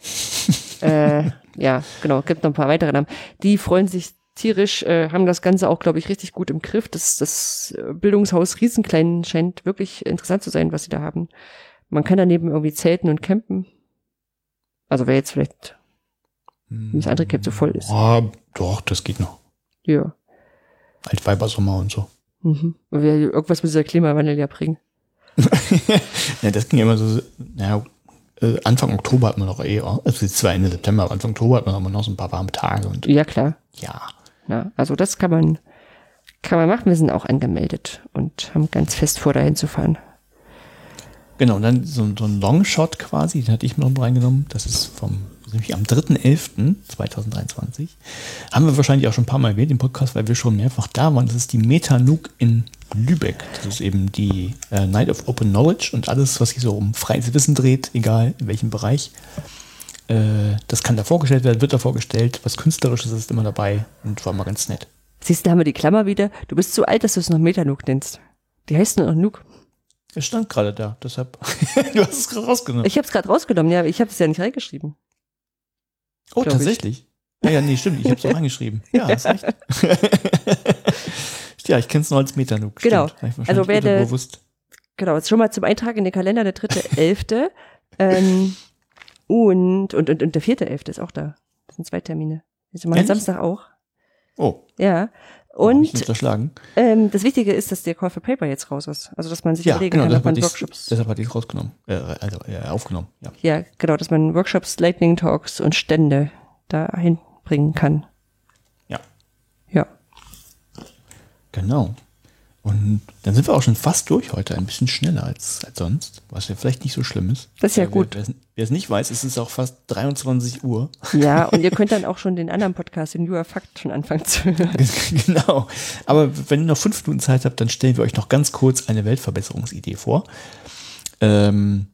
äh, ja, genau, gibt noch ein paar weitere Namen. Die freuen sich tierisch, äh, haben das Ganze auch, glaube ich, richtig gut im Griff. Das, das äh, Bildungshaus Riesenklein scheint wirklich interessant zu sein, was sie da haben. Man kann daneben irgendwie zelten und campen. Also wer jetzt vielleicht das andere Camp so voll ist. Ja, doch, das geht noch. Ja. Altweibersommer und so. Mhm. Und wir irgendwas mit dieser Klimawandel ja bringen. ja, das ging ja immer so, naja, äh, Anfang Oktober hat man noch eh, also jetzt zwar Ende September, aber Anfang Oktober hat man aber noch so ein paar warme Tage und Ja, klar. ja. Ja, also das kann man, kann man machen. Wir sind auch angemeldet und haben ganz fest vor, dahin zu fahren. Genau, und dann so, so ein Longshot quasi, den hatte ich mir noch reingenommen. Das ist vom, nämlich am 3.11.2023. Haben wir wahrscheinlich auch schon ein paar Mal erwähnt im Podcast, weil wir schon mehrfach da waren. Das ist die Metanuk in Lübeck. Das ist eben die äh, Night of Open Knowledge und alles, was sich so um freies Wissen dreht, egal in welchem Bereich. Äh, das kann da vorgestellt werden, wird da vorgestellt. Was Künstlerisches ist immer dabei und war mal ganz nett. Siehst du, da haben wir die Klammer wieder. Du bist zu alt, dass du es noch Metanuk nennst. Die heißt nur noch Nuke. Es stand gerade da, deshalb. du hast es gerade rausgenommen. Ich habe es gerade rausgenommen, ja, ich habe es ja nicht reingeschrieben. Oh, glaub ich. tatsächlich. Ja, ja, nee, stimmt. Ich habe es auch angeschrieben. Ja, hast recht. ja, ich kenne es nur als Metanuk. Genau. Also wahrscheinlich wer der- unterbewusst. Genau, jetzt schon mal zum Eintrag in den Kalender, der dritte Elfte. ähm, und, und, und, und der vierte Elfte ist auch da. Das sind zwei Termine. Machen Ehrlich? Samstag auch. Oh, Ja. Und ähm, das Wichtige ist, dass der Call for Paper jetzt raus ist. Also, dass man sich Ja, überlegen genau, kann, ob man ich, Workshops. deshalb hatte ich rausgenommen. Äh, also äh, aufgenommen. Ja. Ja, genau, dass man Workshops, Lightning Talks und Stände dahin bringen kann. ja, Ja. genau. Und dann sind wir auch schon fast durch heute, ein bisschen schneller als, als sonst, was ja vielleicht nicht so schlimm ist. Das ist ja Weil gut. Wer, wer es nicht weiß, ist es auch fast 23 Uhr. Ja, und ihr könnt dann auch schon den anderen Podcast, den Newer Fakt, schon anfangen zu hören. genau. Aber wenn ihr noch fünf Minuten Zeit habt, dann stellen wir euch noch ganz kurz eine Weltverbesserungsidee vor. Ähm,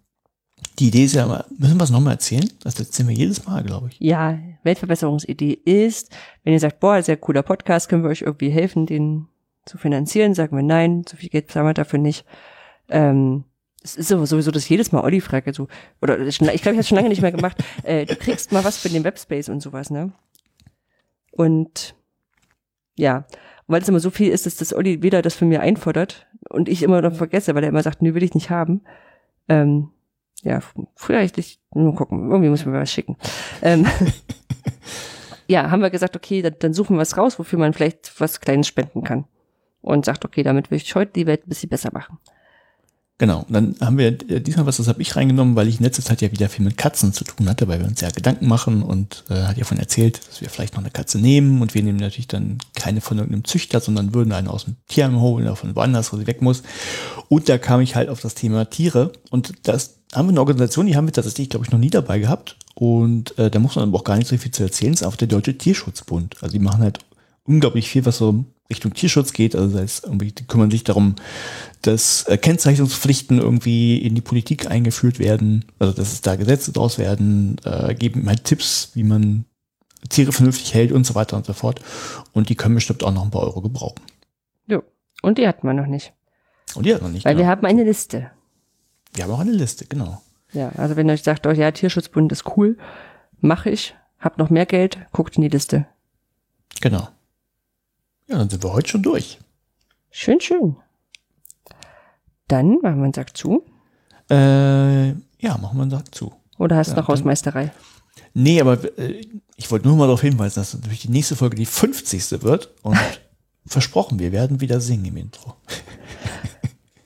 die Idee ist ja, immer- müssen wir es nochmal erzählen? Das erzählen wir jedes Mal, glaube ich. Ja, Weltverbesserungsidee ist, wenn ihr sagt, boah, sehr cooler Podcast, können wir euch irgendwie helfen, den zu finanzieren, sagen wir nein, so viel Geld zahlen wir dafür nicht. Ähm, es ist sowieso, dass ich jedes Mal Olli frage, so, oder ich glaube, ich habe es schon lange nicht mehr gemacht, äh, du kriegst mal was für den Webspace und sowas, ne? Und ja, weil es immer so viel ist, dass das Olli weder das für mir einfordert und ich immer noch vergesse, weil er immer sagt, nö, will ich nicht haben. Ähm, ja, früher hätte ich, mal gucken, irgendwie muss mir was schicken. Ähm, ja, haben wir gesagt, okay, dann, dann suchen wir was raus, wofür man vielleicht was Kleines spenden kann. Und sagt, okay, damit will ich heute die Welt ein bisschen besser machen. Genau. Und dann haben wir äh, diesmal was, das habe ich reingenommen, weil ich in letzter Zeit ja wieder viel mit Katzen zu tun hatte, weil wir uns ja Gedanken machen und äh, hat ja von erzählt, dass wir vielleicht noch eine Katze nehmen und wir nehmen natürlich dann keine von irgendeinem Züchter, sondern würden eine aus dem Tierheim holen oder von woanders, wo sie weg muss. Und da kam ich halt auf das Thema Tiere und das haben wir eine Organisation, die haben wir tatsächlich, glaube ich, noch nie dabei gehabt. Und äh, da muss man aber auch gar nicht so viel zu erzählen, das ist auch der Deutsche Tierschutzbund. Also die machen halt unglaublich viel, was so Richtung Tierschutz geht. Also das heißt, irgendwie, die kümmern sich darum, dass äh, Kennzeichnungspflichten irgendwie in die Politik eingeführt werden, also dass es da Gesetze draus werden, äh, geben halt Tipps, wie man Tiere vernünftig hält und so weiter und so fort. Und die können bestimmt auch noch ein paar Euro gebrauchen. Jo. Und die hatten wir noch nicht. Und die hat noch nicht. Weil wir genau. haben eine Liste. wir haben auch eine Liste, genau. Ja, also wenn ihr euch sagt, oh ja, Tierschutzbund ist cool, mache ich, hab noch mehr Geld, guckt in die Liste. Genau. Ja, dann sind wir heute schon durch. Schön, schön. Dann machen wir einen Sack zu. Äh, ja, machen wir einen Sack zu. Oder hast du Ja, noch Hausmeisterei? Nee, aber äh, ich wollte nur mal darauf hinweisen, dass natürlich die nächste Folge die 50. wird. Und versprochen, wir werden wieder singen im Intro.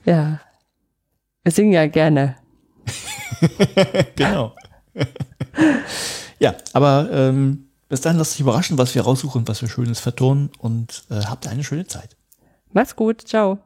Ja. Wir singen ja gerne. genau. ja, aber ähm, bis dahin lasst euch überraschen, was wir raussuchen, was wir Schönes vertonen und äh, habt eine schöne Zeit. Macht's gut. Ciao.